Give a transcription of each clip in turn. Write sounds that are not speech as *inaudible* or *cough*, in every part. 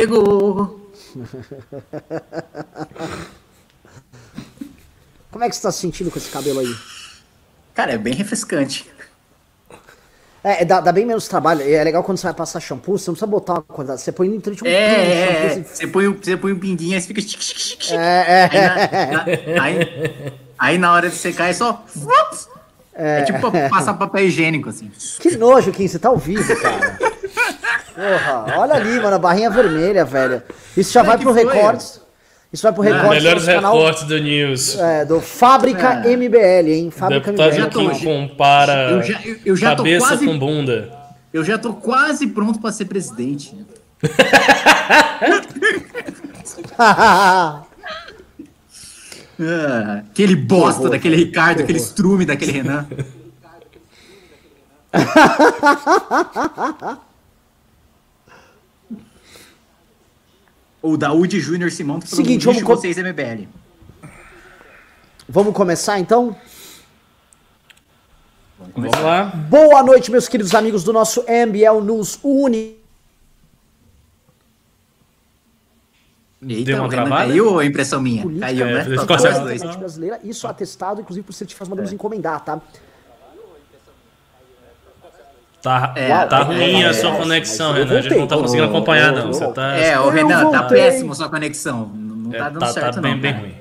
chegou. Como é que você tá se sentindo com esse cabelo aí? Cara, é bem refrescante. É, dá, dá bem menos trabalho. É legal quando você vai passar shampoo, você não precisa botar uma quantidade. Você põe no um é, é, é. Você põe, você põe um pinguinho e fica. É, é. Aí na, na, aí, aí na hora de secar é só. É, é tipo passar papel higiênico, assim. Que nojo, Kim, você tá ao vivo, cara. *laughs* Porra, olha ali, mano, a barrinha vermelha, velho. Isso já vai pro Records. Isso vai pro Recortes. Melhores recortes do News. É, do Fábrica é. MBL, hein? Fábrica Deputado MBL. Kim compara eu já, eu, eu já cabeça quase, com bunda. Eu já tô quase pronto pra ser presidente. *laughs* ah, aquele bosta daquele Ricardo, aquele estrume daquele Renan. *laughs* Ou Daúde Júnior Simão, Seguinte, vamos com... vocês MBL. Vamos começar então? Vamos, começar. vamos lá. Boa noite, meus queridos amigos do nosso MBL News Uni. Eita, Deu uma travada? Caiu ou é impressão minha? Política, caiu, né? É, brasileira, isso atestado, inclusive, por certificados, mandamos é. encomendar, tá? Tá, é, tá ruim é, a sua conexão, Renan. A gente não tá conseguindo acompanhar, não. Você tá... É, o Renan, tá péssimo a sua conexão. Não tá dando tá, certo, tá bem, não. Bem ruim.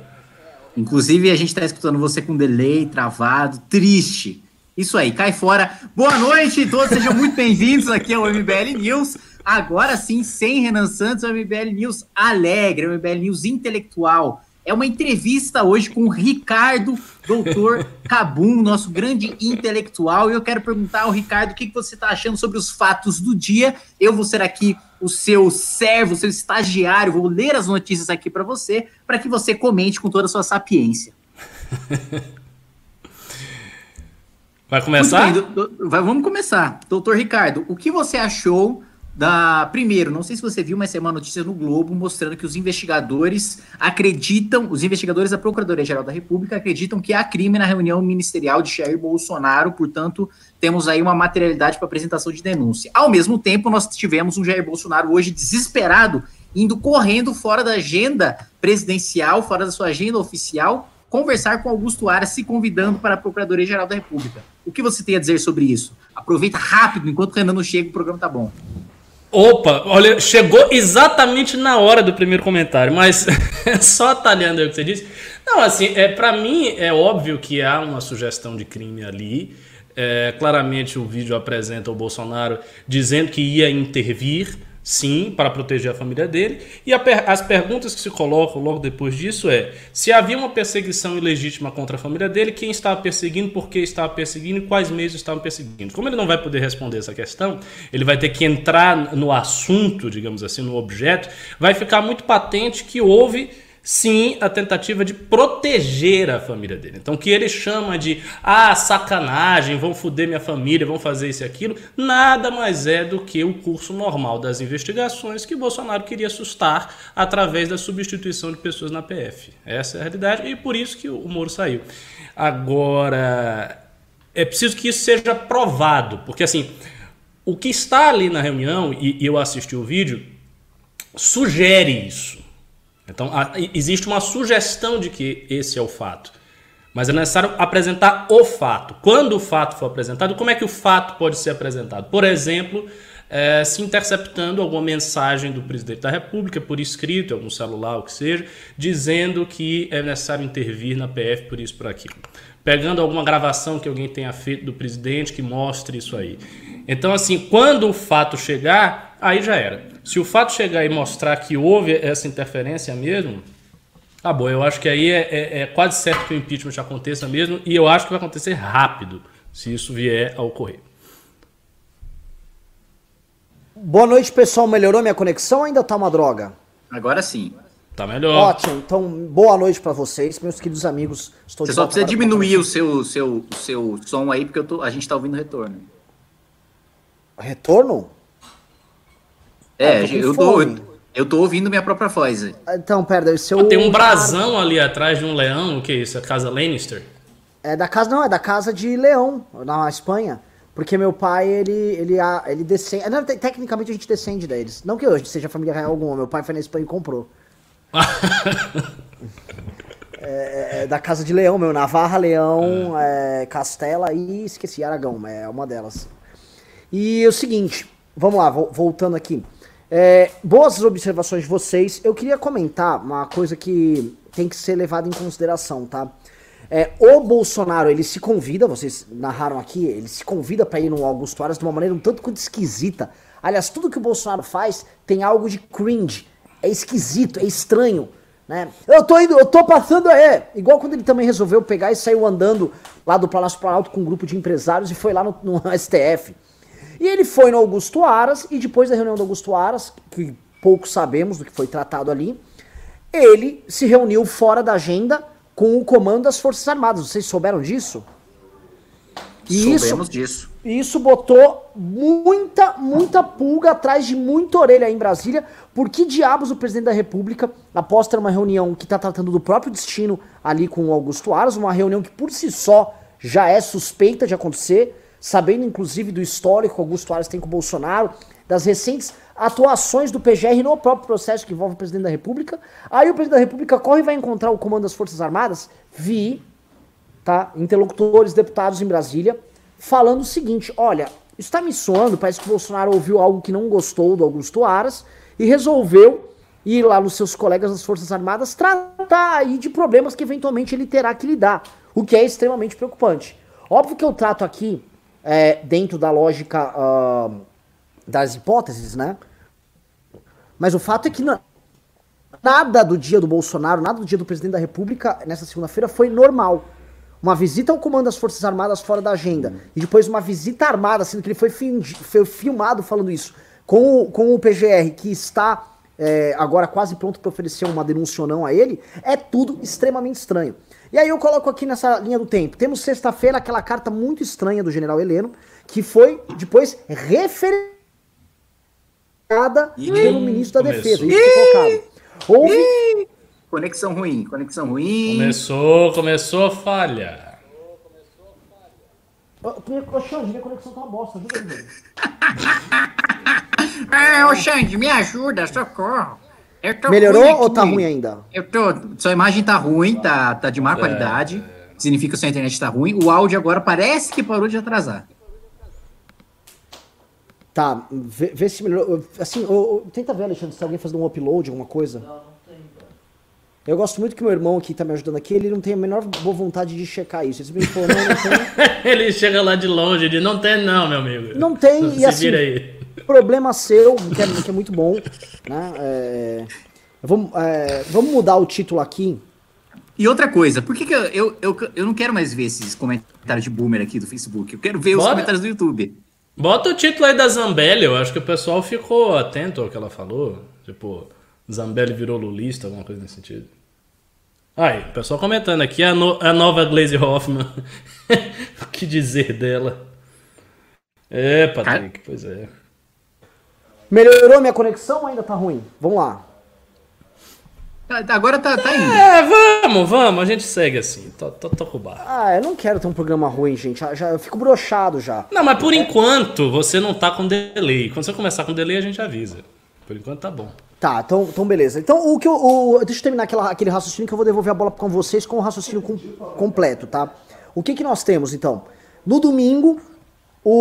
Inclusive, a gente tá escutando você com delay, travado, triste. Isso aí, cai fora. Boa noite, todos sejam muito bem-vindos aqui ao MBL News. Agora sim, sem Renan Santos, o MBL News alegre, o MBL News intelectual é uma entrevista hoje com o Ricardo Doutor Cabum, nosso grande intelectual. E eu quero perguntar ao Ricardo o que você está achando sobre os fatos do dia. Eu vou ser aqui o seu servo, o seu estagiário, vou ler as notícias aqui para você, para que você comente com toda a sua sapiência. Vai começar? Bem, do, do, vai, vamos começar. Doutor Ricardo, o que você achou da. Primeiro, não sei se você viu, mas é uma notícia no Globo mostrando que os investigadores acreditam, os investigadores da Procuradoria-Geral da República acreditam que há crime na reunião ministerial de Jair Bolsonaro, portanto, temos aí uma materialidade para apresentação de denúncia. Ao mesmo tempo, nós tivemos um Jair Bolsonaro hoje desesperado, indo correndo fora da agenda presidencial, fora da sua agenda oficial, conversar com Augusto Aras, se convidando para a Procuradoria-Geral da República. O que você tem a dizer sobre isso? Aproveita rápido, enquanto o Renan não chega, o programa tá bom. Opa, olha, chegou exatamente na hora do primeiro comentário, mas *laughs* só atalhando aí o que você disse. Não, assim, é, para mim é óbvio que há uma sugestão de crime ali. É, claramente o vídeo apresenta o Bolsonaro dizendo que ia intervir sim, para proteger a família dele. E as perguntas que se colocam logo depois disso é: se havia uma perseguição ilegítima contra a família dele, quem estava perseguindo, por que estava perseguindo e quais meios estavam perseguindo. Como ele não vai poder responder essa questão, ele vai ter que entrar no assunto, digamos assim, no objeto, vai ficar muito patente que houve sim a tentativa de proteger a família dele. Então, o que ele chama de ah, sacanagem, vão foder minha família, vão fazer isso e aquilo, nada mais é do que o curso normal das investigações que Bolsonaro queria assustar através da substituição de pessoas na PF. Essa é a realidade e por isso que o Moro saiu. Agora, é preciso que isso seja provado, porque assim, o que está ali na reunião, e eu assisti o vídeo, sugere isso. Então, existe uma sugestão de que esse é o fato. Mas é necessário apresentar o fato. Quando o fato for apresentado, como é que o fato pode ser apresentado? Por exemplo, é, se interceptando alguma mensagem do presidente da República por escrito, algum celular, o que seja, dizendo que é necessário intervir na PF por isso, por aquilo. Pegando alguma gravação que alguém tenha feito do presidente que mostre isso aí. Então, assim, quando o fato chegar, aí já era. Se o fato chegar e mostrar que houve essa interferência mesmo, tá bom. Eu acho que aí é, é, é quase certo que o impeachment aconteça mesmo, e eu acho que vai acontecer rápido, se isso vier a ocorrer. Boa noite, pessoal. Melhorou minha conexão ou ainda tá uma droga? Agora sim. Tá melhor. Ótimo. Então, boa noite para vocês, meus queridos amigos. Estou Você só precisa diminuir o seu, seu, seu som aí, porque tô, a gente tá ouvindo retorno. Retorno? É, eu, eu tô, eu tô ouvindo minha própria voz. Então, pera, se eu... Ah, tem um brasão ali atrás de um leão, o que é isso? A casa Lannister? É da casa, não, é da casa de Leão, na Espanha. Porque meu pai, ele, ele, ele descende. Não, tecnicamente a gente descende deles. Não que hoje seja família real alguma. Meu pai foi na Espanha e comprou. *laughs* É, é, da Casa de Leão, meu. Navarra, Leão, é. É, Castela e esqueci, Aragão. É uma delas. E o seguinte, vamos lá, voltando aqui. É, boas observações de vocês. Eu queria comentar uma coisa que tem que ser levada em consideração, tá? É, o Bolsonaro, ele se convida, vocês narraram aqui, ele se convida para ir no Augusto Aras de uma maneira um tanto quanto esquisita. Aliás, tudo que o Bolsonaro faz tem algo de cringe. É esquisito, é estranho. Né? Eu tô indo, eu tô passando aí. Igual quando ele também resolveu pegar e saiu andando lá do Palácio Planalto com um grupo de empresários e foi lá no, no *laughs* STF. E ele foi no Augusto Aras e depois da reunião do Augusto Aras, que pouco sabemos do que foi tratado ali, ele se reuniu fora da agenda com o comando das Forças Armadas. Vocês souberam disso? E Soubemos isso, disso. Isso botou muita, muita pulga atrás de muita orelha aí em Brasília. Por que diabos o presidente da República, após ter uma reunião que está tratando do próprio destino ali com o Augusto Aras, uma reunião que por si só já é suspeita de acontecer, sabendo inclusive do histórico que Augusto Aras tem com o Bolsonaro, das recentes atuações do PGR no próprio processo que envolve o presidente da República. Aí o presidente da República corre e vai encontrar o comando das Forças Armadas, vi, tá, interlocutores, deputados em Brasília, falando o seguinte: olha, está me soando, parece que o Bolsonaro ouviu algo que não gostou do Augusto Aras e resolveu ir lá nos seus colegas das Forças Armadas tratar aí de problemas que eventualmente ele terá que lidar, o que é extremamente preocupante. Óbvio que eu trato aqui, é, dentro da lógica uh, das hipóteses, né? Mas o fato é que nada do dia do Bolsonaro, nada do dia do presidente da República nessa segunda-feira foi normal. Uma visita ao comando das Forças Armadas fora da agenda. E depois uma visita armada, sendo que ele foi, foi filmado falando isso, com o, com o PGR, que está é, agora quase pronto para oferecer uma denúncia ou não a ele, é tudo extremamente estranho. E aí eu coloco aqui nessa linha do tempo. Temos sexta-feira aquela carta muito estranha do general Heleno, que foi depois referendada pelo ministro da Defesa. Isso. Houve... Conexão ruim, conexão ruim. Começou, começou a falha. Ô, Xande, minha conexão tá uma bosta, ajuda aí, *laughs* É, ô Xande, me ajuda, socorro. Melhorou ou tá ruim ainda? Eu tô. Sua imagem tá ruim, tá, tá de má é. qualidade. Significa que sua internet tá ruim. O áudio agora parece que parou de atrasar. Tá, vê, vê se melhorou. Assim, ou, tenta ver, Alexandre, se alguém fazendo um upload, alguma coisa. Não, não tem. Eu gosto muito que meu irmão que tá me ajudando aqui, ele não tem a menor boa vontade de checar isso. Ele falou, não, não *laughs* tem. ele chega lá de longe e diz, não tem não, meu amigo. Não tem, e assim, problema seu, que é, que é, muito bom, né? É, vamos, é, vamos mudar o título aqui. E outra coisa, por que, que eu, eu, eu, eu, não quero mais ver esses comentários de boomer aqui do Facebook? Eu quero ver Bora. os comentários do YouTube. Bota o título aí da Zambelli, eu acho que o pessoal ficou atento ao que ela falou. Tipo, Zambelli virou lulista, alguma coisa nesse sentido. Aí, o pessoal comentando aqui, a, no, a nova Glaze Hoffman. *laughs* o que dizer dela? É, Patrick, pois é. Melhorou minha conexão ou ainda tá ruim? Vamos lá. Tá, agora tá, tá indo. É, vamos, vamos, a gente segue assim. Tô, tô, tô com barra. Ah, eu não quero ter um programa ruim, gente. Já, já, eu fico brochado já. Não, mas por é. enquanto você não tá com delay. Quando você começar com delay, a gente avisa. Por enquanto tá bom. Tá, então, então beleza. Então o que eu. O, deixa eu terminar aquela, aquele raciocínio que eu vou devolver a bola com vocês com o raciocínio com, completo, tá? O que, que nós temos, então? No domingo, o,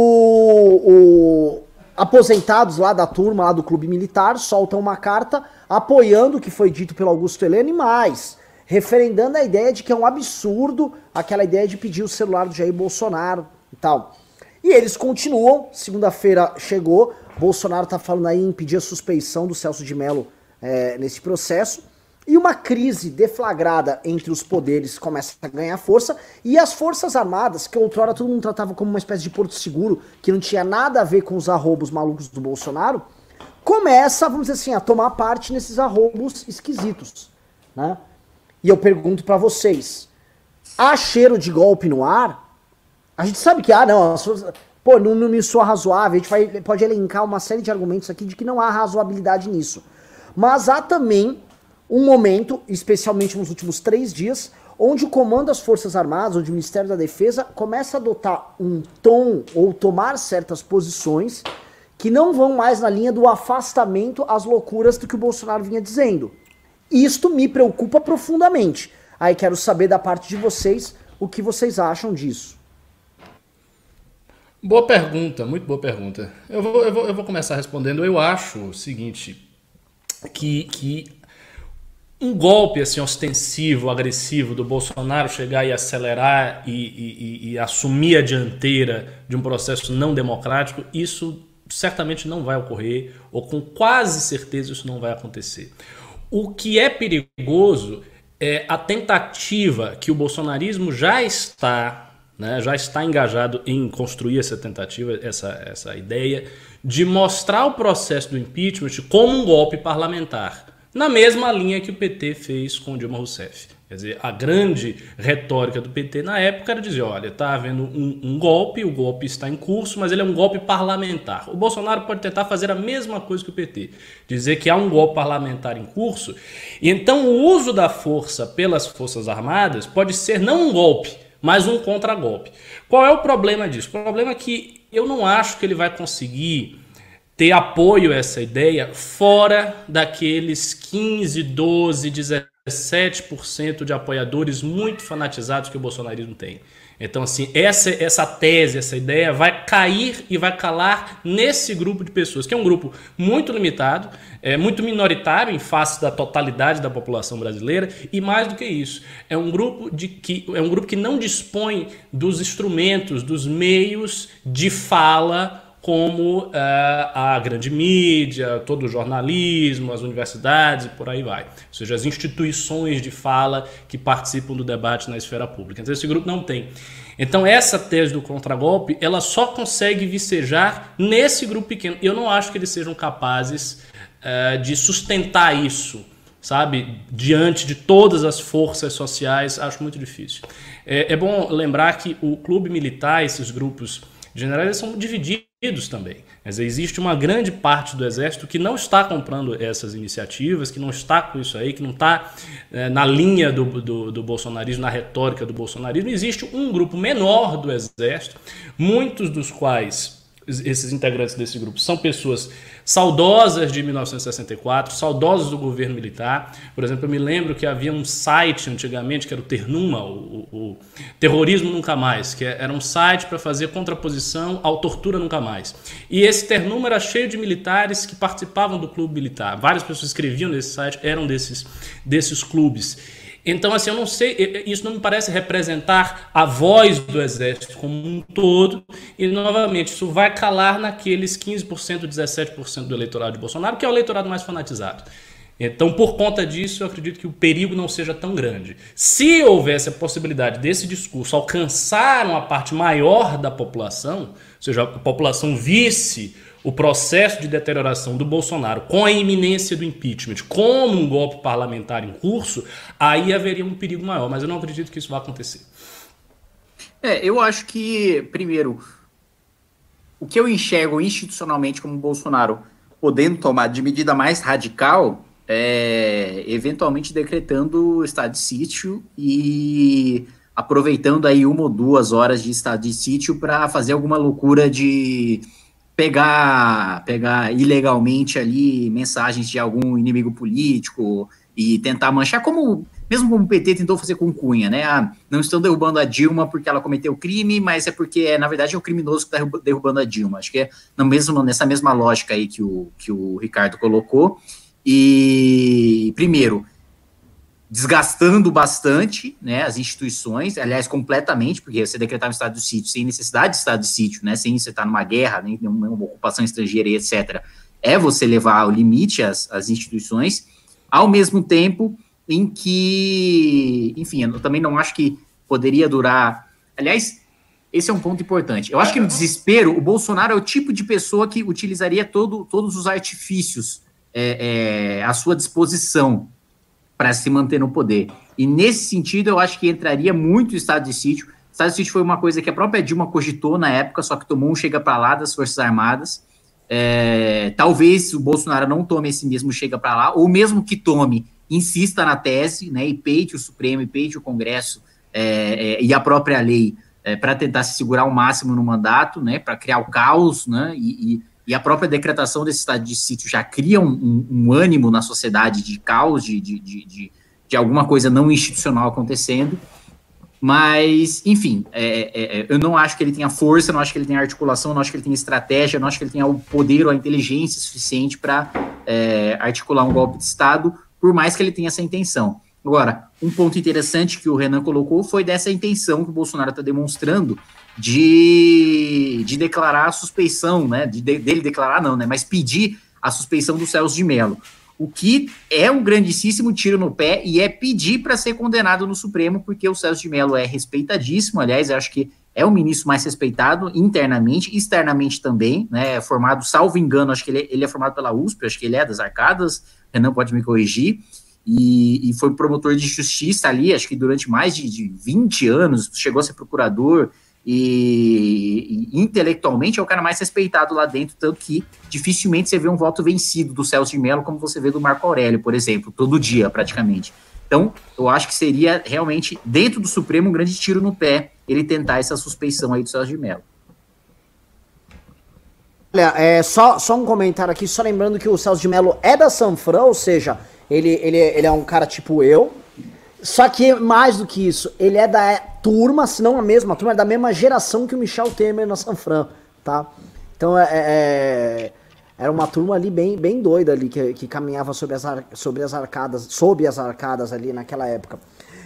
o, aposentados lá da turma, lá do clube militar, soltam uma carta apoiando o que foi dito pelo Augusto Heleno e mais, referendando a ideia de que é um absurdo aquela ideia de pedir o celular do Jair Bolsonaro e tal. E eles continuam, segunda-feira chegou, Bolsonaro tá falando aí em pedir a suspeição do Celso de Mello é, nesse processo. E uma crise deflagrada entre os poderes começa a ganhar força, e as Forças Armadas, que outrora todo mundo tratava como uma espécie de porto seguro, que não tinha nada a ver com os arrobos malucos do Bolsonaro, começa, vamos dizer assim, a tomar parte nesses arrobos esquisitos. Né? E eu pergunto para vocês, há cheiro de golpe no ar? A gente sabe que há, não, as forças, pô, não, não me soa razoável, a gente vai, pode elencar uma série de argumentos aqui de que não há razoabilidade nisso. Mas há também um momento, especialmente nos últimos três dias, onde o comando das Forças Armadas, onde o Ministério da Defesa começa a adotar um tom ou tomar certas posições que não vão mais na linha do afastamento às loucuras do que o Bolsonaro vinha dizendo. Isto me preocupa profundamente. Aí quero saber da parte de vocês o que vocês acham disso. Boa pergunta, muito boa pergunta. Eu vou, eu vou, eu vou começar respondendo. Eu acho o seguinte, que, que um golpe assim ostensivo, agressivo do Bolsonaro chegar e acelerar e, e, e, assumir a dianteira de um processo não democrático, isso certamente não vai ocorrer, ou com quase certeza isso não vai acontecer. O que é perigoso é a tentativa que o bolsonarismo já está né, já está engajado em construir essa tentativa, essa, essa ideia de mostrar o processo do impeachment como um golpe parlamentar, na mesma linha que o PT fez com Dilma Rousseff. Quer dizer, a grande retórica do PT na época era dizer: olha, está havendo um, um, golpe, o golpe está em curso, mas ele é um golpe parlamentar. O Bolsonaro pode tentar fazer a mesma coisa que o PT, dizer que há um golpe parlamentar em curso, e então o uso da força pelas Forças Armadas pode ser não um golpe, mas um contragolpe. Qual é o problema disso? O problema é que eu não acho que ele vai conseguir ter apoio a essa ideia fora daqueles 15, 12, 17 7% de apoiadores muito fanatizados que o bolsonarismo tem. Então, assim, essa, essa tese, essa ideia vai cair e vai calar nesse grupo de pessoas, que é um grupo muito limitado, é muito minoritário em face da totalidade da população brasileira, e mais do que isso, é um grupo, de que, é um grupo que não dispõe dos instrumentos, dos meios de fala como uh, a grande mídia, todo o jornalismo, as universidades e por aí vai. Ou seja, as instituições de fala que participam do debate na esfera pública. Então esse grupo não tem. Então essa tese do contragolpe, ela só consegue vicejar nesse grupo pequeno. Eu não acho que eles sejam capazes uh, de sustentar isso, sabe? Diante de todas as forças sociais, acho muito difícil. É, é bom lembrar que o clube militar, esses grupos generais, são divididos também. Quer dizer, existe uma grande parte do Exército que não está comprando essas iniciativas, que não está com isso aí, que não está é, na linha do, do, do, bolsonarismo, na retórica do bolsonarismo. Existe um grupo menor do Exército, muitos dos quais esses integrantes desse grupo são pessoas saudosas de 1964, saudosas do governo militar. Por exemplo, eu me lembro que havia um site antigamente que era o Ternuma, o, o, o Terrorismo Nunca Mais, que era um site para fazer contraposição ao Tortura Nunca Mais. E esse Ternuma era cheio de militares que participavam do clube militar. Várias pessoas escreviam nesse site, eram desses, desses clubes. Então, assim, eu não sei, isso não me parece representar a voz do Exército como um todo, e novamente, isso vai calar naqueles 15%, 17% do eleitorado de Bolsonaro, que é o eleitorado mais fanatizado. Então, por conta disso, eu acredito que o perigo não seja tão grande. Se houvesse a possibilidade desse discurso alcançar uma parte maior da população, ou seja, a população visse o processo de deterioração do Bolsonaro com a iminência do impeachment como um golpe parlamentar em curso, aí haveria um perigo maior, mas eu não acredito que isso vá acontecer. É, eu acho que, primeiro, o que eu enxergo institucionalmente como Bolsonaro podendo tomar de medida mais radical é eventualmente decretando estado de sítio e aproveitando aí uma ou duas horas de estado de sítio para fazer alguma loucura de pegar, pegar ilegalmente ali mensagens de algum inimigo político e tentar manchar, como mesmo como o PT tentou fazer com Cunha, né? Ah, não estão derrubando a Dilma porque ela cometeu crime, mas é porque, é, na verdade, é o criminoso que está derrubando a Dilma. Acho que é no mesmo, nessa mesma lógica aí que o, que o Ricardo colocou. E, primeiro, desgastando bastante né, as instituições, aliás, completamente, porque você decretava estado de sítio sem necessidade de estado de sítio, né, sem você estar numa guerra, nem uma ocupação estrangeira etc., é você levar ao limite as, as instituições, ao mesmo tempo em que, enfim, eu também não acho que poderia durar. Aliás, esse é um ponto importante. Eu acho que no desespero, o Bolsonaro é o tipo de pessoa que utilizaria todo, todos os artifícios é, é, à sua disposição para se manter no poder. E nesse sentido, eu acho que entraria muito o estado de sítio. O estado de sítio foi uma coisa que a própria Dilma cogitou na época, só que tomou um chega para lá das Forças Armadas. É, talvez o Bolsonaro não tome esse mesmo chega para lá, ou mesmo que tome, insista na tese, né, e peite o Supremo, e peite o Congresso é, é, e a própria lei é, para tentar se segurar ao máximo no mandato, né, para criar o caos, né, e, e, e, a própria decretação desse estado de sítio já cria um, um, um ânimo na sociedade de caos, de, de, de, de, alguma coisa não institucional acontecendo. Mas, enfim, é, é, é, eu não acho que ele tenha força, não acho que ele tenha articulação, não acho que ele tenha estratégia, não acho que ele tenha o poder ou a inteligência suficiente para é, articular um golpe de Estado, por mais que ele tenha essa intenção. Agora, um ponto interessante que o Renan colocou foi dessa intenção que o Bolsonaro está demonstrando de, de declarar a suspeição, né? De, dele declarar, não, né? Mas pedir a suspeição do Celso de Mello. O que é um grandíssimo tiro no pé e é pedir para ser condenado no Supremo, porque o Celso de Mello é respeitadíssimo. Aliás, acho que é o ministro mais respeitado internamente, externamente também, né? É formado, salvo engano, acho que ele, ele é formado pela USP, acho que ele é das arcadas, Renan pode me corrigir e, e, foi promotor de justiça ali, acho que durante mais de, de 20 anos, chegou a ser procurador, e, e, intelectualmente é o cara mais respeitado lá dentro, tanto que dificilmente você vê um voto vencido do Celso de Mello, como você vê do Marco Aurélio, por exemplo, todo dia praticamente. Então, eu acho que seria realmente, dentro do Supremo, um grande tiro no pé ele tentar essa suspeição aí do Celso de Mello. Olha, é, só, só um comentário aqui, só lembrando que o Celso de Mello é da Sanfran, ou seja, ele, ele, ele é um cara tipo eu. Só que mais do que isso, ele é da turma, se não a mesma turma, é da mesma geração que o Michel Temer na Sanfran, tá? Então é, é, é era uma turma ali bem, bem doida ali que, que caminhava sobre as, sobre as arcadas, sob as arcadas ali naquela época.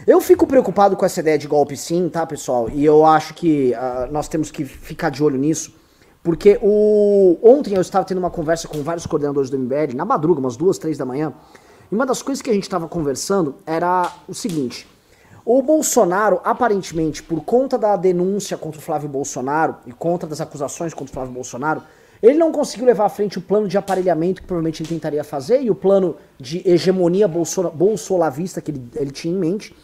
Eu fico preocupado com essa ideia de golpe sim, tá, pessoal? E eu acho que uh, nós temos que ficar de olho nisso. Porque o ontem eu estava tendo uma conversa com vários coordenadores do MBL, na madruga, umas duas, três da manhã, e uma das coisas que a gente estava conversando era o seguinte: o Bolsonaro, aparentemente, por conta da denúncia contra o Flávio Bolsonaro e contra das acusações contra o Flávio Bolsonaro, ele não conseguiu levar à frente o plano de aparelhamento que provavelmente ele tentaria fazer e o plano de hegemonia bolsolavista que ele, ele tinha em mente.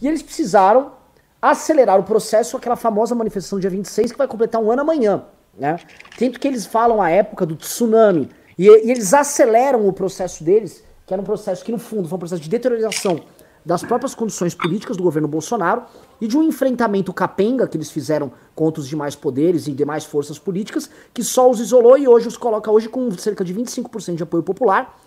E eles precisaram acelerar o processo, aquela famosa manifestação dia 26, que vai completar um ano amanhã. Né? Tanto que eles falam a época do tsunami. E, e eles aceleram o processo deles que era um processo que, no fundo, foi um processo de deterioração das próprias condições políticas do governo Bolsonaro e de um enfrentamento capenga que eles fizeram contra os demais poderes e demais forças políticas, que só os isolou e hoje os coloca hoje com cerca de 25% de apoio popular.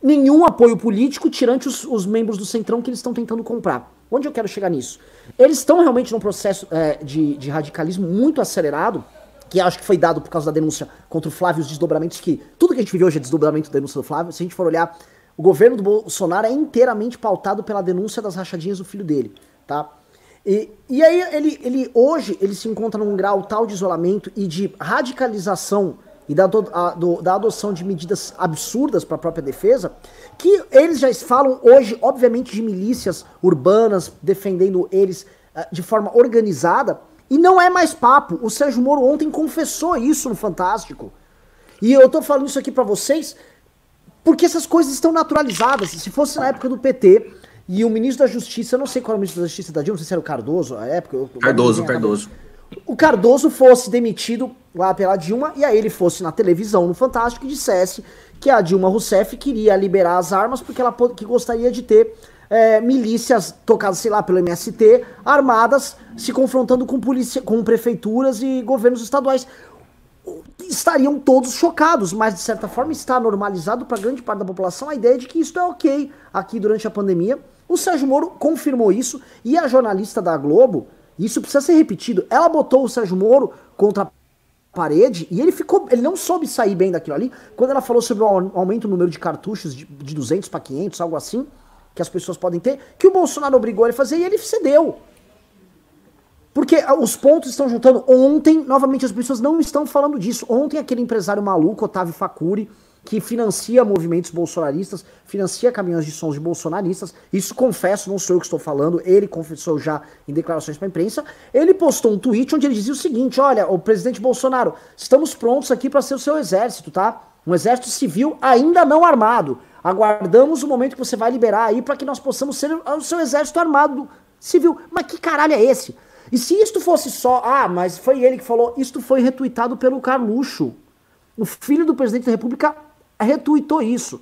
Nenhum apoio político, tirante os, os, membros do Centrão que eles estão tentando comprar. Onde eu quero chegar nisso? Eles estão realmente num processo é, de, de radicalismo muito acelerado, que acho que foi dado por causa da denúncia contra o Flávio, os desdobramentos, que tudo que a gente vive hoje é desdobramento da denúncia do Flávio. Se a gente for olhar o governo do Bolsonaro é inteiramente pautado pela denúncia das rachadinhas do filho dele, tá? E, e aí ele, ele hoje ele se encontra num grau tal de isolamento e de radicalização e da, a, do, da adoção de medidas absurdas para a própria defesa, que eles já falam hoje, obviamente, de milícias urbanas defendendo eles uh, de forma organizada, e não é mais papo. O Sérgio Moro ontem confessou isso no Fantástico. E eu tô falando isso aqui para vocês porque essas coisas estão naturalizadas. Se fosse na época do PT e o ministro da Justiça, eu não sei qual era o ministro da Justiça da Dilma, não sei se era o Cardoso a época. Eu, Cardoso, Cardoso. O Cardoso fosse demitido lá pela Dilma e aí ele fosse na televisão, no Fantástico, e dissesse que a Dilma Rousseff queria liberar as armas porque ela que gostaria de ter é, milícias tocadas, sei lá, pelo MST, armadas, se confrontando com, polícia, com prefeituras e governos estaduais estariam todos chocados, mas de certa forma está normalizado para grande parte da população a ideia de que isso é ok aqui durante a pandemia. O Sérgio Moro confirmou isso e a jornalista da Globo, isso precisa ser repetido, ela botou o Sérgio Moro contra a parede e ele ficou, ele não soube sair bem daquilo ali. Quando ela falou sobre o aumento do número de cartuchos de, de 200 para 500, algo assim, que as pessoas podem ter, que o Bolsonaro obrigou ele a fazer e ele cedeu. Porque os pontos estão juntando. Ontem, novamente, as pessoas não estão falando disso. Ontem, aquele empresário maluco, Otávio Facuri, que financia movimentos bolsonaristas, financia caminhões de sons de bolsonaristas. Isso confesso, não sou eu que estou falando, ele confessou já em declarações para a imprensa. Ele postou um tweet onde ele dizia o seguinte: Olha, o presidente Bolsonaro, estamos prontos aqui para ser o seu exército, tá? Um exército civil ainda não armado. Aguardamos o momento que você vai liberar aí para que nós possamos ser o seu exército armado civil. Mas que caralho é esse? E se isto fosse só, ah, mas foi ele que falou, isto foi retuitado pelo Carluxo. O filho do presidente da República retuitou isso.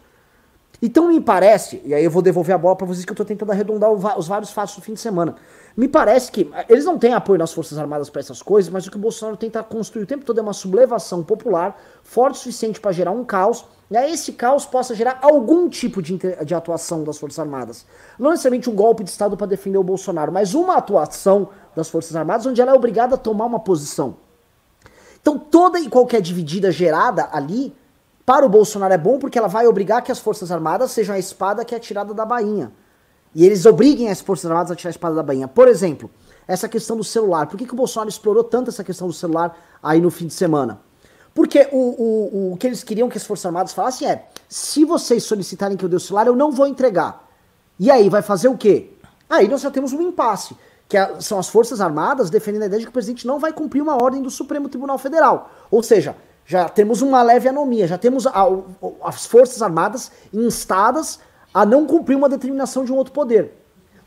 Então me parece, e aí eu vou devolver a bola para vocês que eu estou tentando arredondar os vários fatos do fim de semana. Me parece que eles não têm apoio nas Forças Armadas para essas coisas, mas o que o Bolsonaro tenta construir o tempo todo é uma sublevação popular forte o suficiente para gerar um caos, aí esse caos possa gerar algum tipo de, de atuação das Forças Armadas. Não necessariamente um golpe de Estado para defender o Bolsonaro, mas uma atuação das Forças Armadas onde ela é obrigada a tomar uma posição. Então toda e qualquer dividida gerada ali para o Bolsonaro é bom porque ela vai obrigar que as Forças Armadas sejam a espada que é tirada da bainha. E eles obriguem as Forças Armadas a tirar a espada da bainha. Por exemplo, essa questão do celular. Por que, que o Bolsonaro explorou tanto essa questão do celular aí no fim de semana? Porque o, o, o que eles queriam que as Forças Armadas falassem é: se vocês solicitarem que eu dê o celular, eu não vou entregar. E aí, vai fazer o quê? Aí nós já temos um impasse, que são as Forças Armadas defendendo a ideia de que o presidente não vai cumprir uma ordem do Supremo Tribunal Federal. Ou seja, já temos uma leve anomia, já temos a, as Forças Armadas instadas a não cumprir uma determinação de um outro poder.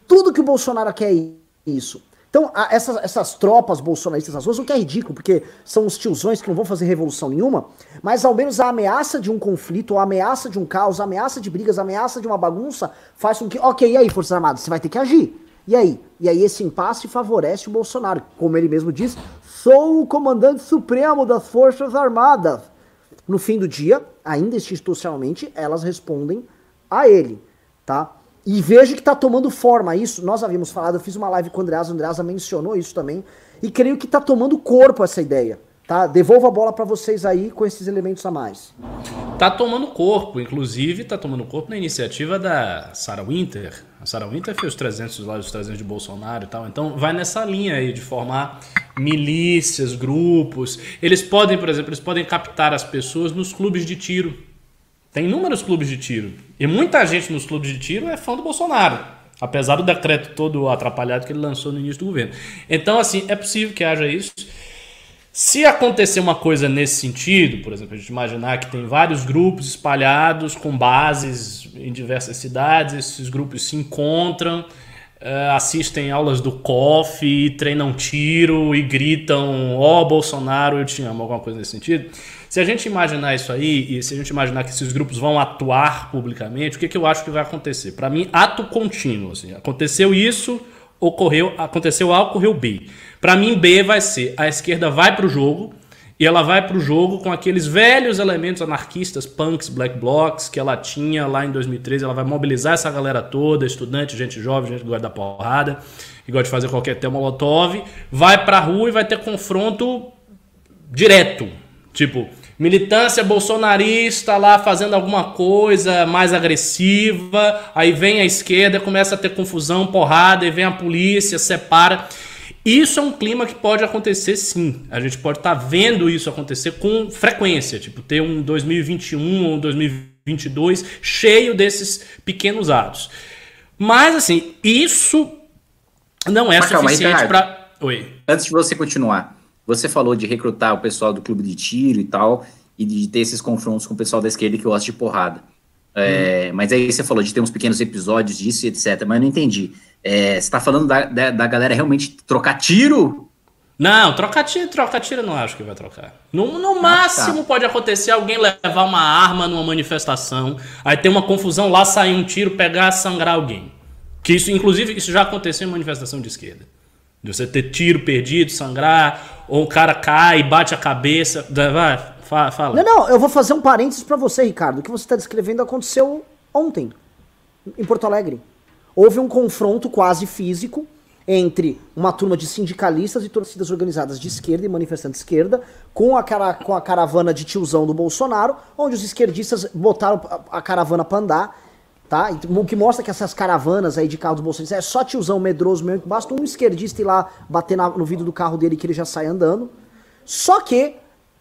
Tudo que o Bolsonaro quer é isso. Então, essas, essas tropas bolsonaristas nas ruas, o que é ridículo, porque são os tiozões que não vão fazer revolução nenhuma, mas ao menos a ameaça de um conflito, a ameaça de um caos, a ameaça de brigas, a ameaça de uma bagunça, faz com que, ok, e aí, Forças Armadas, você vai ter que agir. E aí? E aí esse impasse favorece o Bolsonaro. Como ele mesmo diz, Sou o comandante supremo das Forças Armadas. No fim do dia, ainda institucionalmente, elas respondem a ele, tá? E veja que está tomando forma isso. Nós havíamos falado, eu fiz uma live com o Andreasa, o Andreasa mencionou isso também. E creio que está tomando corpo essa ideia. Tá? Devolvo a bola para vocês aí com esses elementos a mais. Tá tomando corpo, inclusive tá tomando corpo na iniciativa da Sarah Winter. A Sarah Winter fez os 300 lá, os 300 de Bolsonaro e tal. Então vai nessa linha aí de formar milícias, grupos. Eles podem, por exemplo, eles podem captar as pessoas nos clubes de tiro. Tem inúmeros clubes de tiro. E muita gente nos clubes de tiro é fã do Bolsonaro. Apesar do decreto todo atrapalhado que ele lançou no início do governo. Então, assim, é possível que haja isso. Se acontecer uma coisa nesse sentido, por exemplo, a gente imaginar que tem vários grupos espalhados com bases em diversas cidades, esses grupos se encontram, uh, assistem aulas do COF, treinam tiro e gritam: Ó oh, Bolsonaro, eu te amo, alguma coisa nesse sentido. Se a gente imaginar isso aí, e se a gente imaginar que esses grupos vão atuar publicamente, o que, que eu acho que vai acontecer? Para mim, ato contínuo. Assim, aconteceu isso, ocorreu, aconteceu A, ocorreu B. Para mim, B vai ser a esquerda vai para o jogo e ela vai para o jogo com aqueles velhos elementos anarquistas, punks, black blocs que ela tinha lá em 2013. Ela vai mobilizar essa galera toda, estudante, gente jovem, gente que gosta da porrada, que gosta de fazer qualquer tema molotov, vai para a rua e vai ter confronto direto. Tipo, militância bolsonarista lá fazendo alguma coisa mais agressiva, aí vem a esquerda, começa a ter confusão, porrada, e vem a polícia, separa. Isso é um clima que pode acontecer sim. A gente pode estar tá vendo isso acontecer com frequência, tipo ter um 2021 ou um 2022 cheio desses pequenos atos. Mas assim, isso não é mas, suficiente para. Oi. Antes de você continuar, você falou de recrutar o pessoal do clube de tiro e tal, e de ter esses confrontos com o pessoal da esquerda que gosta de porrada. É, hum. Mas aí você falou de ter uns pequenos episódios disso e etc. Mas eu não entendi. É, você está falando da, da, da, galera realmente trocar tiro? Não, trocar tiro, trocar tiro não acho que vai trocar. No, no ah, máximo tá. pode acontecer alguém levar uma arma numa manifestação, aí tem uma confusão lá, sair um tiro, pegar, sangrar alguém. Que isso, inclusive, isso já aconteceu em manifestação de esquerda. De você ter tiro perdido, sangrar, ou o cara cai, bate a cabeça. Vai, fala. Não, não, eu vou fazer um parênteses para você, Ricardo. O que você está descrevendo aconteceu ontem, em Porto Alegre. Houve um confronto quase físico entre uma turma de sindicalistas e torcidas organizadas de esquerda e manifestantes de esquerda com a, cara, com a caravana de tiozão do Bolsonaro, onde os esquerdistas botaram a, caravana para andar Tá? O que mostra que essas caravanas aí de carro do Bolsonaro é só tiozão medroso mesmo, basta um esquerdista ir lá bater na, no vidro do carro dele que ele já sai andando. Só que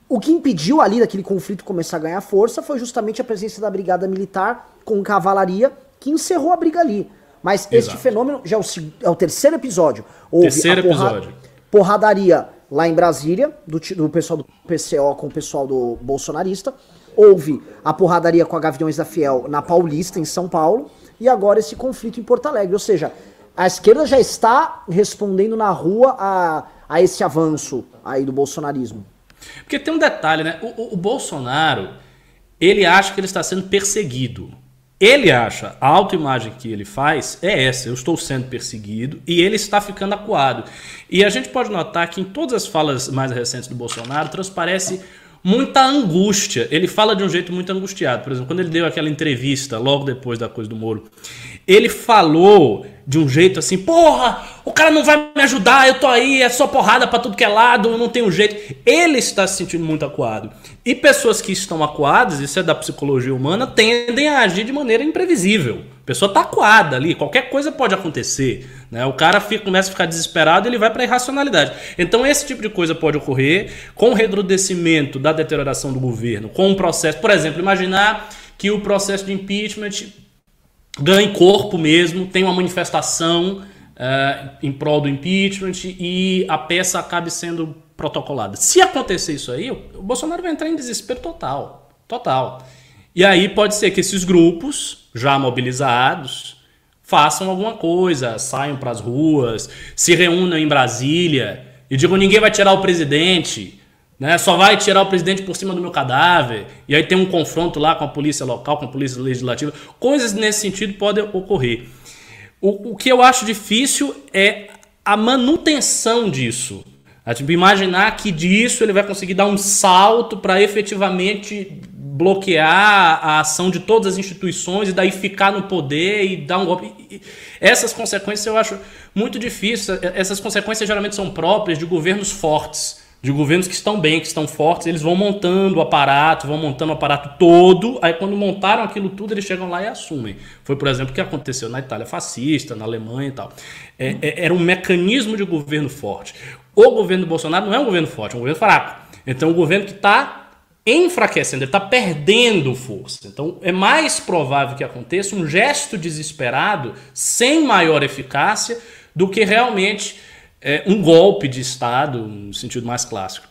o que impediu ali daquele conflito começar a ganhar força foi justamente a presença da brigada militar com cavalaria que encerrou a briga ali. Mas Exato. este fenômeno já é o, é o terceiro episódio. Houve terceiro porra, episódio. Porradaria lá em Brasília, do, do pessoal do PCO com o pessoal do bolsonarista houve a porradaria com a Gaviões da Fiel na Paulista, em São Paulo, e agora esse conflito em Porto Alegre. Ou seja, a esquerda já está respondendo na rua a, a esse avanço aí do bolsonarismo. Porque tem um detalhe, né? O, o, o Bolsonaro, ele acha que ele está sendo perseguido. Ele acha, a autoimagem que ele faz é essa: eu estou sendo perseguido e ele está ficando acuado. E a gente pode notar que em todas as falas mais recentes do Bolsonaro transparece muita angústia. Ele fala de um jeito muito angustiado. Por exemplo, quando ele deu aquela entrevista logo depois da coisa do Moro, ele falou de um jeito assim: porra, o cara não vai me ajudar, eu tô aí, é só porrada para tudo que é lado, não tenho jeito. Ele está se sentindo muito acuado. E pessoas que estão acuadas, isso é da psicologia humana, tendem a agir de maneira imprevisível. Pessoa tá acuada ali, qualquer coisa pode acontecer. Né? O cara fica, começa a ficar desesperado ele vai para a irracionalidade. Então, esse tipo de coisa pode ocorrer com o recrudescimento da deterioração do governo, com um processo. Por exemplo, imaginar que o processo de impeachment ganhe corpo mesmo, tem uma manifestação uh, em prol do impeachment e a peça acabe sendo protocolada. Se acontecer isso aí, o Bolsonaro vai entrar em desespero total. Total. E aí pode ser que esses grupos, já mobilizados, façam alguma coisa, saiam para as ruas, se reúnam em Brasília e digam: ninguém vai tirar o presidente. Né? Só vai tirar o presidente por cima do meu cadáver. E aí tem um confronto lá com a polícia local, com a polícia legislativa. Coisas nesse sentido podem ocorrer. O, o que eu acho difícil é a manutenção disso. É, tipo, imaginar que disso ele vai conseguir dar um salto para efetivamente bloquear a ação de todas as instituições e daí ficar no poder e dar um golpe. Essas consequências eu acho muito difícil. Essas consequências geralmente são próprias de governos fortes de governos que estão bem, que estão fortes, eles vão montando o aparato, vão montando o aparato todo, aí quando montaram aquilo tudo, eles chegam lá e assumem. Foi, por exemplo, o que aconteceu na Itália fascista, na Alemanha e tal. É, é, era um mecanismo de governo forte. O governo Bolsonaro não é um governo forte, é um governo fraco. Então, um governo que está enfraquecendo, ele está perdendo força. Então, é mais provável que aconteça um gesto desesperado, sem maior eficácia, do que realmente é, um golpe de Estado, no sentido mais clássico.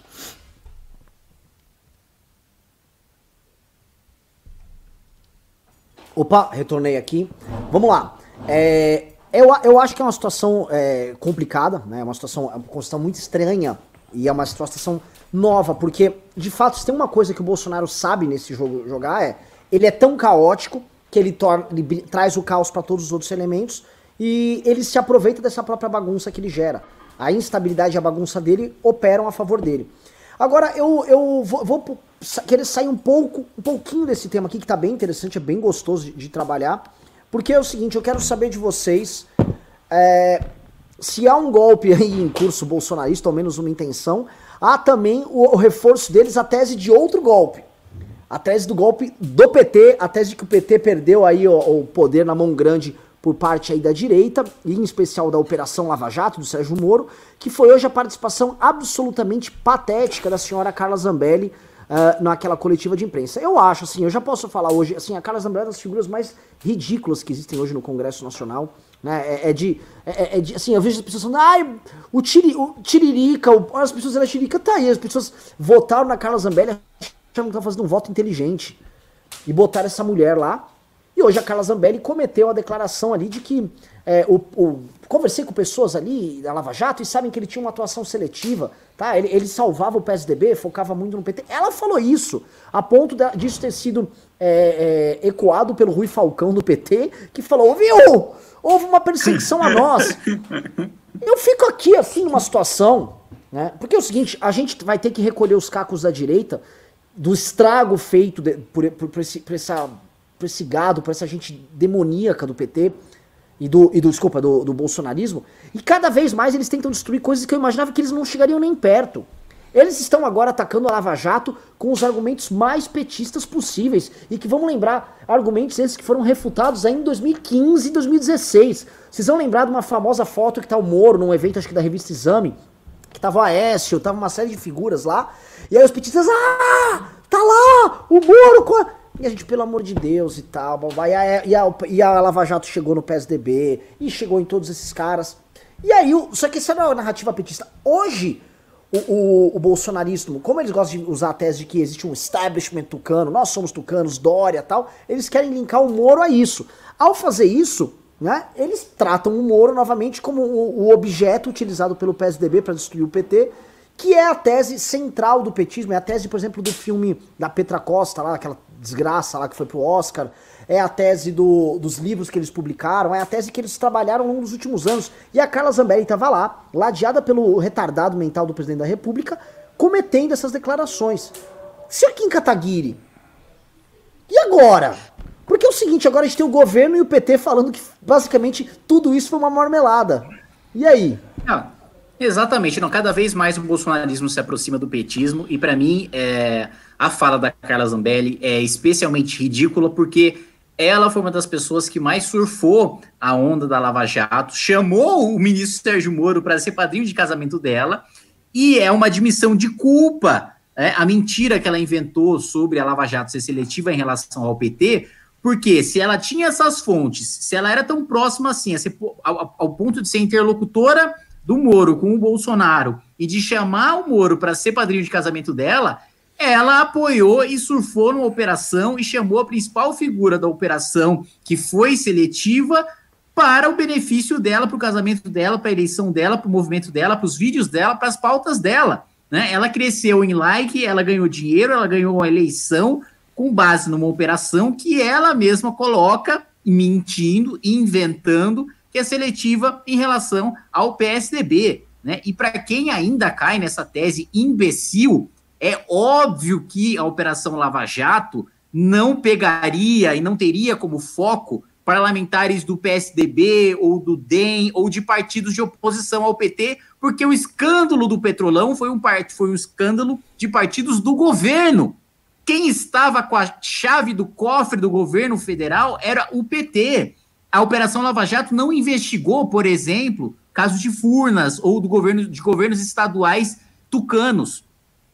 Opa, retornei aqui. Vamos lá. É, eu, eu acho que é uma situação é, complicada, né? É uma situação, é uma situação muito estranha e é uma situação nova, porque de fato, se tem uma coisa que o Bolsonaro sabe nesse jogo jogar é ele é tão caótico que ele, torna, ele traz o caos para todos os outros elementos e ele se aproveita dessa própria bagunça que ele gera a instabilidade e a bagunça dele operam a favor dele. Agora, eu, eu vou, vou querer sair um pouco, um pouquinho desse tema aqui, que tá bem interessante, é bem gostoso de, de trabalhar, porque é o seguinte, eu quero saber de vocês é, se há um golpe aí em curso bolsonarista, ou menos uma intenção, há também o, o reforço deles a tese de outro golpe. A tese do golpe do PT, a tese de que o PT perdeu aí o, o poder na mão grande por parte aí da direita, e em especial da Operação Lava Jato, do Sérgio Moro, que foi hoje a participação absolutamente patética da senhora Carla Zambelli uh, naquela coletiva de imprensa. Eu acho, assim, eu já posso falar hoje, assim, a Carla Zambelli é uma das figuras mais ridículas que existem hoje no Congresso Nacional, né, é, é de, é, é, de, assim, eu vejo as pessoas falando, ai, o, tiri, o Tiririca, o, as pessoas, ela Tiririca, tá aí, as pessoas votaram na Carla Zambelli achando que tá fazendo um voto inteligente, e botaram essa mulher lá, e hoje a Carla Zambelli cometeu a declaração ali de que é, o, o, conversei com pessoas ali da Lava Jato e sabem que ele tinha uma atuação seletiva, tá? Ele, ele salvava o PSDB, focava muito no PT. Ela falou isso, a ponto de, disso ter sido é, é, ecoado pelo Rui Falcão do PT, que falou: viu? Houve uma perseguição a nós. Eu fico aqui assim numa situação, né? Porque é o seguinte, a gente vai ter que recolher os cacos da direita do estrago feito de, por, por, por, esse, por essa por esse gado, por essa gente demoníaca do PT e do, e do desculpa, do, do bolsonarismo, e cada vez mais eles tentam destruir coisas que eu imaginava que eles não chegariam nem perto. Eles estão agora atacando a Lava Jato com os argumentos mais petistas possíveis. E que vamos lembrar, argumentos esses que foram refutados ainda em 2015 e 2016. Vocês vão lembrar de uma famosa foto que tá o Moro num evento, acho que da revista Exame, que tava o Aécio, tava uma série de figuras lá. E aí os petistas, ah, tá lá, o Moro com a... E a gente, pelo amor de Deus e tal, e a, e a, e a Lava Jato chegou no PSDB, e chegou em todos esses caras. E aí, só que essa não é a narrativa petista. Hoje, o, o, o, bolsonarismo, como eles gostam de usar a tese de que existe um establishment tucano, nós somos tucanos, Dória tal, eles querem linkar o Moro a isso. Ao fazer isso, né, eles tratam o Moro novamente como o, o objeto utilizado pelo PSDB para destruir o PT, que é a tese central do petismo, é a tese, por exemplo, do filme da Petra Costa, lá, aquela desgraça lá que foi pro Oscar. É a tese do, dos livros que eles publicaram, é a tese que eles trabalharam ao longo dos últimos anos. E a Carla Zambelli estava lá, ladeada pelo retardado mental do presidente da República, cometendo essas declarações. Senhor Kim Kataguiri, e agora? Porque é o seguinte, agora a gente tem o governo e o PT falando que basicamente tudo isso foi uma marmelada. E aí? Ah, exatamente, não. Cada vez mais o bolsonarismo se aproxima do petismo e para mim é, a fala da Carla Zambelli é especialmente ridícula porque ela foi uma das pessoas que mais surfou a onda da Lava Jato, chamou o ministro Sérgio Moro para ser padrinho de casamento dela e é uma admissão de culpa é, a mentira que ela inventou sobre a Lava Jato ser seletiva em relação ao PT, porque se ela tinha essas fontes, se ela era tão próxima assim, ao, ao, ponto de ser interlocutora do Moro com o Bolsonaro e de chamar o Moro para ser padrinho de casamento dela, ela apoiou e surfou numa operação e chamou a principal figura da operação, que foi seletiva, para o benefício dela, para o casamento dela, para a eleição dela, para o movimento dela, para os vídeos dela, para as pautas dela. Né? Ela cresceu em like, ela ganhou dinheiro, ela ganhou uma eleição com base numa operação que ela mesma coloca, mentindo, inventando, que é seletiva em relação ao PSDB. Né? E para quem ainda cai nessa tese imbecil, é óbvio que a Operação Lava Jato não pegaria e não teria como foco parlamentares do PSDB ou do DEM ou de partidos de oposição ao PT, porque o escândalo do Petrolão foi um, foi um escândalo de partidos do governo. Quem estava com a chave do cofre do governo federal era o PT. A Operação Lava Jato não investigou, por exemplo, casos de Furnas ou do governo de governos estaduais tucanos.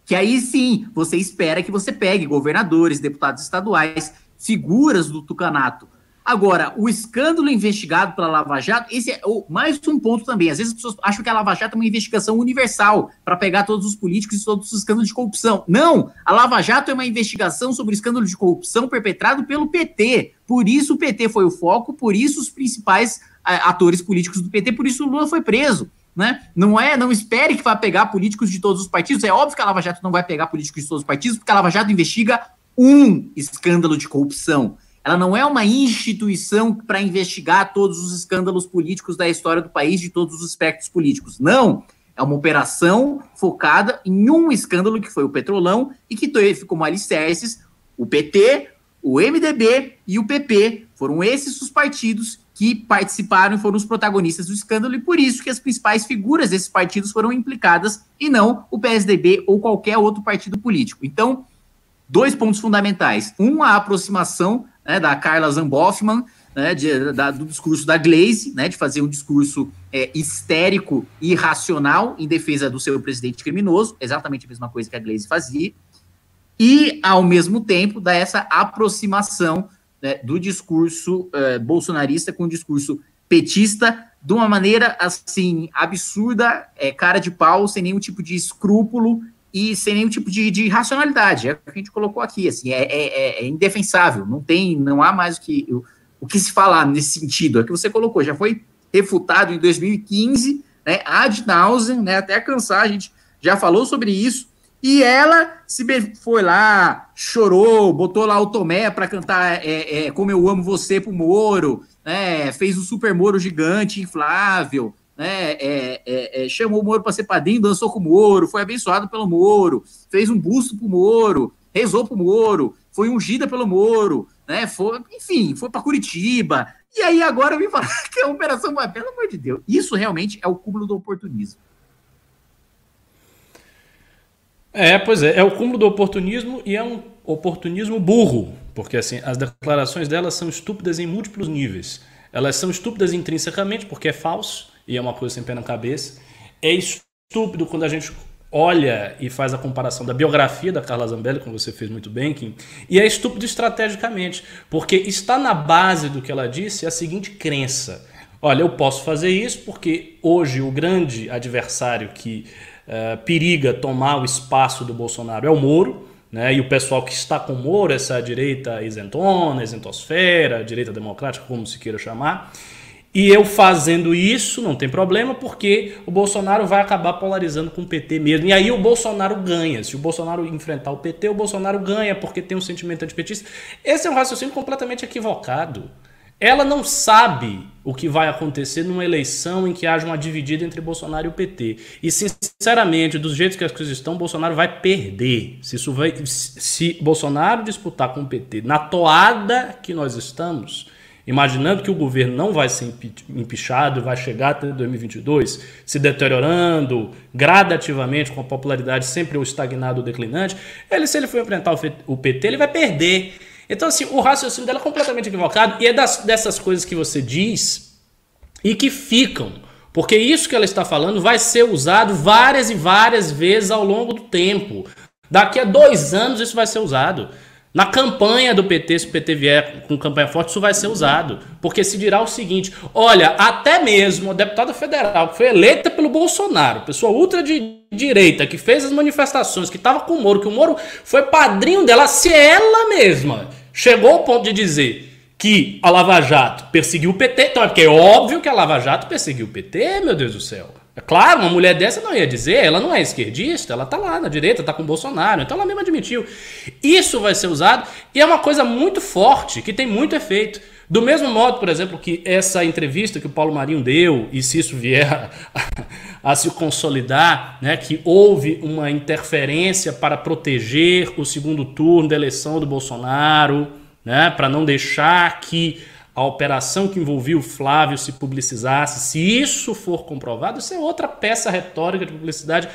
Que aí sim, você espera que você pegue governadores, deputados estaduais, figuras do tucanato. Agora, o escândalo investigado pela Lava Jato, esse é mais um ponto também. Às vezes as pessoas acham que a Lava Jato é uma investigação universal para pegar todos os políticos e todos os escândalos de corrupção. Não! A Lava Jato é uma investigação sobre escândalo de corrupção perpetrado pelo PT. Por isso o PT foi o foco, por isso os principais atores políticos do PT, por isso o Lula foi preso. Né? Não é, não espere que vá pegar políticos de todos os partidos. É óbvio que a Lava Jato não vai pegar políticos de todos os partidos, porque a Lava Jato investiga um escândalo de corrupção. Ela não é uma instituição para investigar todos os escândalos políticos da história do país, de todos os aspectos políticos. Não. É uma operação focada em um escândalo que foi o Petrolão e que teve como alicerces o PT, o MDB e o PP. Foram esses os partidos que participaram e foram os protagonistas do escândalo, e por isso que as principais figuras desses partidos foram implicadas e não o PSDB ou qualquer outro partido político. Então, dois pontos fundamentais. Um, a aproximação né, da Carla Zamboffman, né, de, da, do discurso da Glaze, né, de fazer um discurso é, histérico e irracional em defesa do seu presidente criminoso, exatamente a mesma coisa que a Glaze fazia, e, ao mesmo tempo, dar essa aproximação né, do discurso é, bolsonarista com o discurso petista de uma maneira, assim, absurda, é, cara de pau, sem nenhum tipo de escrúpulo e sem nenhum tipo de, de racionalidade. É o que a gente colocou aqui, assim, é, é, é, é indefensável, não tem, não há mais o que, o, o que se falar nesse sentido. É o que você colocou, já foi refutado em 2015, né, ad nauseam, né, até cansar, a gente já falou sobre isso, e ela se foi lá, chorou, botou lá o Tomé para cantar é, é, Como Eu Amo Você pro Moro, né, fez o Super Moro gigante, inflável, né, é, é, é, chamou o Moro para ser padrinho, dançou com o Moro, foi abençoado pelo Moro, fez um busto para o Moro, rezou para o Moro, foi ungida pelo Moro, né, foi, enfim, foi para Curitiba. E aí agora vem falar *laughs* que a operação vai, pelo amor de Deus, isso realmente é o cúmulo do oportunismo. É, pois é, é o cúmulo do oportunismo e é um oportunismo burro, porque assim, as declarações delas são estúpidas em múltiplos níveis. Elas são estúpidas intrinsecamente, porque é falso, e é uma coisa sem pé na cabeça. É estúpido quando a gente olha e faz a comparação da biografia da Carla Zambelli, como você fez muito bem, Kim, e é estúpido estrategicamente, porque está na base do que ela disse a seguinte crença. Olha, eu posso fazer isso porque hoje o grande adversário que uh, periga tomar o espaço do Bolsonaro é o Moro, né? E o pessoal que está com o Moro, essa direita isentona, isentosfera, direita democrática, como se queira chamar. E eu fazendo isso não tem problema, porque o Bolsonaro vai acabar polarizando com o PT mesmo. E aí o Bolsonaro ganha. Se o Bolsonaro enfrentar o PT, o Bolsonaro ganha, porque tem um sentimento antipetista. Esse é um raciocínio completamente equivocado. Ela não sabe o que vai acontecer numa eleição em que haja uma dividida entre Bolsonaro e o PT. E sinceramente, dos jeitos que as coisas estão, Bolsonaro vai perder. Se, isso vai, se Bolsonaro disputar com o PT na toada que nós estamos, imaginando que o governo não vai ser empichado, vai chegar até 2022, se deteriorando gradativamente, com a popularidade sempre ou estagnado ou declinante, ele, se ele for enfrentar o PT, ele vai perder. Então, assim, o raciocínio dela é completamente equivocado e é das, dessas coisas que você diz e que ficam. Porque isso que ela está falando vai ser usado várias e várias vezes ao longo do tempo. Daqui a dois anos isso vai ser usado. Na campanha do PT, se o PT vier com campanha forte, isso vai ser usado. Porque se dirá o seguinte: olha, até mesmo a deputada federal que foi eleita pelo Bolsonaro, pessoa ultra de direita, que fez as manifestações, que estava com o Moro, que o Moro foi padrinho dela, se ela mesma chegou ao ponto de dizer que a Lava Jato perseguiu o PT, então é porque é óbvio que a Lava Jato perseguiu o PT, meu Deus do céu. É claro, uma mulher dessa não ia dizer, ela não é esquerdista, ela tá lá na direita, tá com o Bolsonaro, então ela mesmo admitiu. Isso vai ser usado e é uma coisa muito forte, que tem muito efeito. Do mesmo modo, por exemplo, que essa entrevista que o Paulo Marinho deu, e se isso vier a, a, se consolidar, né, que houve uma interferência para proteger o segundo turno da eleição do Bolsonaro, né, para não deixar que a operação que envolvia o Flávio se publicizasse, se isso for comprovado, isso é outra peça retórica de publicidade,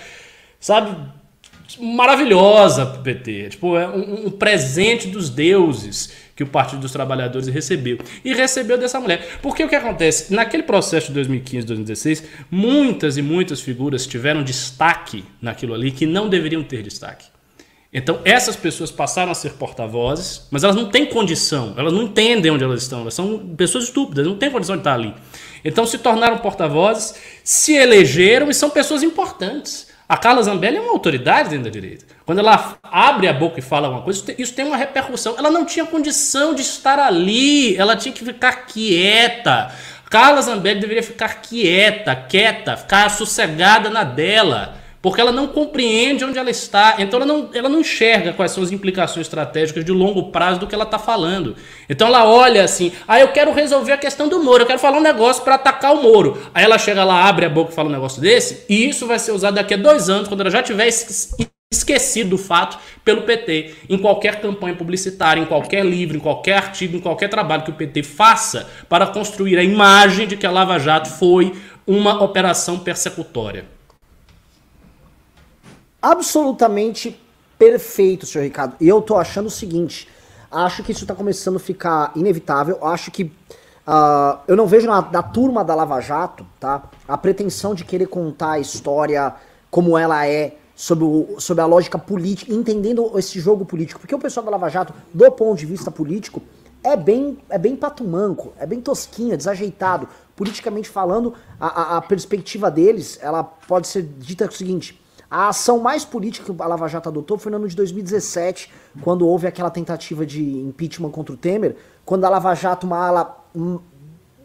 sabe, maravilhosa para o PT. Tipo, é um, um, presente dos deuses que o Partido dos Trabalhadores recebeu. E recebeu dessa mulher. Porque o que acontece? Naquele processo de 2015, 2016, muitas e muitas figuras tiveram destaque naquilo ali que não deveriam ter destaque. Então, essas pessoas passaram a ser porta-vozes, mas elas não têm condição, elas não entendem onde elas estão, elas são pessoas estúpidas, não têm condição de estar ali. Então, se tornaram porta-vozes, se elegeram e são pessoas importantes. A Carla Zambelli é uma autoridade dentro da direita. Quando ela abre a boca e fala alguma coisa, isso tem uma repercussão. Ela não tinha condição de estar ali, ela tinha que ficar quieta. Carla Zambelli deveria ficar quieta, quieta, ficar sossegada na dela porque ela não compreende onde ela está, então ela não, ela não enxerga quais são as implicações estratégicas de longo prazo do que ela está falando. Então ela olha assim, ah, eu quero resolver a questão do Moro, eu quero falar um negócio para atacar o Moro. Aí ela chega lá, abre a boca e fala um negócio desse, e isso vai ser usado daqui a dois anos, quando ela já tiver esquecido do fato pelo PT, em qualquer campanha publicitária, em qualquer livro, em qualquer artigo, em qualquer trabalho que o PT faça para construir a imagem de que a Lava Jato foi uma operação persecutória absolutamente perfeito, senhor Ricardo. E eu tô achando o seguinte: acho que isso tá começando a ficar inevitável. Acho que. Uh, eu não vejo na, na turma da Lava Jato, tá? A pretensão de querer contar a história como ela é, sobre, o, sobre a lógica política, entendendo esse jogo político. Porque o pessoal da Lava Jato, do ponto de vista político, é bem, é bem patumanco, é bem tosquinho, é desajeitado. Politicamente falando, a, a, a perspectiva deles, ela pode ser dita o seguinte a ação mais política que a Lava Jato adotou foi no ano de 2017, quando houve aquela tentativa de impeachment contra o Temer, quando a Lava Jato, uma ala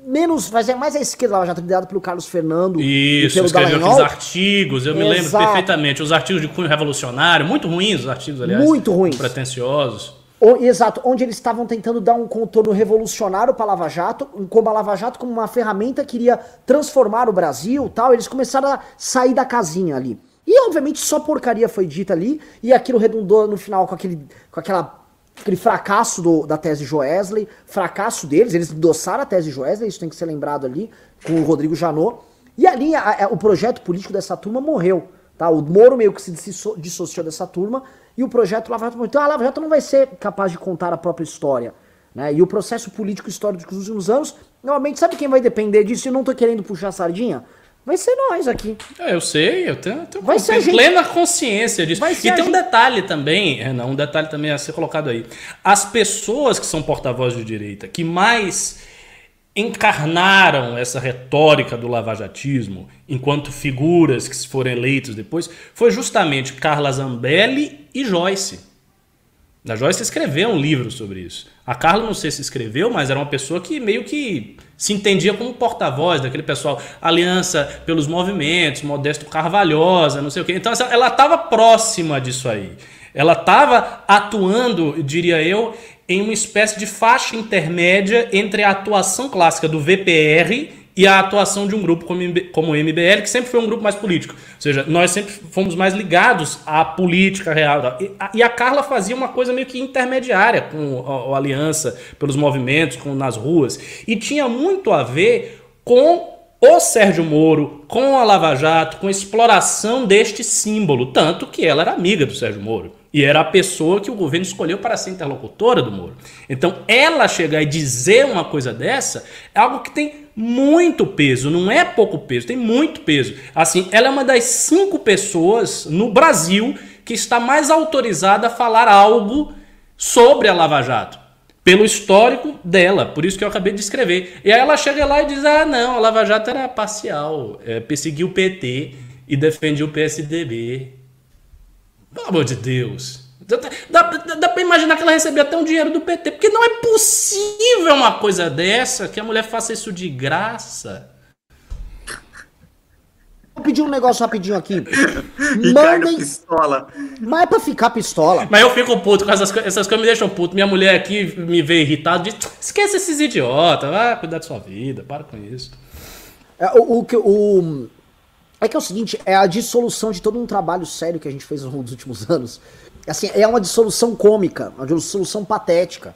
menos, mas é mais a esquerda, Lava Jato, liderada pelo Carlos Fernando. Isso, pelo escreveu aqueles artigos, eu me Exato. lembro perfeitamente. Os artigos de cunho revolucionário, muito ruins os artigos, aliás. Muito ruins. Pretenciosos. O, exato, onde eles estavam tentando dar um contorno revolucionário para a Lava Jato, como a Lava Jato como uma ferramenta que iria transformar o Brasil tal, eles começaram a sair da casinha ali. E obviamente só porcaria foi dita ali, e aquilo redundou no final com aquele, com aquela, aquele fracasso do, da tese Joesley, fracasso deles, eles endossaram a tese Joesley, isso tem que ser lembrado ali, com o Rodrigo Janot. E ali a, a, o projeto político dessa turma morreu. Tá? O Moro meio que se dissociou dessa turma e o projeto Lava Jato morreu. Então a Lava Jato não vai ser capaz de contar a própria história. Né? E o processo político histórico dos últimos anos, normalmente, sabe quem vai depender disso? Eu não tô querendo puxar a sardinha. Vai ser nós aqui. É, eu sei, eu tenho, tenho plena consciência disso. e tem um detalhe também, Renan, um detalhe também a ser colocado aí. As pessoas que são porta-voz de direita, que mais encarnaram essa retórica do lavajatismo enquanto figuras que foram eleitos depois, foi justamente Carla Zambelli e Joyce. A Joyce escreveu um livro sobre isso. A Carla não sei se escreveu, mas era uma pessoa que meio que se entendia como porta-voz daquele pessoal, Aliança pelos Movimentos, Modesto Carvalhosa, não sei o quê. Então ela estava próxima disso aí. Ela estava atuando, diria eu, em uma espécie de faixa intermédia entre a atuação clássica do VPR e a atuação de um grupo como, o MBL, que sempre foi um grupo mais político. Ou seja, nós sempre fomos mais ligados à política real. E a, e a Carla fazia uma coisa meio que intermediária com a, a Aliança pelos movimentos, com nas ruas. E tinha muito a ver com o Sérgio Moro, com a Lava Jato, com a exploração deste símbolo. Tanto que ela era amiga do Sérgio Moro. E era a pessoa que o governo escolheu para ser interlocutora do Moro. Então, ela chegar e dizer uma coisa dessa é algo que tem muito peso, não é pouco peso, tem muito peso. Assim, ela é uma das cinco pessoas no Brasil que está mais autorizada a falar algo sobre a Lava Jato. Pelo histórico dela, por isso que eu acabei de escrever. E aí ela chega lá e diz: ah, não, a Lava Jato era parcial, é, perseguiu o PT e defendia o PSDB. Pelo amor de Deus. Dá, dá, dá pra imaginar que ela recebia até um dinheiro do PT, porque não é possível uma coisa dessa, que a mulher faça isso de graça. Vou pedir um negócio rapidinho aqui. *laughs* Mandem. pistola. Mas é pra ficar pistola. Mas eu fico puto com essas, essas coisas, me deixam puto. Minha mulher aqui me vê irritado, diz: esquece esses idiotas, vai cuidar da sua vida, para com isso. É, o, o, o, é que é o seguinte, é a dissolução de todo um trabalho sério que a gente fez dos *laughs* últimos anos. Assim, é uma dissolução cômica, uma dissolução patética.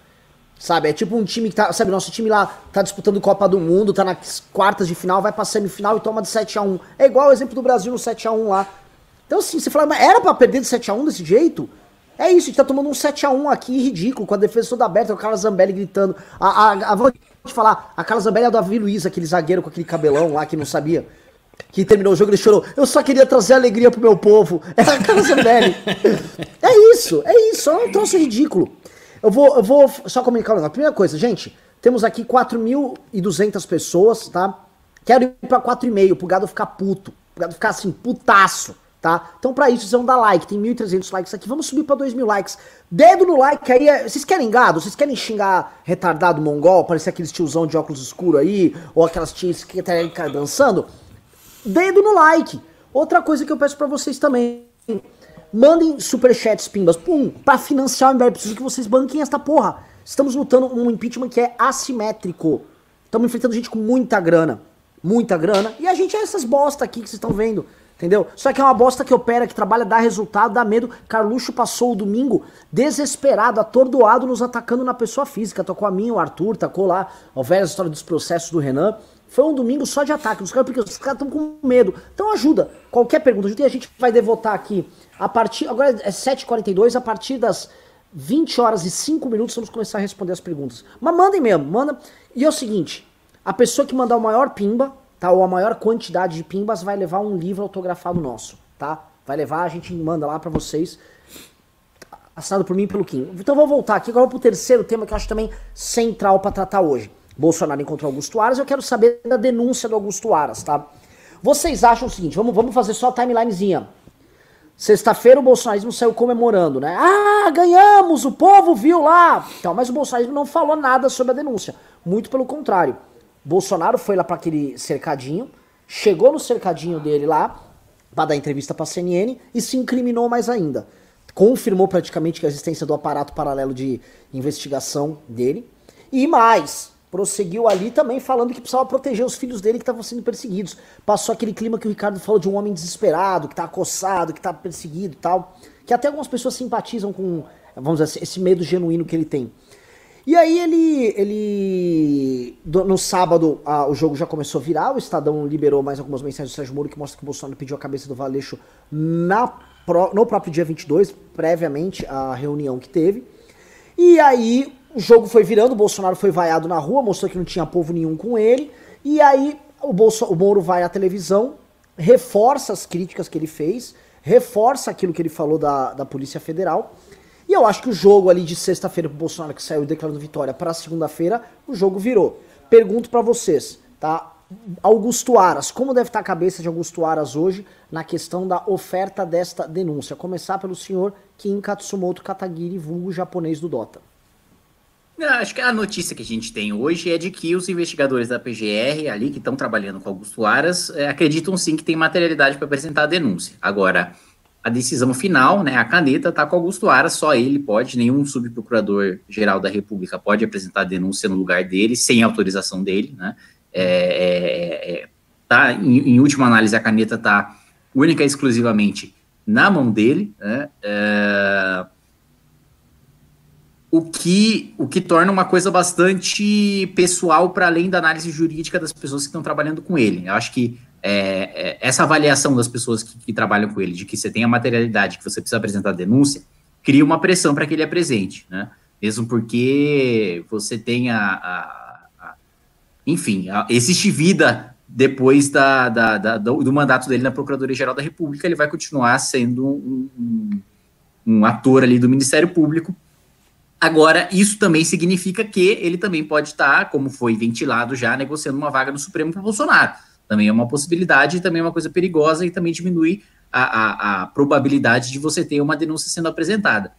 Sabe? É tipo um time que tá. Sabe, nosso time lá tá disputando Copa do Mundo, tá nas quartas de final, vai pra semifinal e toma de 7x1. É igual o exemplo do Brasil no 7x1 lá. Então, assim, você fala, mas era pra perder de 7x1 desse jeito? É isso, a gente tá tomando um 7x1 aqui ridículo, com a defesa toda aberta, o Carlos Zambelli gritando. A, a, a, vou te falar, a Carlos Zambelli é o Davi Luiz, aquele zagueiro com aquele cabelão lá que não sabia que terminou o jogo, ele chorou. Eu só queria trazer alegria pro meu povo. *laughs* É a Carla Zambelli. é isso, é isso. É um troço ridículo. Eu vou, eu vou só comunicar um negócio. Primeira coisa, gente, temos aqui 4.200 pessoas, tá? Quero ir pra 4,5 pro gado ficar puto. Pro gado ficar assim, putaço, tá? Então pra isso vocês vão dar like. Tem 1.300 likes aqui. Vamos subir pra 2.000 likes. Dedo no like aí. É... Vocês querem gado? Vocês querem xingar retardado mongol? Parecer aqueles tiozão de óculos escuros aí? Ou aquelas tias que tá dançando? Dedo no like. Outra coisa que eu peço para vocês também. Mandem superchats, pimbas, pum, pra financiar o MBL. Preciso que vocês banquem esta porra. Estamos lutando um impeachment que é assimétrico. Estamos enfrentando gente com muita grana. Muita grana. E a gente é essas bosta aqui que vocês estão vendo. Entendeu? Só que é uma bosta que opera, que trabalha, dá resultado, dá medo. Carluxo passou o domingo desesperado, atordoado, nos atacando na pessoa física. Tocou a mim, o Arthur, tacou lá a velha história dos processos do Renan. Foi um domingo só de ataque os caras, porque os caras estão com medo. Então ajuda. Qualquer pergunta, ajuda e a gente vai devotar aqui a partir. Agora é 7h42, a partir das 20 horas e 5 minutos vamos começar a responder as perguntas. Mas mandem mesmo, manda. E é o seguinte: a pessoa que mandar o maior pimba, tá? Ou a maior quantidade de pimbas vai levar um livro autografado nosso, tá? Vai levar, a gente manda lá para vocês. Assinado por mim e pelo Kim. Então vou voltar aqui agora pro terceiro tema que eu acho também central para tratar hoje. Bolsonaro encontrou Augusto Aras, eu quero saber da denúncia do Augusto Aras, tá? Vocês acham o seguinte, vamos, vamos fazer só a timelinezinha. Sexta-feira o bolsonarismo saiu comemorando, né? Ah, ganhamos, o povo viu lá. Então, mas o bolsonarismo não falou nada sobre a denúncia. Muito pelo contrário. Bolsonaro foi lá para aquele cercadinho, chegou no cercadinho dele lá, para dar entrevista para a CNN e se incriminou mais ainda. Confirmou praticamente a existência do aparato paralelo de investigação dele. E mais, prosseguiu ali também falando que precisava proteger os filhos dele que estavam sendo perseguidos. Passou aquele clima que o Ricardo falou de um homem desesperado, que tá acossado, que tá perseguido e tal. Que até algumas pessoas simpatizam com, vamos dizer, esse medo genuíno que ele tem. E aí ele, ele no sábado a, o jogo já começou a virar, o Estadão liberou mais algumas mensagens do Sérgio Moro que mostra que o Bolsonaro pediu a cabeça do Valeixo na, no próprio dia 22, previamente à reunião que teve. E aí o jogo foi virando, o Bolsonaro foi vaiado na rua, mostrou que não tinha povo nenhum com ele. E aí o, Bolso, o Moro vai à televisão, reforça as críticas que ele fez, reforça aquilo que ele falou da, da Polícia Federal. E eu acho que o jogo ali de sexta-feira pro Bolsonaro, que saiu declarando vitória, para segunda-feira, o jogo virou. Pergunto para vocês, tá? Augusto Aras, como deve estar a cabeça de Augusto Aras hoje na questão da oferta desta denúncia? Começar pelo senhor Kim Katsumoto Katagiri, vulgo japonês do Dota. Acho que a notícia que a gente tem hoje é de que os investigadores da PGR, ali que estão trabalhando com Augusto Aras, é, acreditam sim que tem materialidade para apresentar a denúncia. Agora, a decisão final, né, a caneta está com Augusto Aras, só ele pode, nenhum subprocurador-geral da República pode apresentar a denúncia no lugar dele, sem autorização dele, né, é, é, é tá, em, em, última análise, a caneta está única e exclusivamente na mão dele, né, é, o que, o que torna uma coisa bastante pessoal para além da análise jurídica das pessoas que estão trabalhando com ele. Eu acho que é, é, essa avaliação das pessoas que, que, trabalham com ele, de que você tem a materialidade, que você precisa apresentar denúncia, cria uma pressão para que ele apresente, né? Mesmo porque você tem a. a, a enfim, a, existe vida depois da, da, da do, do, mandato dele na Procuradoria-Geral da República, ele vai continuar sendo um, um, um ator ali do Ministério Público Agora, isso também significa que ele também pode estar, como foi ventilado já, negociando uma vaga no Supremo para Bolsonaro. Também é uma possibilidade, também é uma coisa perigosa e também diminui a, a, a probabilidade de você ter uma denúncia sendo apresentada.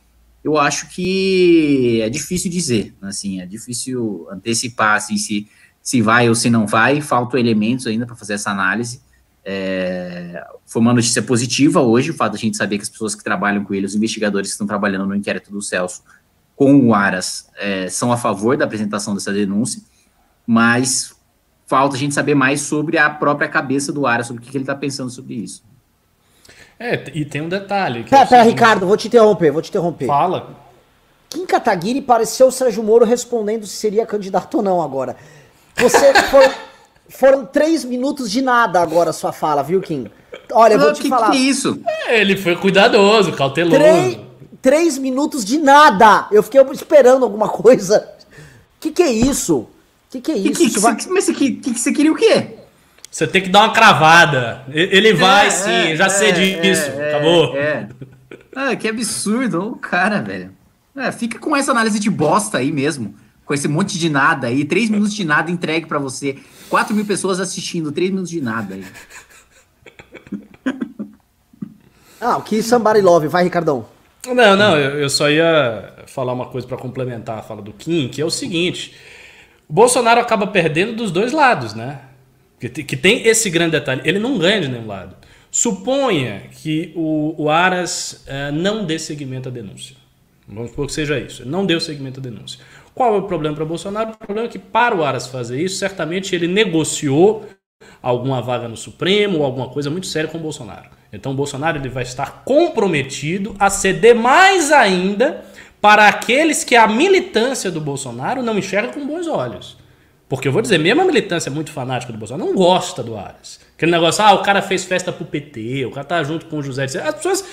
Eu acho que é difícil dizer, assim, é difícil antecipar assim, se, se vai ou se não vai, faltam elementos ainda para fazer essa análise. É, foi uma notícia positiva hoje, o fato de a gente saber que as pessoas que trabalham com ele, os investigadores que estão trabalhando no inquérito do Celso, com o Aras é, são a favor da apresentação dessa denúncia, mas falta a gente saber mais sobre a própria cabeça do Aras, sobre o que, que ele está pensando sobre isso. É, e tem um detalhe. Pera, pera, Ricardo, vou te interromper, vou te interromper. Fala. Kim Kataguiri pareceu o Sérgio Moro respondendo se seria candidato ou não agora. Você *laughs* for, foram três minutos de nada agora a sua fala, viu, Kim? Olha, eu vou te que falar. Que é isso? É, ele foi cuidadoso, cauteloso. Três, Três minutos de nada. Eu fiquei esperando alguma coisa. Que que é isso? Que que é isso? Que, que, vai... Mas você, que, que, você queria o quê? Você tem que dar uma cravada. Ele vai é, sim, é, já é, sei disso. É, Acabou. É. Ah, que absurdo, o cara, velho. É, fica com essa análise de bosta aí mesmo. Com esse monte de nada aí. Três minutos de nada entregue para você. Quatro mil pessoas assistindo. Três minutos de nada aí. Ah, o que Somebody Love. Vai, Ricardão. Não, não, eu, só ia falar uma coisa para complementar a fala do Kim, que é o seguinte: o Bolsonaro acaba perdendo dos dois lados, né? Que, que tem esse grande detalhe. Ele não ganha de nenhum lado. Suponha que o, o Aras eh, não dê seguimento à denúncia. Vamos supor que seja isso. Ele não deu seguimento à denúncia. Qual é o problema para Bolsonaro? O problema é que, para o Aras fazer isso, certamente ele negociou alguma vaga no Supremo ou alguma coisa muito séria com o Bolsonaro. Então o Bolsonaro ele vai estar comprometido a ceder mais ainda para aqueles que a militância do Bolsonaro não enxerga com bons olhos. Porque eu vou dizer, mesmo a militância muito fanática do Bolsonaro não gosta do Aras. Aquele negócio, ah, o cara fez festa pro PT, o cara tá junto com o José. As pessoas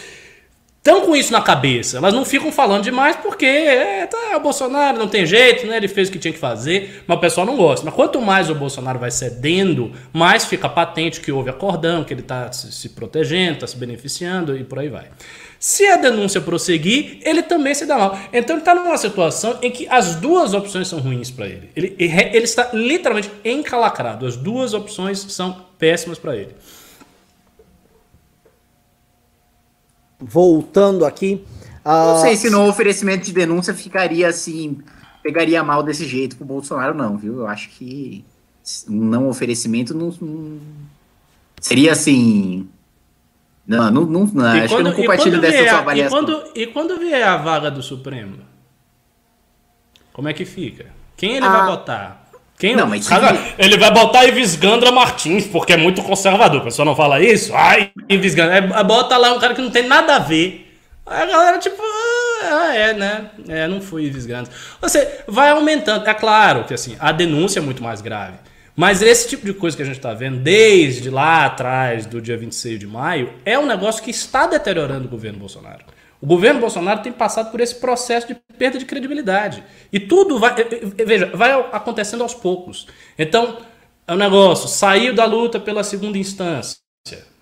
estão com isso na cabeça. Elas não ficam falando demais porque é, tá, o Bolsonaro não tem jeito, né? Ele fez o que tinha que fazer, mas o pessoal não gosta. Mas quanto mais o Bolsonaro vai cedendo, mais fica patente que houve acordão, que ele está se, se, protegendo, está se beneficiando e por aí vai. Se a denúncia prosseguir, ele também se dá mal. Então ele está numa situação em que as duas opções são ruins para ele. ele. Ele está literalmente encalacrado. As duas opções são péssimas para ele. Voltando aqui. Uh... Não sei se no oferecimento de denúncia ficaria assim, pegaria mal desse jeito pro Bolsonaro, não, viu? Eu acho que um não oferecimento não, não seria assim. Não, não, não, não acho quando, que eu não compartilho dessa vier, sua avaliação. E quando, e quando vier a vaga do Supremo? Como é que fica? Quem ele ah. vai botar? Quem não, mas cara, ele vai botar Ives Gandra Martins, porque é muito conservador. O pessoal não fala isso? Ai, Ives Gandra. É, bota lá um cara que não tem nada a ver. Aí a galera, tipo, ah, é, né? É, não foi Ives Gandra. Você vai aumentando. É claro que assim, a denúncia é muito mais grave. Mas esse tipo de coisa que a gente está vendo desde lá atrás, do dia 26 de maio, é um negócio que está deteriorando o governo Bolsonaro. O governo Bolsonaro tem passado por esse processo de perda de credibilidade. E tudo vai, veja, vai acontecendo aos poucos. Então, é um negócio, saiu da luta pela segunda instância,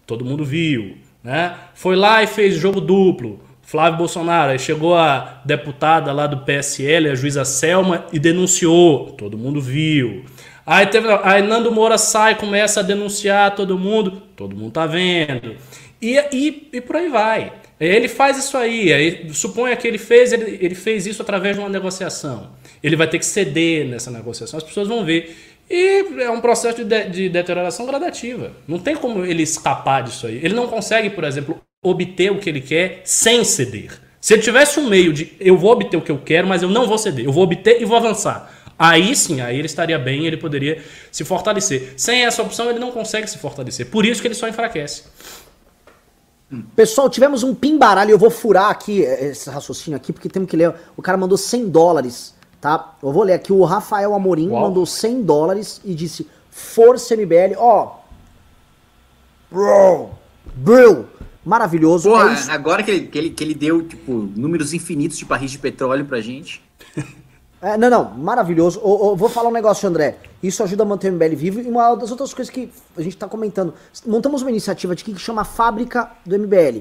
todo mundo viu, né? Foi lá e fez jogo duplo. Flávio Bolsonaro, aí chegou a deputada lá do PSL, a juíza Selma, e denunciou, todo mundo viu. Aí, teve, aí Nando Moura sai, começa a denunciar todo mundo, todo mundo tá vendo. E, e, e por aí vai. Ele faz isso aí, aí suponha que ele fez, ele, ele fez isso através de uma negociação. Ele vai ter que ceder nessa negociação, as pessoas vão ver. E é um processo de, de, de deterioração gradativa. Não tem como ele escapar disso aí. Ele não consegue, por exemplo, obter o que ele quer sem ceder. Se ele tivesse um meio de eu vou obter o que eu quero, mas eu não vou ceder, eu vou obter e vou avançar. Aí sim, aí ele estaria bem, ele poderia se fortalecer. Sem essa opção, ele não consegue se fortalecer. Por isso que ele só enfraquece. Pessoal, tivemos um pimbaralho. Eu vou furar aqui eh, esse raciocínio aqui, porque temos que ler. O cara mandou 100 dólares, tá? Eu vou ler aqui. O Rafael Amorim Uau. mandou 100 dólares e disse: Força MBL. Ó. Bro. Bro. Maravilhoso. Porra, é agora que ele, que, ele, que ele deu, tipo, números infinitos de barris de petróleo pra gente. É, não, não, maravilhoso. Eu, eu vou falar um negócio, André. Isso ajuda a manter o MBL vivo. E uma das outras coisas que a gente tá comentando. Montamos uma iniciativa aqui que chama Fábrica do MBL.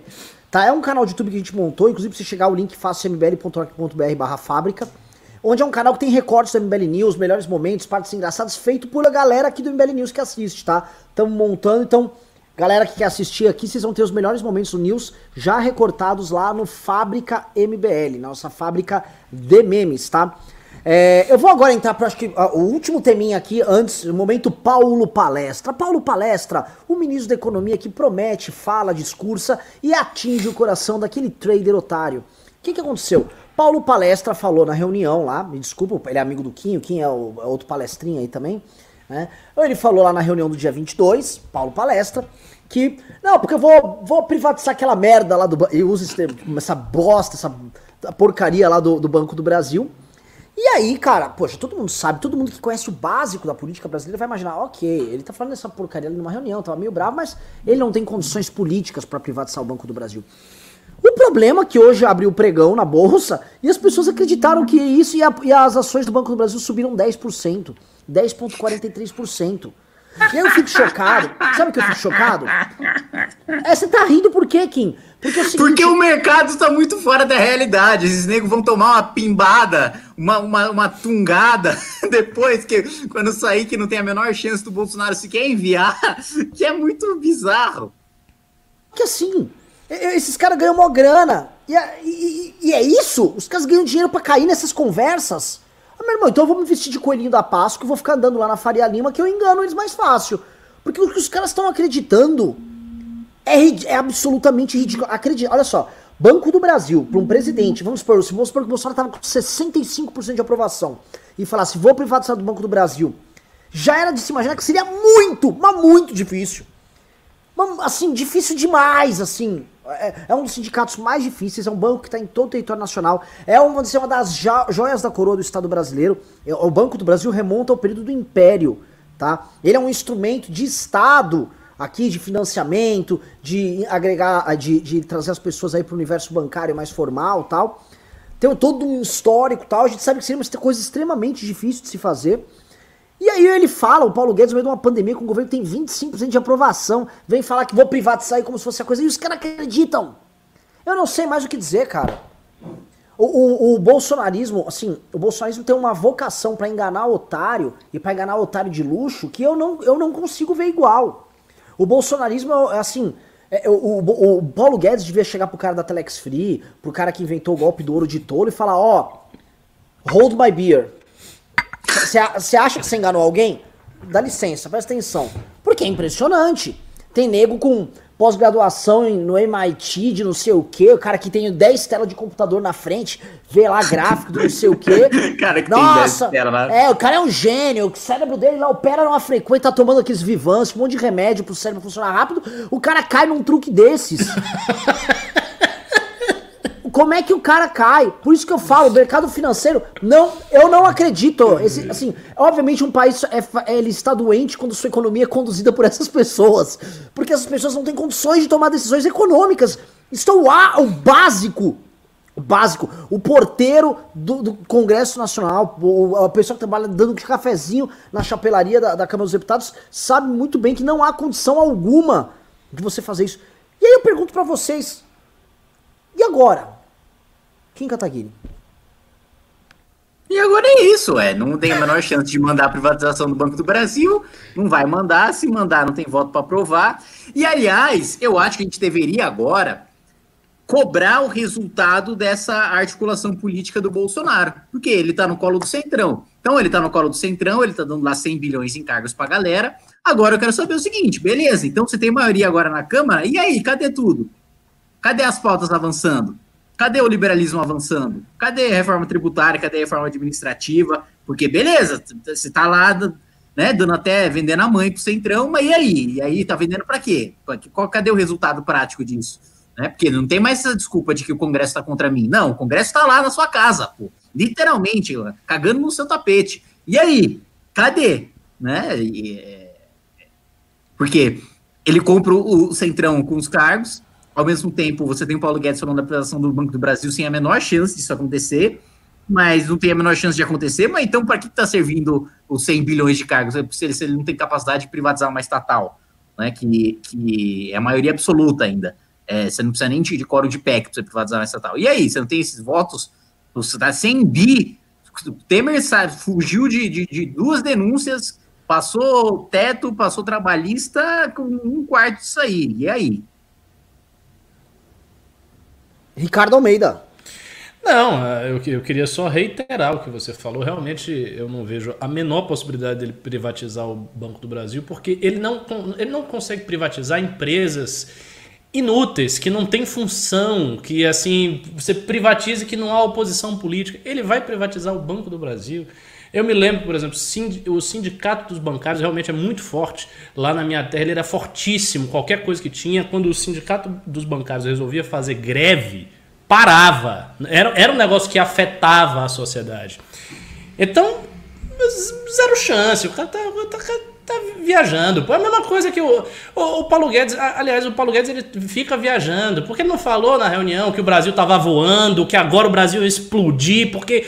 Tá? É um canal de YouTube que a gente montou. Inclusive, se chegar o link, faça mbl.org.br barra fábrica. Onde é um canal que tem recortes do MBL News, melhores momentos, partes engraçadas, feito por a galera aqui do MBL News que assiste, tá? Estamos montando, então Galera que quer assistir aqui, vocês vão ter os melhores momentos do News já recortados lá no Fábrica MBL, nossa fábrica de memes, tá? É, eu vou agora entrar para acho que o último teminha aqui, antes, o momento Paulo Palestra. Paulo Palestra, o ministro da Economia que promete, fala, discursa e atinge o coração daquele trader otário. O que, que aconteceu? Paulo Palestra falou na reunião lá, me desculpa, ele é amigo do Quinho, Quinho é, o, é outro palestrinho aí também, né? Ele falou lá na reunião do dia 22, Paulo Palestra, que, não, porque eu vou, vou privatizar aquela merda lá do... Ele usa essa bosta, essa porcaria lá do, do Banco do Brasil, e aí, cara, poxa, todo mundo sabe, todo mundo que conhece o básico da política brasileira vai imaginar, ok, ele tá falando dessa porcaria numa reunião, tava meio bravo, mas ele não tem condições políticas para privatizar o Banco do Brasil. O problema é que hoje abriu o pregão na bolsa e as pessoas acreditaram que isso e, a, e as ações do Banco do Brasil subiram 10%, 10,43%. E aí eu fico chocado. Sabe o que eu fico chocado? É, você tá rindo por quê, Kim? Porque, é o, seguinte... Porque o mercado está muito fora da realidade. Esses negros vão tomar uma pimbada, uma, uma, uma tungada *laughs* depois que quando sair que não tem a menor chance do Bolsonaro se quer enviar, *laughs* que é muito bizarro. Que assim, esses caras ganham uma grana. E, é, e, e, é isso? Os caras ganham dinheiro para cair nessas conversas. Ah, meu irmão, então eu vou me vestir de coelhinho da Páscoa e vou ficar andando lá na Faria Lima que eu engano eles mais fácil. Porque o que os caras estão acreditando é, é absolutamente ridículo. Acredita, olha só. Banco do Brasil, para um presidente, vamos supor, se vamos supor que o Bolsonaro estava com 65% de aprovação e falasse, vou privatizar do Banco do Brasil, já era de se imaginar que seria muito, mas muito difícil. Assim, difícil demais, assim. É, é, um dos sindicatos mais difíceis, é um banco que está em todo o território nacional, é uma, uma das joias da coroa do Estado brasileiro. É, o Banco do Brasil remonta ao período do Império, tá? Ele é um instrumento de Estado aqui de financiamento, de agregar, de, de trazer as pessoas aí para o universo bancário mais formal tal. Tem todo um histórico tal. A gente sabe que seria uma coisa extremamente difícil de se fazer. E aí ele fala, o Paulo Guedes, no meio de uma pandemia com o governo tem 25% de aprovação, vem falar que vou privatizar aí como se fosse a coisa, e os caras acreditam. Eu não sei mais o que dizer, cara. O, o, o, bolsonarismo, assim, o bolsonarismo tem uma vocação para enganar otário e para enganar otário de luxo que eu não, eu não consigo ver igual. O bolsonarismo é assim. É, o, o, o, Paulo Guedes devia chegar pro cara da Telex Free, pro cara que inventou o golpe do ouro de tolo e falar: Ó, oh, hold my beer. Você acha que você enganou alguém? Dá licença, presta atenção. Porque é impressionante. Tem nego com pós-graduação no MIT de não sei o que, o cara que tem 10 telas de computador na frente, vê lá gráfico do não sei o que. *laughs* cara que Nossa, tem 10 telas, né? É, o cara é um gênio, o cérebro dele lá opera numa frequência, tá tomando aqueles vivans, um monte de remédio pro cérebro funcionar rápido, o cara cai num truque desses. *laughs* como é que o cara cai? Por isso que eu falo, o mercado financeiro, não, eu não acredito. Esse, assim, obviamente um país é, ele está doente quando sua economia é conduzida por essas pessoas, porque essas pessoas não têm condições de tomar decisões econômicas. Estou lá, o básico, o básico, o porteiro do, do Congresso Nacional, a pessoa que trabalha dando cafezinho na chapelaria da, da Câmara dos Deputados, sabe muito bem que não há condição alguma de você fazer isso. E aí eu pergunto para vocês, e agora? Kim Kataguiri. E agora é isso, é. Não tem a menor chance de mandar a privatização do Banco do Brasil. Não vai mandar. Se mandar, não tem voto para aprovar. E, aliás, eu acho que a gente deveria agora cobrar o resultado dessa articulação política do Bolsonaro, porque ele está no colo do Centrão. Então ele está no colo do Centrão, ele está dando lá 100 bilhões em cargos para a galera. Agora eu quero saber o seguinte, beleza? Então você tem maioria agora na Câmara, e aí, cadê tudo? Cadê as pautas avançando? Cadê o liberalismo avançando? Cadê a reforma tributária? Cadê a reforma administrativa? Porque beleza, você está lá né, dando até vendendo a mãe pro Centrão, mas e aí? E aí tá vendendo para quê? Qual, cadê o resultado prático disso? Né? Porque não tem mais essa desculpa de que o Congresso está contra mim. Não, o Congresso está lá na sua casa, pô. Literalmente, cagando no seu tapete. E aí? Cadê? Né? E, é... Porque ele compra o Centrão com os cargos, ao mesmo tempo você tem o Paulo Guedes falando da privatização do Banco do Brasil sem a menor chance disso acontecer, mas não tem a menor chance de acontecer, mas então para que está servindo os 100 bilhões de cargos? Se ele, se ele não tem capacidade de privatizar uma estatal, né, que, que é a maioria absoluta ainda. É, você não precisa nem de, coro de PEC para você privatizar uma estatal. E aí, você não tem esses votos? Você está sem bi. Temer sabe, fugiu de, de, de, duas denúncias, passou teto, passou trabalhista com um quarto disso aí. E aí? Ricardo Almeida. Não, eu, eu queria só reiterar o que você falou. Realmente eu não vejo a menor possibilidade dele privatizar o Banco do Brasil, porque ele não, ele não consegue privatizar empresas inúteis, que não tem função, que assim, você privatiza que não há oposição política. Ele vai privatizar o Banco do Brasil. Eu me lembro, por exemplo, o sindicato dos bancários realmente é muito forte. Lá na minha terra ele era fortíssimo. Qualquer coisa que tinha, quando o sindicato dos bancários resolvia fazer greve, parava. Era, era um negócio que afetava a sociedade. Então, zero chance. O cara tá, tá, tá viajando. Pô, é a mesma coisa que o, o, o, Paulo Guedes. Aliás, o Paulo Guedes ele fica viajando. Porque ele não falou na reunião que o Brasil tava voando, que agora o Brasil ia explodir, porque,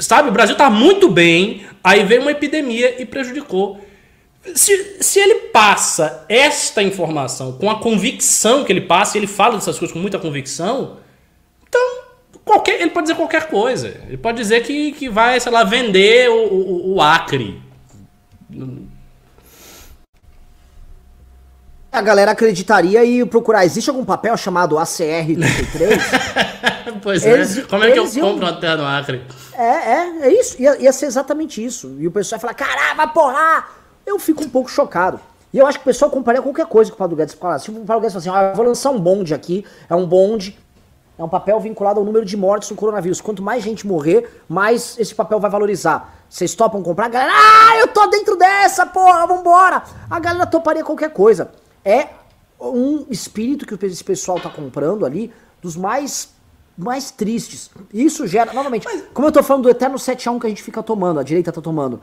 sabe, o Brasil tá muito bem, aí veio uma epidemia e prejudicou. Se, se ele passa esta informação com a convicção que ele passa, e ele fala dessas coisas com muita convicção, então qualquer, ele pode dizer qualquer coisa. Ele pode dizer que, que vai, sei lá, vender o, o, o Acre a galera acreditaria e procurar. Existe algum papel chamado ACR33? *laughs* pois é. eles, é. Como é que eu iam... compro uma terra no Acre? É, é, é isso. Ia, ia ser exatamente isso. E o pessoal ia falar: caramba, porra! Eu fico um pouco chocado. E eu acho que o pessoal comparia qualquer coisa com o Paulo Guedes falasse. Se o Paulo Guedes falasse assim: ah, eu vou lançar um bonde aqui, é um bonde, é um papel vinculado ao número de mortes no coronavírus. Quanto mais gente morrer, mais esse papel vai valorizar. Vocês topam comprar? A galera, ah, eu tô dentro dessa, porra, vambora! A galera toparia qualquer coisa é um espírito que esse pessoal tá comprando ali dos mais mais tristes. Isso gera, novamente, Mas... como eu tô falando do eterno 7 a 1 que a gente fica tomando, a direita tá tomando.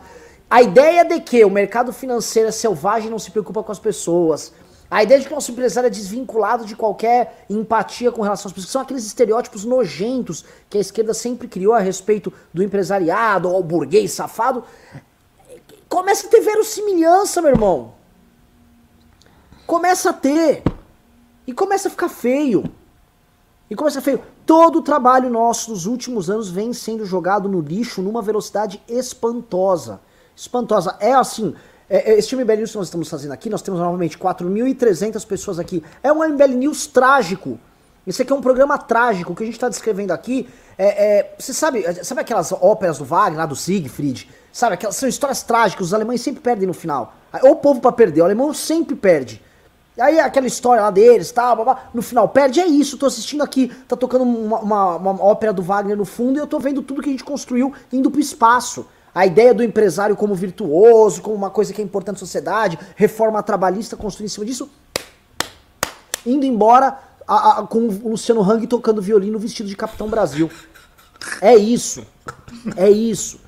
A ideia de que o mercado financeiro é selvagem e não se preocupa com as pessoas. A ideia de que o nosso empresário é desvinculado de qualquer empatia com relação às pessoas, são aqueles estereótipos nojentos que a esquerda sempre criou a respeito do empresariado ou burguês safado. Começa a ter verossimilhança, meu irmão começa a ter. E começa a ficar feio. E começa a feio. Todo o trabalho nosso dos últimos anos vem sendo jogado no lixo numa velocidade espantosa. Espantosa. É assim. É, é, esse MBL News que nós estamos fazendo aqui, nós temos novamente 4.300 pessoas aqui. É um MBL News trágico. Esse aqui é um programa trágico. O que a gente está descrevendo aqui é, é, Você sabe, sabe aquelas óperas do Wagner, lá do Siegfried? Sabe, aquelas são histórias trágicas. Os alemães sempre perdem no final. O povo para perder, o alemão sempre perde. Aí aquela história lá deles, tal, blá, blá, no final perde, é isso, tô assistindo aqui, tá tocando uma, uma, uma, ópera do Wagner no fundo e eu tô vendo tudo que a gente construiu indo pro espaço. A ideia do empresário como virtuoso, como uma coisa que é importante na sociedade, reforma trabalhista construindo em cima disso, indo embora a, a, com o Luciano Hang tocando violino vestido de Capitão Brasil. É isso. É isso.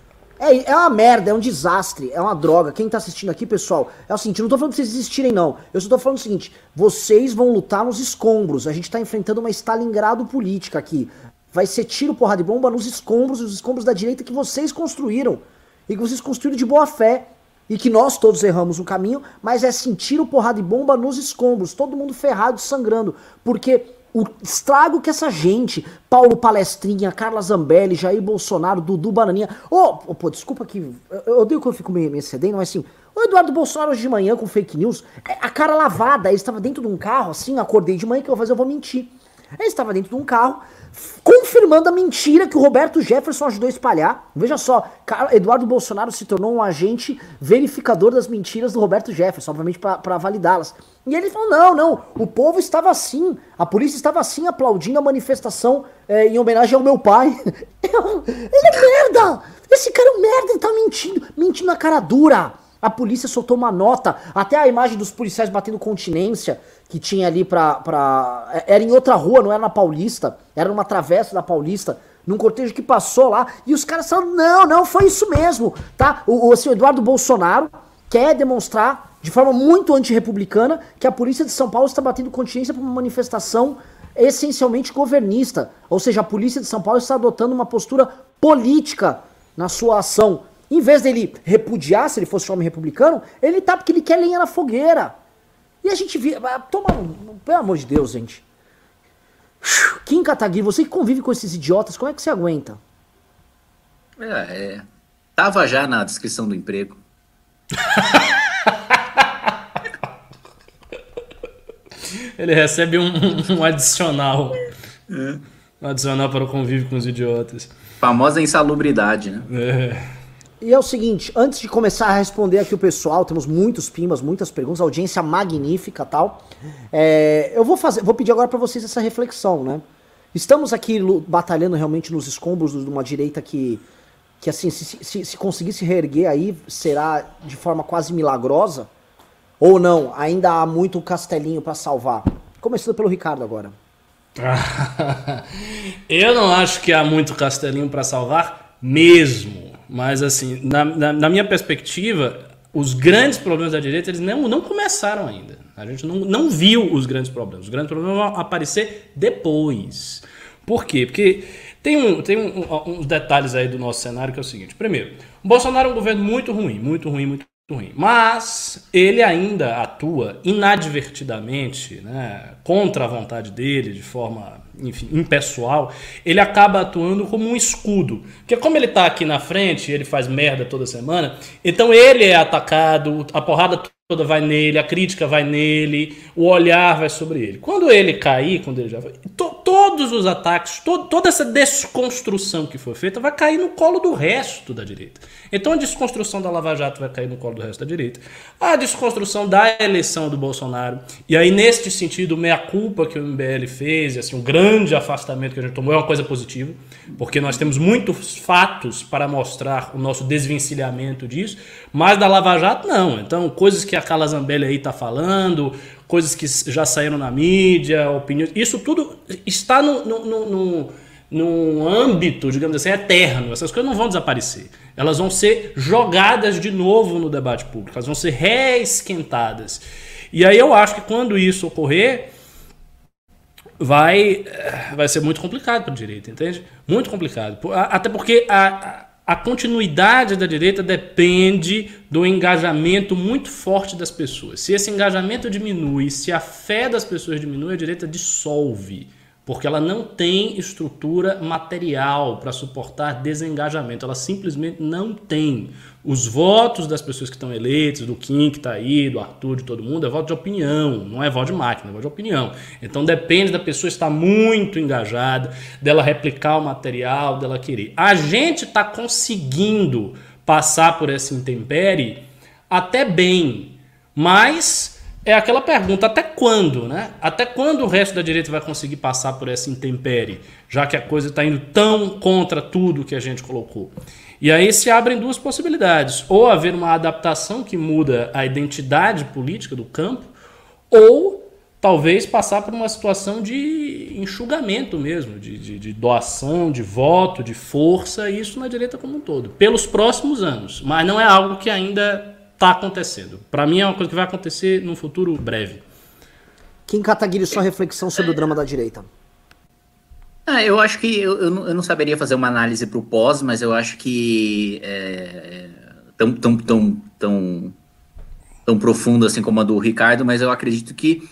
É, é uma merda, é um desastre, é uma droga. Quem tá assistindo aqui, pessoal, é o seguinte, eu não tô falando pra vocês desistirem, não. Eu só tô falando o seguinte, vocês vão lutar nos escombros. A gente tá enfrentando uma Stalingrado política aqui. Vai ser tiro, porrada de bomba nos escombros, os escombros da direita que vocês construíram. E que vocês construíram de boa fé. E que nós todos erramos o caminho, mas é assim, tiro, porrada de bomba nos escombros. Todo mundo ferrado, sangrando. Porque o estrago que essa gente, Paulo Palestrinha, Carla Zambelli, Jair Bolsonaro, Dudu Bananinha. Ô, oh, pô, desculpa que. Eu, eu odeio que eu fico me, me excedendo, mas assim. O Eduardo Bolsonaro hoje de manhã com fake news, é, a cara lavada, ele estava dentro de um carro, assim, acordei de manhã, que eu vou fazer? Eu vou mentir. Ele estava dentro de um carro, confirmando a mentira que o Roberto Jefferson ajudou a espalhar. Veja só, Eduardo Bolsonaro se tornou um agente verificador das mentiras do Roberto Jefferson, obviamente para validá-las. E ele falou: não, não, o povo estava assim, a polícia estava assim aplaudindo a manifestação é, em homenagem ao meu pai. *laughs* ele é merda! Esse cara é um merda, ele tá mentindo, mentindo na cara dura. A polícia soltou uma nota, até a imagem dos policiais batendo continência que tinha ali pra, pra. É, era em outra rua, não era na Paulista, era numa travessa da Paulista, num cortejo que passou lá, e os caras falaram: não, não, foi isso mesmo, tá? O, o, Eduardo Bolsonaro quer demonstrar de forma muito antirrepublicana que a polícia de São Paulo está batendo continência para uma manifestação essencialmente governista. Ou seja, a polícia de São Paulo está adotando uma postura política na sua ação. Em vez dele repudiar, se ele fosse um homem republicano, ele tá porque ele quer lenha na fogueira. E a gente via. Ah, toma. Pelo amor de Deus, gente. Kim Kataguiri, você que convive com esses idiotas, como é que você aguenta? É, é. Tava já na descrição do emprego. *laughs* Ele recebe um, um adicional. É. Um adicional para o convívio com os idiotas. Famosa insalubridade, né? É. E é o seguinte, antes de começar a responder aqui o pessoal, temos muitos pimas, muitas perguntas, audiência magnífica tal. É, eu vou fazer, vou pedir agora para vocês essa reflexão, né? Estamos aqui batalhando realmente nos escombros de uma direita que, que assim, se, se, se conseguir se reerguer aí, será de forma quase milagrosa? Ou não? Ainda há muito castelinho para salvar? Começando pelo Ricardo agora. *laughs* eu não acho que há muito castelinho para salvar mesmo. Mas, assim, na, na, na, minha perspectiva, os grandes problemas da direita eles não, não começaram ainda. A gente não, não viu os grandes problemas. Os grandes problemas vão aparecer depois. Por quê? Porque tem, um, tem um, uns detalhes aí do nosso cenário que é o seguinte. Primeiro, o Bolsonaro é um governo muito ruim, muito ruim, muito ruim. Mas ele ainda atua inadvertidamente, né, contra a vontade dele, de forma enfim, impessoal, ele acaba atuando como um escudo. Porque como ele está aqui na frente, ele faz merda toda semana, então ele é atacado, a porrada toda vai nele, a crítica vai nele, o olhar vai sobre ele. Quando ele cair, quando ele já vai, to, todos os ataques, to, toda essa desconstrução que foi feita vai cair no colo do resto da direita. Então a desconstrução da Lava Jato vai cair no colo do resto da direita. A desconstrução da eleição do Bolsonaro. E aí, neste sentido, meia-culpa que o MBL fez, assim, um grande afastamento que a gente tomou é uma coisa positiva, porque nós temos muitos fatos para mostrar o nosso desvencilhamento disso, mas da Lava Jato, não. Então, coisas que a Carla Zambelli aí está falando, coisas que já saíram na mídia, opiniões, isso tudo está no, no, no, no num âmbito, digamos assim, eterno. Essas coisas não vão desaparecer. Elas vão ser jogadas de novo no debate público, elas vão ser reesquentadas. E aí eu acho que quando isso ocorrer, vai, eh, vai ser muito complicado para a direita, entende? Muito complicado. Até porque a, a continuidade da direita depende do engajamento muito forte das pessoas. Se esse engajamento diminui, se a fé das pessoas diminui, a direita dissolve porque ela não tem estrutura material para suportar desengajamento, ela simplesmente não tem. Os votos das pessoas que estão eleitas, do Kim que está aí, do Arthur, de todo mundo, é voto de opinião, não é voto de máquina, é voto de opinião. Então depende da pessoa estar muito engajada, dela replicar o material, dela querer. A gente está conseguindo passar por essa intempérie até bem, mas é aquela pergunta, até quando, né? Até quando o resto da direita vai conseguir passar por essa intempérie, já que a coisa está indo tão contra tudo que a gente colocou? E aí se abrem duas possibilidades: ou haver uma adaptação que muda a identidade política do campo, ou talvez passar por uma situação de enxugamento mesmo, de, de, de doação, de voto, de força, isso na direita como um todo, pelos próximos anos. Mas não é algo que ainda está acontecendo. Para mim é uma coisa que vai acontecer num futuro breve. Kim Kataguiri, sua reflexão sobre o drama da direita. Ah, eu acho que eu, eu, não, eu não saberia fazer uma análise para o pós, mas eu acho que é, tão, tão, tão, tão, tão profundo assim como a do Ricardo, mas eu acredito que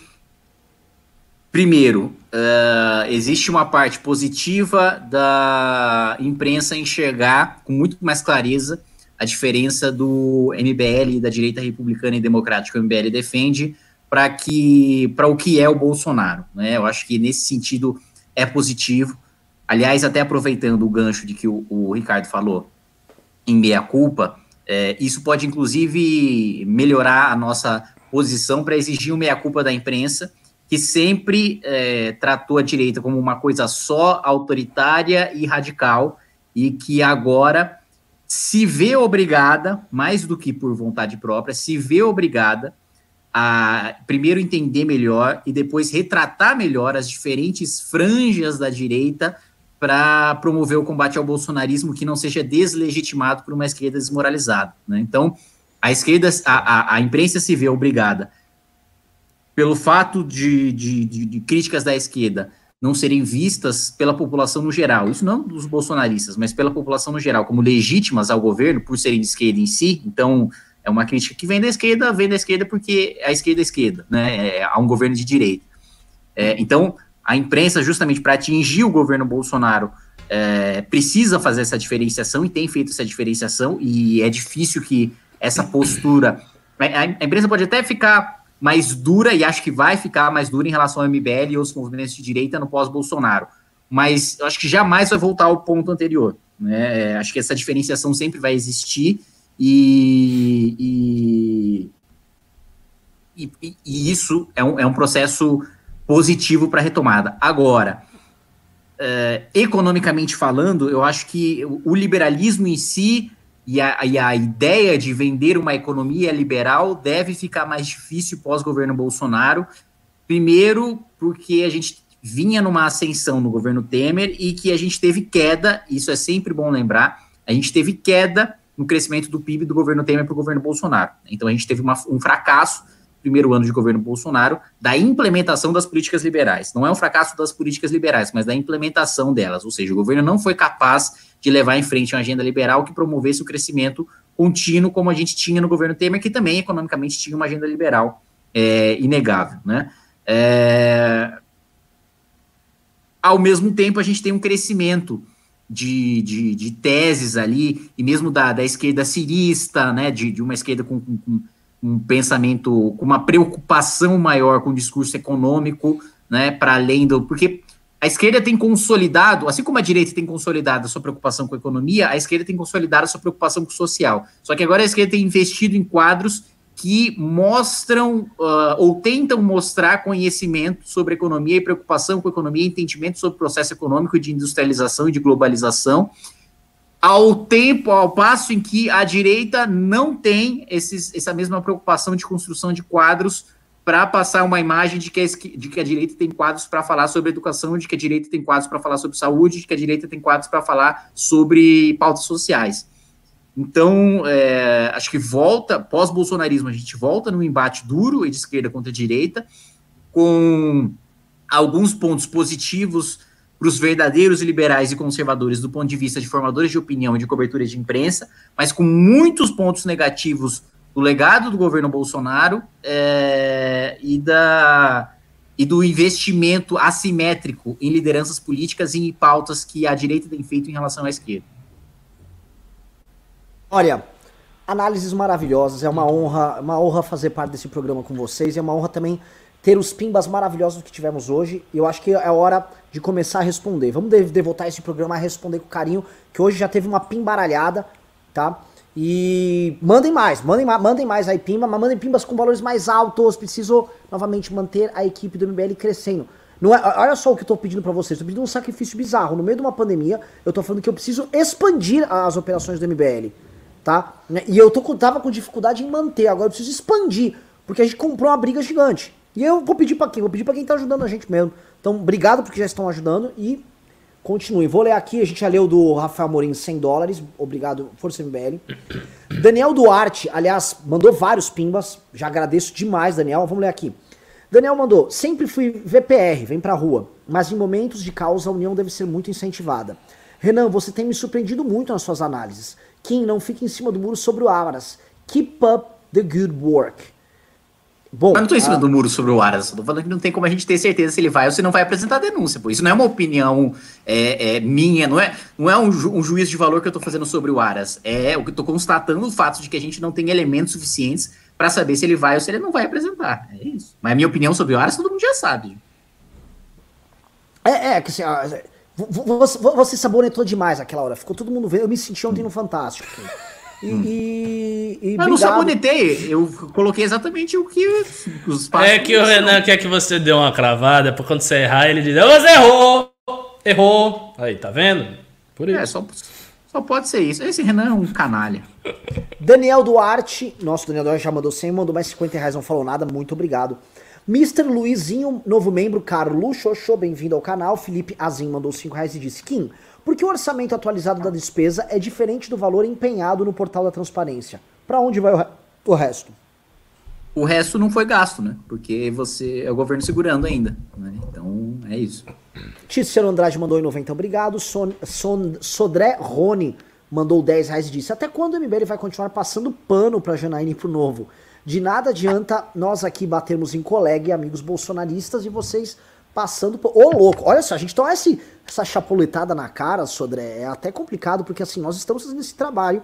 primeiro uh, existe uma parte positiva da imprensa enxergar com muito mais clareza a diferença do MBL da direita republicana e democrática. O MBL defende para que para o que é o Bolsonaro, né? Eu acho que nesse sentido é positivo. Aliás, até aproveitando o gancho de que o, o Ricardo falou em meia-culpa, é, isso pode, inclusive, melhorar a nossa posição para exigir o meia-culpa da imprensa, que sempre é, tratou a direita como uma coisa só, autoritária e radical, e que agora se vê obrigada, mais do que por vontade própria, se vê obrigada a primeiro entender melhor e depois retratar melhor as diferentes franjas da direita para promover o combate ao bolsonarismo que não seja deslegitimado por uma esquerda desmoralizada. Né? Então, a esquerda, a, a, a, imprensa se vê obrigada, pelo fato de, de, de, de, críticas da esquerda não serem vistas pela população no geral, isso não dos bolsonaristas, mas pela população no geral, como legítimas ao governo, por serem de esquerda em si, então é uma crítica que vem da esquerda, vem da esquerda porque a esquerda é esquerda, né? É, há um governo de direita. É, então, a imprensa, justamente para atingir o governo Bolsonaro, é, precisa fazer essa diferenciação e tem feito essa diferenciação, e é difícil que essa postura. A, a imprensa pode até ficar mais dura, e acho que vai ficar mais dura em relação ao MBL e aos movimentos de direita no pós-Bolsonaro, mas eu acho que jamais vai voltar ao ponto anterior. Né? É, acho que essa diferenciação sempre vai existir, e, e, e, e isso é um, é um processo positivo para a retomada. Agora, é, economicamente falando, eu acho que o liberalismo em si e a, e a, ideia de vender uma economia liberal deve ficar mais difícil pós-governo Bolsonaro. Primeiro, porque a gente vinha numa ascensão no governo Temer e que a gente teve queda, isso é sempre bom lembrar, a gente teve queda no crescimento do PIB do governo Temer para o governo Bolsonaro. Então a gente teve uma, um fracasso primeiro ano de governo Bolsonaro, da implementação das políticas liberais. Não é um fracasso das políticas liberais, mas da implementação delas. Ou seja, o governo não foi capaz de levar em frente uma agenda liberal que promovesse o crescimento contínuo, como a gente tinha no governo Temer, que também economicamente tinha uma agenda liberal é, inegável. Né? É... Ao mesmo tempo, a gente tem um crescimento de, de, de teses ali, e mesmo da, da esquerda cirista, né, de, de uma esquerda com, com um pensamento, com uma preocupação maior com o discurso econômico, né, para além do. Porque a esquerda tem consolidado, assim como a direita tem consolidado a sua preocupação com a economia, a esquerda tem consolidado a sua preocupação com o social. Só que agora a esquerda tem investido em quadros que mostram uh, ou tentam mostrar conhecimento sobre economia e preocupação com economia, entendimento sobre o processo econômico de industrialização e de globalização, ao tempo, ao passo em que a direita não tem esses, essa mesma preocupação de construção de quadros para passar uma imagem de que, a, de que a direita tem quadros para falar sobre educação, de que a direita tem quadros para falar sobre saúde, de que a direita tem quadros para falar sobre pautas sociais. Então, é, acho que volta, pós-bolsonarismo, a gente volta num embate duro de esquerda contra direita, com alguns pontos positivos para os verdadeiros liberais e conservadores do ponto de vista de formadores de opinião e de cobertura de imprensa, mas com muitos pontos negativos do legado do governo Bolsonaro é, e, da, e do investimento assimétrico em lideranças políticas e em pautas que a direita tem feito em relação à esquerda. Olha, análises maravilhosas, é uma honra, uma honra fazer parte desse programa com vocês, é uma honra também ter os pimbas maravilhosos que tivemos hoje. E eu acho que é hora de começar a responder. Vamos devotar esse programa a responder com carinho, que hoje já teve uma pimbaralhada, tá? E mandem mais, mandem, mandem mais aí pimba, mas mandem pimbas com valores mais altos. Preciso novamente manter a equipe do MBL crescendo. Não é, olha só o que eu tô pedindo para vocês, tô pedindo um sacrifício bizarro. No meio de uma pandemia, eu tô falando que eu preciso expandir as operações do MBL, tá? E eu tô, tava com dificuldade em manter, agora eu preciso expandir, porque a gente comprou uma briga gigante. E eu vou pedir para quem? Vou pedir para quem tá ajudando a gente mesmo. Então, obrigado porque já estão ajudando e continue. Vou ler aqui, a gente já leu do Rafael Morim 100 dólares. Obrigado, Força MBL. Daniel Duarte, aliás, mandou vários pimbas. Já agradeço demais, Daniel. Vamos ler aqui. Daniel mandou: sempre fui VPR, vem pra rua. Mas em momentos de causa, a união deve ser muito incentivada. Renan, você tem me surpreendido muito nas suas análises. Kim, não fique em cima do muro sobre o Amaras. Keep up the good work. Bom, Mas não tô em cima a... do muro sobre o Aras, tô falando que não tem como a gente ter certeza se ele vai ou se não vai apresentar denúncia, pô. Isso não é uma opinião é, é, minha, não é, não é um, ju um juízo de valor que eu tô fazendo sobre o Aras. É o que eu tô constatando o fato de que a gente não tem elementos suficientes para saber se ele vai ou se ele não vai apresentar. É isso. Mas a minha opinião sobre o Aras todo mundo já sabe. É, é, que assim, você, você sabonetou demais aquela hora. Ficou todo mundo vendo. Eu me senti ontem no Fantástico. E, hum. e, e eu não sabonetei, eu coloquei exatamente o que os É que o Renan quer que você dê uma cravada, porque quando você errar, ele diz: Você errou! Errou! Aí, tá vendo? Por isso. É, só, só pode ser isso. Esse Renan é um canalha. Daniel Duarte, nosso Daniel Duarte já mandou 100, mandou mais 50 reais, não falou nada, muito obrigado. Mr. Luizinho, novo membro, Carlos Xoxô, bem-vindo ao canal. Felipe Azim mandou 5 reais e disse: Kim, porque o orçamento atualizado da despesa é diferente do valor empenhado no portal da transparência. Para onde vai o, re o, resto? O resto não foi gasto, né? Porque você é o governo segurando ainda. Né? Então é isso. Tiziano Andrade mandou em 90, obrigado. Son, Son, Sodré Rony mandou 10 reais e disse: Até quando o MBL vai continuar passando pano para Janaína e pro Novo? De nada adianta nós aqui batermos em colega e amigos bolsonaristas e vocês passando por. Ô, louco, olha só, a gente toma esse, essa chapuletada na cara, Sodré, é até complicado, porque assim, nós estamos fazendo esse trabalho,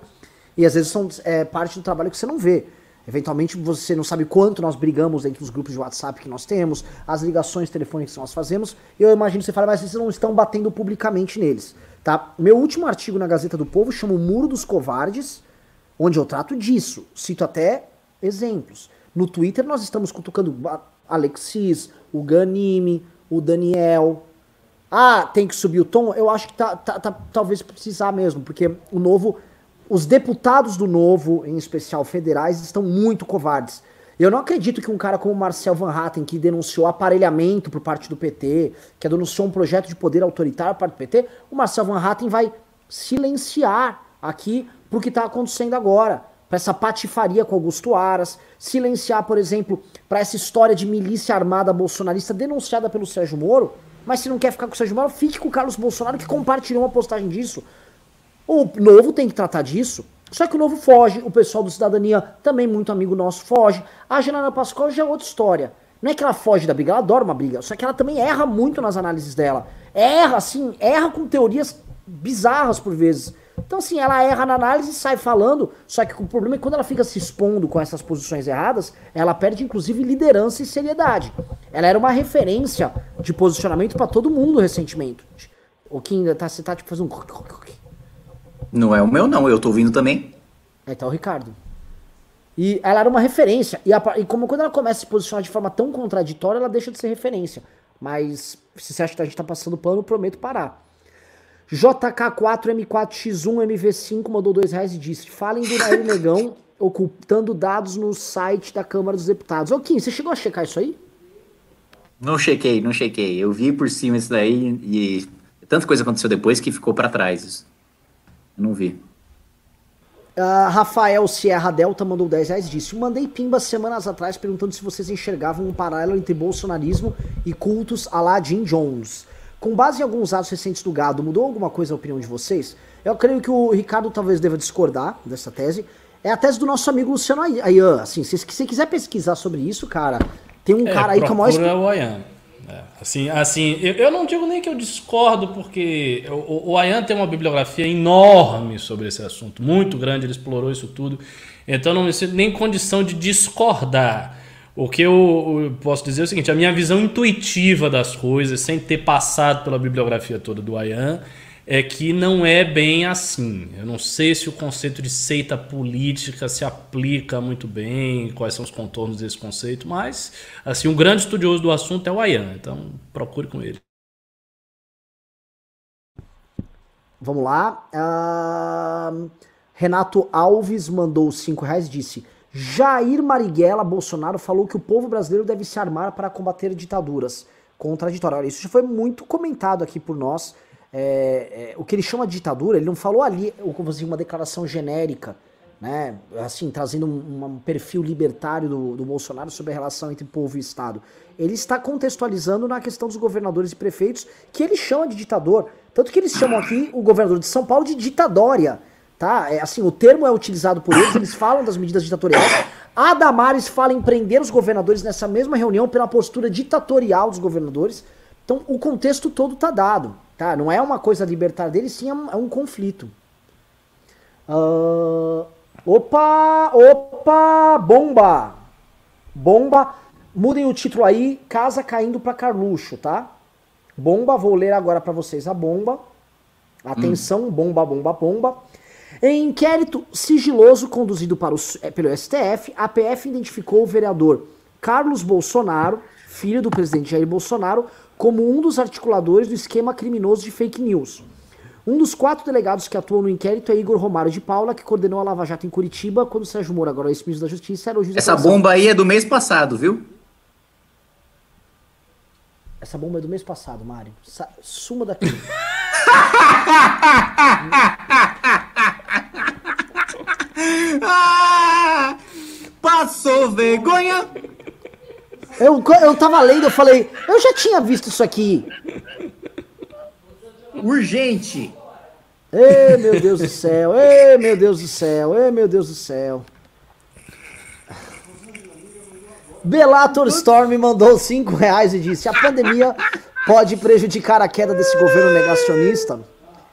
e às vezes são é, parte do trabalho que você não vê. Eventualmente você não sabe quanto nós brigamos dentro dos grupos de WhatsApp que nós temos, as ligações telefônicas que nós fazemos, e eu imagino que você fala, mas vocês não estão batendo publicamente neles. Tá? Meu último artigo na Gazeta do Povo chama O Muro dos Covardes, onde eu trato disso. Cito até exemplos. No Twitter nós estamos cutucando Alexis, o Ganime, o Daniel. Ah, tem que subir o tom? Eu acho que tá, tá, tá, talvez precisar mesmo, porque o novo. Os deputados do novo, em especial federais, estão muito covardes. Eu não acredito que um cara como Marcel Van Hatten, que denunciou aparelhamento por parte do PT, que denunciou um projeto de poder autoritário por parte do PT, o Marcel Van Hatten vai silenciar aqui pro que está acontecendo agora para essa patifaria com Augusto Aras, silenciar, por exemplo, para essa história de milícia armada bolsonarista denunciada pelo Sérgio Moro. Mas se não quer ficar com o Sérgio Moro, fique com o Carlos Bolsonaro que compartilhou uma postagem disso. O Novo tem que tratar disso. Só que o Novo foge, o pessoal do Cidadania, também muito amigo nosso, foge. A Janana Pascoal já é outra história. Não é que ela foge da briga, ela adora uma briga, só que ela também erra muito nas análises dela. Erra, assim, erra com teorias bizarras por vezes. Então, assim, ela erra na análise e sai falando, só que o problema é que quando ela fica se expondo com essas posições erradas, ela perde, inclusive, liderança e seriedade. Ela era uma referência de posicionamento para todo mundo recentemente. O que ainda tá, você tá tipo fazendo um. Não é o meu, não, eu tô ouvindo também. Aí tá o Ricardo. E ela era uma referência. E, a, e como quando ela começa a se posicionar de forma tão contraditória, ela deixa de ser referência. Mas se você acha que a gente tá passando pano, eu prometo parar. JK4M4X1MV5 mandou dois reais e disse: Falem do Nair *laughs* Negão ocultando dados no site da Câmara dos Deputados. Ô, Kim, você chegou a checar isso aí? Não chequei, não chequei. Eu vi por cima isso daí e tanta coisa aconteceu depois que ficou para trás. Isso. Eu não vi. Uh, Rafael Sierra Delta mandou 10 reais e disse: Mandei pimba semanas atrás perguntando se vocês enxergavam um paralelo entre bolsonarismo e cultos a la Jim Jones. Com base em alguns atos recentes do gado, mudou alguma coisa a opinião de vocês? Eu creio que o Ricardo talvez deva discordar dessa tese. É a tese do nosso amigo Luciano Ayan. Assim, se você quiser pesquisar sobre isso, cara, tem um é, cara aí que é o maior. o Ayan. É, assim, assim eu, eu, não digo nem que eu discordo, porque o, o Ayan tem uma bibliografia enorme sobre esse assunto, muito grande, ele explorou isso tudo. Então não me sinto nem condição de discordar. O que eu, posso dizer é o seguinte: a minha visão intuitiva das coisas, sem ter passado pela bibliografia toda do Ayan, é que não é bem assim. Eu não sei se o conceito de seita política se aplica muito bem, quais são os contornos desse conceito, mas assim, um grande estudioso do assunto é o Ayan, então procure com ele. Vamos lá. Uh, Renato Alves mandou 5 reais disse. Jair Marighella Bolsonaro falou que o povo brasileiro deve se armar para combater ditaduras. Contraditório. Isso já foi muito comentado aqui por nós. É, é, o que ele chama de ditadura, ele não falou ali assim, uma declaração genérica, né? Assim, trazendo um, um perfil libertário do, do, Bolsonaro sobre a relação entre povo e Estado. Ele está contextualizando na questão dos governadores e prefeitos, que ele chama de ditador. Tanto que eles chamam aqui o governador de São Paulo de ditadória tá? É, assim, o termo é utilizado por eles, eles falam das medidas ditatoriais. A Damares fala em prender os governadores nessa mesma reunião pela postura ditatorial dos governadores. Então, o contexto todo tá dado, tá? Não é uma coisa libertar deles, sim é um, é um conflito. Uh, opa, opa, bomba! Bomba, mudem o título aí, casa caindo pra Carluxo, tá? Bomba, vou ler agora para vocês a bomba. Atenção, hum. bomba, bomba, bomba. Em inquérito sigiloso conduzido para o, é, pelo STF, a PF identificou o vereador Carlos Bolsonaro, filho do presidente Jair Bolsonaro, como um dos articuladores do esquema criminoso de fake news. Um dos quatro delegados que atuam no inquérito é Igor Romário de Paula, que coordenou a Lava Jato em Curitiba, quando Sérgio Moro, agora ex-ministro da Justiça, era o juiz Essa bomba aí é do mês passado, viu? Essa bomba é do mês passado, Mário. Suma daqui. *laughs* ah, passou vergonha? Eu, eu tava lendo, eu falei, eu já tinha visto isso aqui. Urgente. Ei, meu Deus do céu, ei, meu Deus do céu, ei, meu Deus do céu. Belator Storm mandou 5 reais e disse: A pandemia pode prejudicar a queda desse governo negacionista,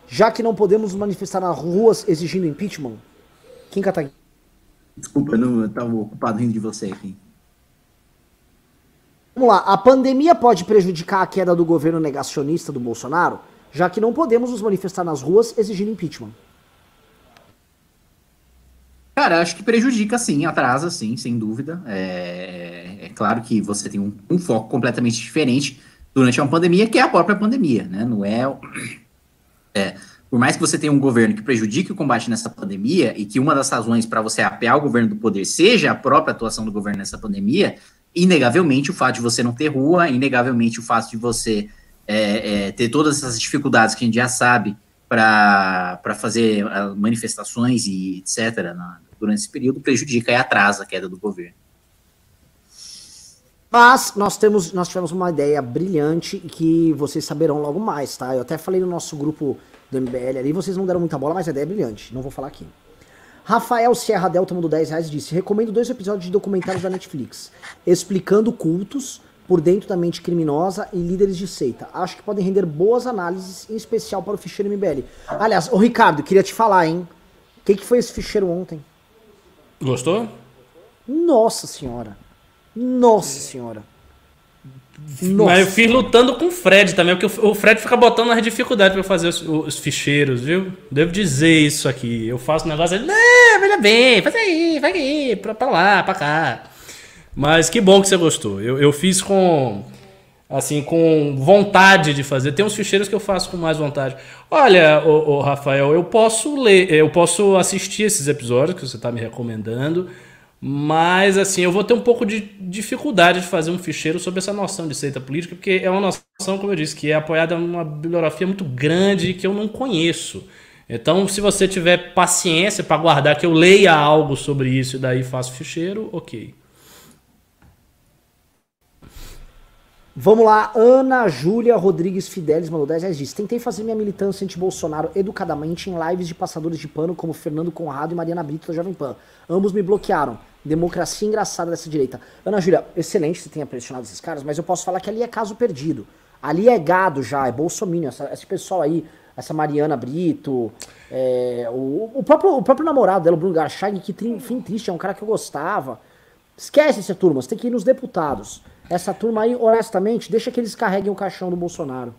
já que não podemos manifestar nas ruas exigindo impeachment. Quem cata Desculpa, eu, não, eu tava ocupado rindo de você aqui. Vamos lá, a pandemia pode prejudicar a queda do governo negacionista do Bolsonaro? já que não podemos nos manifestar nas ruas exigindo impeachment. Cara, acho que prejudica sim, atrasa sim, sem dúvida. É, é claro que você tem um, um, foco completamente diferente durante uma pandemia, que é a própria pandemia, né? Não é, é. Por mais que você tenha um governo que prejudique o combate nessa pandemia e que uma das razões para você apear o governo do poder seja a própria atuação do governo nessa pandemia, inegavelmente o fato de você não ter rua, inegavelmente o fato de você é, é, ter todas essas dificuldades que a gente já sabe para fazer ah, manifestações e etc. Na, durante esse período prejudica e atrasa a queda do governo. Mas nós temos, nós tivemos uma ideia brilhante que vocês saberão logo mais, tá? Eu até falei no nosso grupo do MBL ali, vocês não deram muita bola, mas a ideia é brilhante, não vou falar aqui. Rafael Serra Delta mandou 10 reais e disse: Recomendo dois episódios de documentários da Netflix, explicando cultos por dentro da mente criminosa e líderes de seita. Acho que podem render boas análises, em especial para o ficheiro MBL. Aliás, o Ricardo, queria te falar, hein? O que, que foi esse ficheiro ontem? Gostou? Nossa senhora. Nossa senhora. Nossa. Mas eu fiz lutando com o Fred também, porque o Fred fica botando as dificuldades para fazer os, os, ficheiros, viu? Devo dizer isso aqui. Eu faço um negócio, ele, não, veja bem, faz aí, vai aí, pra, pra lá, pra cá. Mas que bom que você gostou. Eu, eu fiz com assim com vontade de fazer. Tem uns ficheiros que eu faço com mais vontade. Olha, o, Rafael, eu posso ler, eu posso assistir esses episódios que você está me recomendando, mas assim eu vou ter um pouco de dificuldade de fazer um ficheiro sobre essa noção de seita política, porque é uma noção, como eu disse, que é apoiada numa bibliografia muito grande que eu não conheço. Então, se você tiver paciência para guardar que eu leia algo sobre isso e daí faço ficheiro, ok. Vamos lá, Ana Júlia Rodrigues Fidelis mandou 10 reais. Diz: Tentei fazer minha militância anti-Bolsonaro educadamente em lives de passadores de pano como Fernando Conrado e Mariana Brito da Jovem Pan. Ambos me bloquearam. Democracia engraçada dessa direita. Ana Júlia, excelente você tenha pressionado esses caras, mas eu posso falar que ali é caso perdido. Ali é gado já, é bolsominion. Essa, esse pessoal aí, essa Mariana Brito, é, o, o, próprio, o próprio namorado dela, o Bruno Garchag, que fim triste, é um cara que eu gostava. Esquece essa turma, você tem que ir nos deputados. Essa turma aí, honestamente, deixa que eles carreguem o caixão do Bolsonaro.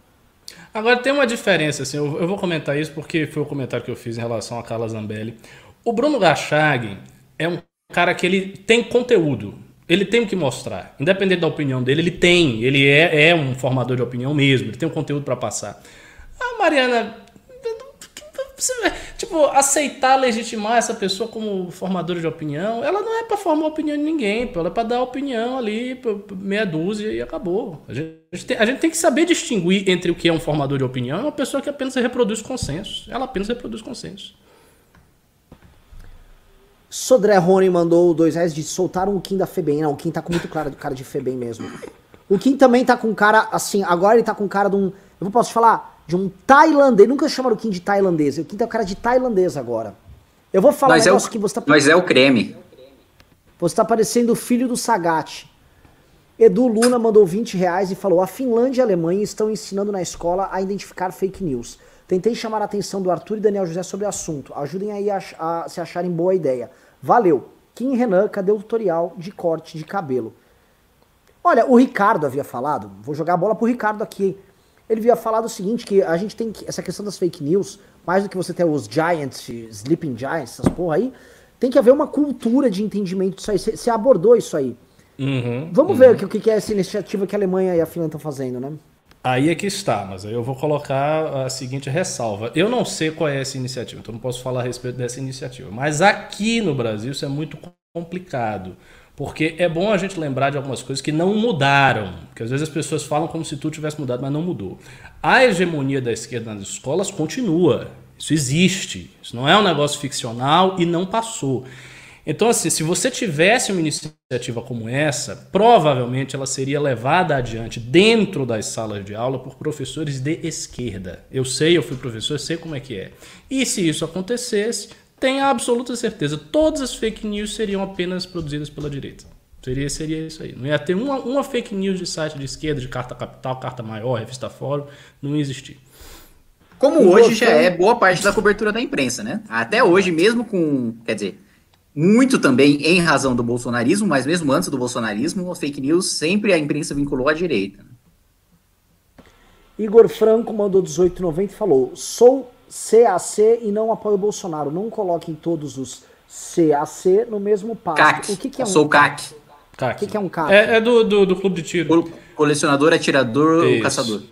Agora tem uma diferença, assim, eu, eu vou comentar isso porque foi o comentário que eu fiz em relação a Carla Zambelli. O Bruno Gachag é um cara que ele tem conteúdo, ele tem o que mostrar. Independente da opinião dele, ele tem, ele é, é um formador de opinião mesmo, ele tem um conteúdo para passar. A Mariana tipo, aceitar, legitimar essa pessoa como formadora de opinião, ela não é para formar opinião de ninguém, ela é para dar opinião ali, meia dúzia e acabou. A gente, tem, a gente tem que saber distinguir entre o que é um formador de opinião e uma pessoa que apenas reproduz consensos. Ela apenas reproduz consensos. Sodré Rony mandou dois reais de soltaram o Kim da Febem. Não, o Kim tá com muito cara do cara de Febem mesmo. O Kim também tá com cara, assim, agora ele tá com cara de um. Eu posso te falar, de um tailandês. Nunca chamaram o Kim de tailandês. O Kim tá o cara de tailandês agora. Eu vou falar mas um é o, que você tá Mas é o creme. Você tá parecendo o filho do Sagat. Edu Luna mandou 20 reais e falou: A Finlândia e a Alemanha estão ensinando na escola a identificar fake news. Tentei chamar a atenção do Arthur e Daniel José sobre o assunto. Ajudem aí a, a se acharem boa ideia. Valeu. Kim Renan, cadê o tutorial de corte de cabelo? Olha, o Ricardo havia falado. Vou jogar a bola pro Ricardo aqui. ele havia falado o seguinte, que a gente tem que, essa questão das fake news, mais do que você ter os giants, sleeping giants, essas porra aí, tem que haver uma cultura de entendimento disso aí. Você abordou isso aí. Uhum, Vamos uhum. ver o que, que é essa iniciativa que a Alemanha e a Finlândia estão fazendo, né? Aí é que está, mas aí eu vou colocar a seguinte ressalva. Eu não sei qual é essa iniciativa, então não posso falar a respeito dessa iniciativa. Mas aqui no Brasil isso é muito complicado. Porque é bom a gente lembrar de algumas coisas que não mudaram. Porque às vezes as pessoas falam como se tudo tivesse mudado, mas não mudou. A hegemonia da esquerda nas escolas continua. Isso existe. Isso não é um negócio ficcional e não passou. Então, assim, se você tivesse uma iniciativa como essa, provavelmente ela seria levada adiante dentro das salas de aula por professores de esquerda. Eu sei, eu fui professor, sei como é que é. E se isso acontecesse, tenha absoluta certeza, todas as fake news seriam apenas produzidas pela direita. Seria, seria isso aí. Não ia ter uma, uma fake news de site de esquerda, de carta capital, carta maior, revista fórum, não ia existir. Como hoje já é boa parte da cobertura da imprensa, né? Até hoje, mesmo com. Quer dizer, muito também em razão do bolsonarismo, mas mesmo antes do bolsonarismo, a fake news sempre a imprensa vinculou à direita. Igor Franco mandou 1890 e falou: sou CAC e não apoio o Bolsonaro. Não coloquem todos os CAC no mesmo passo. CAC. O que, que é um sou CAC. CAC. O que, que é um CAC? É, é do, do, do, clube de tiro. O colecionador, atirador, Isso. caçador.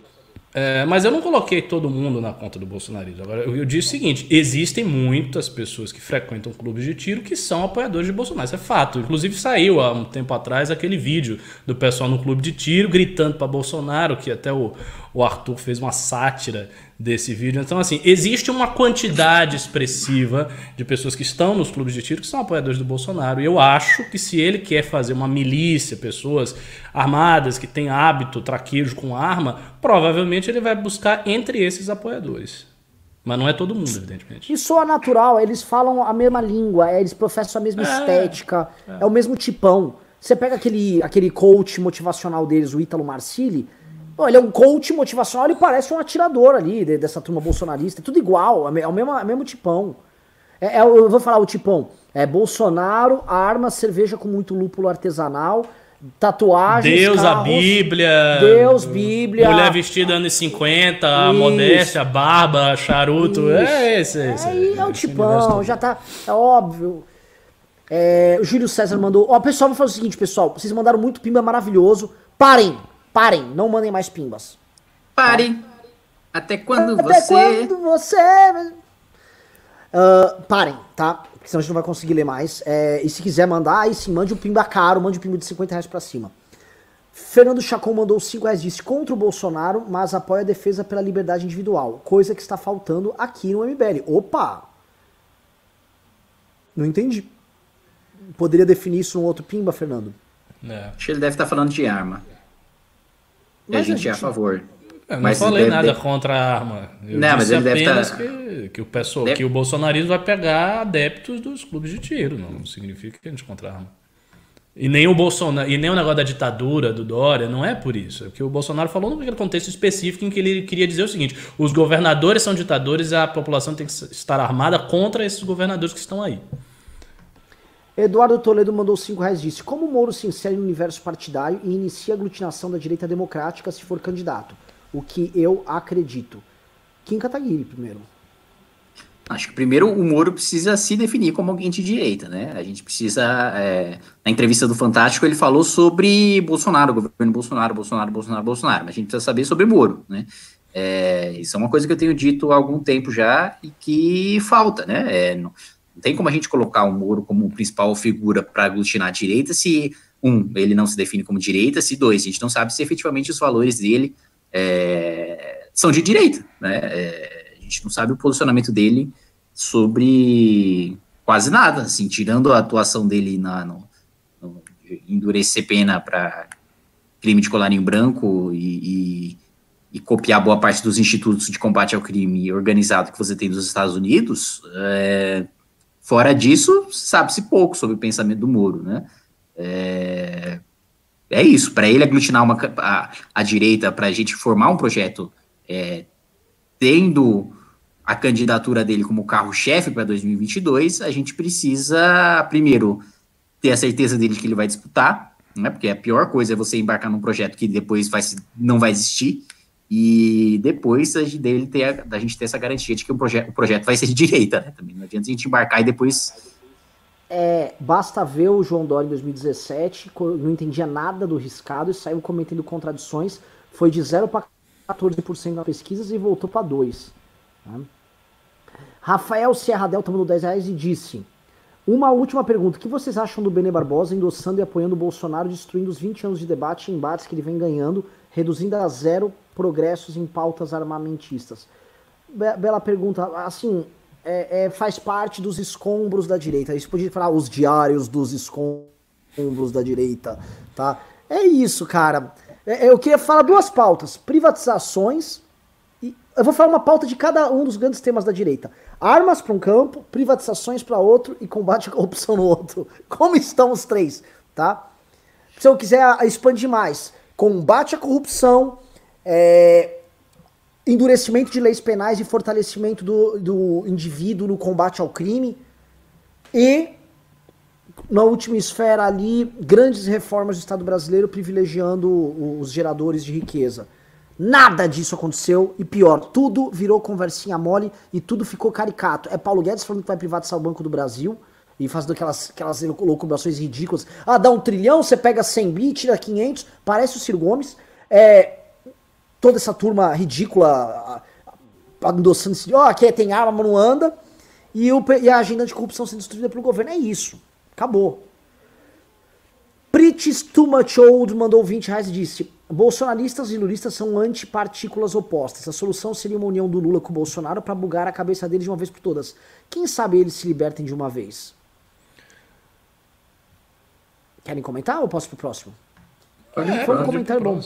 É, mas eu não coloquei todo mundo na conta do bolsonarismo. Agora, eu, eu disse o seguinte: existem muitas pessoas que frequentam clubes de tiro que são apoiadores de Bolsonaro. Isso é fato. Inclusive, saiu há um tempo atrás aquele vídeo do pessoal no clube de tiro gritando para Bolsonaro, que até o, o Arthur fez uma sátira desse vídeo. Então, assim, existe uma quantidade expressiva de pessoas que estão nos clubes de tiro que são apoiadores do Bolsonaro. E eu acho que se ele quer fazer uma milícia, pessoas armadas que têm hábito traquejo com arma, provavelmente ele vai buscar entre esses apoiadores. Mas não é todo mundo, evidentemente. E soa natural, eles falam a mesma língua, eles professam a mesma é, estética, é. é o mesmo tipão. Você pega aquele, aquele coach motivacional deles, o Ítalo Marcilli, Ele é um coach motivacional, ele parece um atirador ali dessa turma bolsonarista. É tudo igual, é o mesmo, é o mesmo tipão. É, é, eu vou falar o tipão. É Bolsonaro, arma, cerveja com muito lúpulo artesanal, tatuagens. Deus, carros, a Bíblia. Deus, Bíblia. Mulher vestida anos 50, isso. modéstia, barba, charuto. Isso. É esse, esse. É, é o tipão, já tá. É óbvio. É, o Júlio César mandou. Ó, pessoal, vou fazer o seguinte, pessoal. Vocês mandaram muito pimba maravilhoso. Parem! Parem, não mandem mais pimbas. Parem. Tá? Até quando Até você. quando você. Uh, parem, tá? Porque senão a gente não vai conseguir ler mais. É, e se quiser mandar, aí sim, mande um pimba caro, mande um pimba de 50 reais pra cima. Fernando Chacon mandou 5 reais, disse contra o Bolsonaro, mas apoia a defesa pela liberdade individual. Coisa que está faltando aqui no MBL. Opa! Não entendi. Poderia definir isso num outro pimba, Fernando? É. Acho que ele deve estar falando de arma. Mas a gente, a gente é a favor. Eu não mas falei nada deve... contra a arma. Eu não, mas ele deve estar... Tá- que, que, o pessoal, deve... que o bolsonarismo vai pegar adeptos dos clubes de tiro. Não significa que a gente é contra a arma. E nem o Bolsonaro, e nem o negócio da ditadura do Dória, não é por isso. É que o Bolsonaro falou no contexto específico em que ele queria dizer o seguinte: os governadores são ditadores e a população tem que estar armada contra esses governadores que estão aí. Eduardo Toledo mandou 5 reais disse: Como Moro se insere no universo partidário e inicia a aglutinação da direita democrática se for candidato? O que eu acredito. Kim Kataguiri, primeiro. Acho que primeiro o Moro precisa se definir como alguém de direita, né? A gente precisa. É, na entrevista do Fantástico, ele falou sobre Bolsonaro, governo Bolsonaro, Bolsonaro, Bolsonaro, Bolsonaro. Mas a gente precisa saber sobre Moro, né? É, isso é uma coisa que eu tenho dito há algum tempo já e que falta, né? É, não tem como a gente colocar o Moro como principal figura para aglutinar a direita se, um, ele não se define como direita, se, dois, a gente não sabe se efetivamente os valores dele é, são de direita. Né? É, a gente não sabe o posicionamento dele sobre quase nada, assim, tirando a atuação dele na, no, no endurecer pena para crime de colarinho branco e, e, e, copiar boa parte dos institutos de combate ao crime organizado que você tem nos Estados Unidos, é, Fora disso, sabe-se pouco sobre o pensamento do Moro, né? É, é isso, para ele aglutinar uma, a, a direita, para a gente formar um projeto é, tendo a candidatura dele como carro-chefe para 2022, a gente precisa, primeiro, ter a certeza dele que ele vai disputar, né? Porque a pior coisa é você embarcar num projeto que depois vai, não vai existir. E depois dele ter da gente ter essa garantia de que o, proje o projeto vai ser de direita, né? Também não adianta a gente embarcar e depois. É, basta ver o João Dória em 2017, não entendia nada do riscado e saiu cometendo contradições. Foi de 0 para 14% nas pesquisas e voltou para 2%. Né? Rafael Serra Delta mandou 10 reais e disse: Uma última pergunta. O que vocês acham do Bene Barbosa endossando e apoiando o Bolsonaro, destruindo os 20 anos de debate e embates que ele vem ganhando, reduzindo a zero progressos em pautas armamentistas? Be bela pergunta. Assim, é, é, faz parte dos escombros da direita. Isso podia falar os diários dos escombros da direita, tá? É isso, cara. É, eu queria falar duas pautas: privatizações eu vou falar uma pauta de cada um dos grandes temas da direita. Armas para um campo, privatizações para outro e combate à corrupção no outro. Como estão os três, tá? Se eu quiser expandir mais, combate à corrupção, é, endurecimento de leis penais e fortalecimento do, do indivíduo no combate ao crime e na última esfera ali, grandes reformas do Estado brasileiro privilegiando os geradores de riqueza. Nada disso aconteceu e pior, tudo virou conversinha mole e tudo ficou caricato. É Paulo Guedes falando que vai privatizar o Banco do Brasil e fazendo aquelas, aquelas loucubrações ridículas. Ah, dá um trilhão, você pega 100 bi, tira 500, parece o Ciro Gomes. É, toda essa turma ridícula endossando esse. Ó, oh, aqui tem arma, mas não anda. E, o, e a agenda de corrupção sendo destruída pelo governo. É isso. Acabou. Pritis Too Much Old mandou 20 reais e disse: Bolsonaristas e lulistas são antipartículas opostas. A solução seria uma união do Lula com o Bolsonaro para bugar a cabeça deles de uma vez por todas. Quem sabe eles se libertem de uma vez? Querem comentar ou posso pro próximo? É, Foi um comentário bom.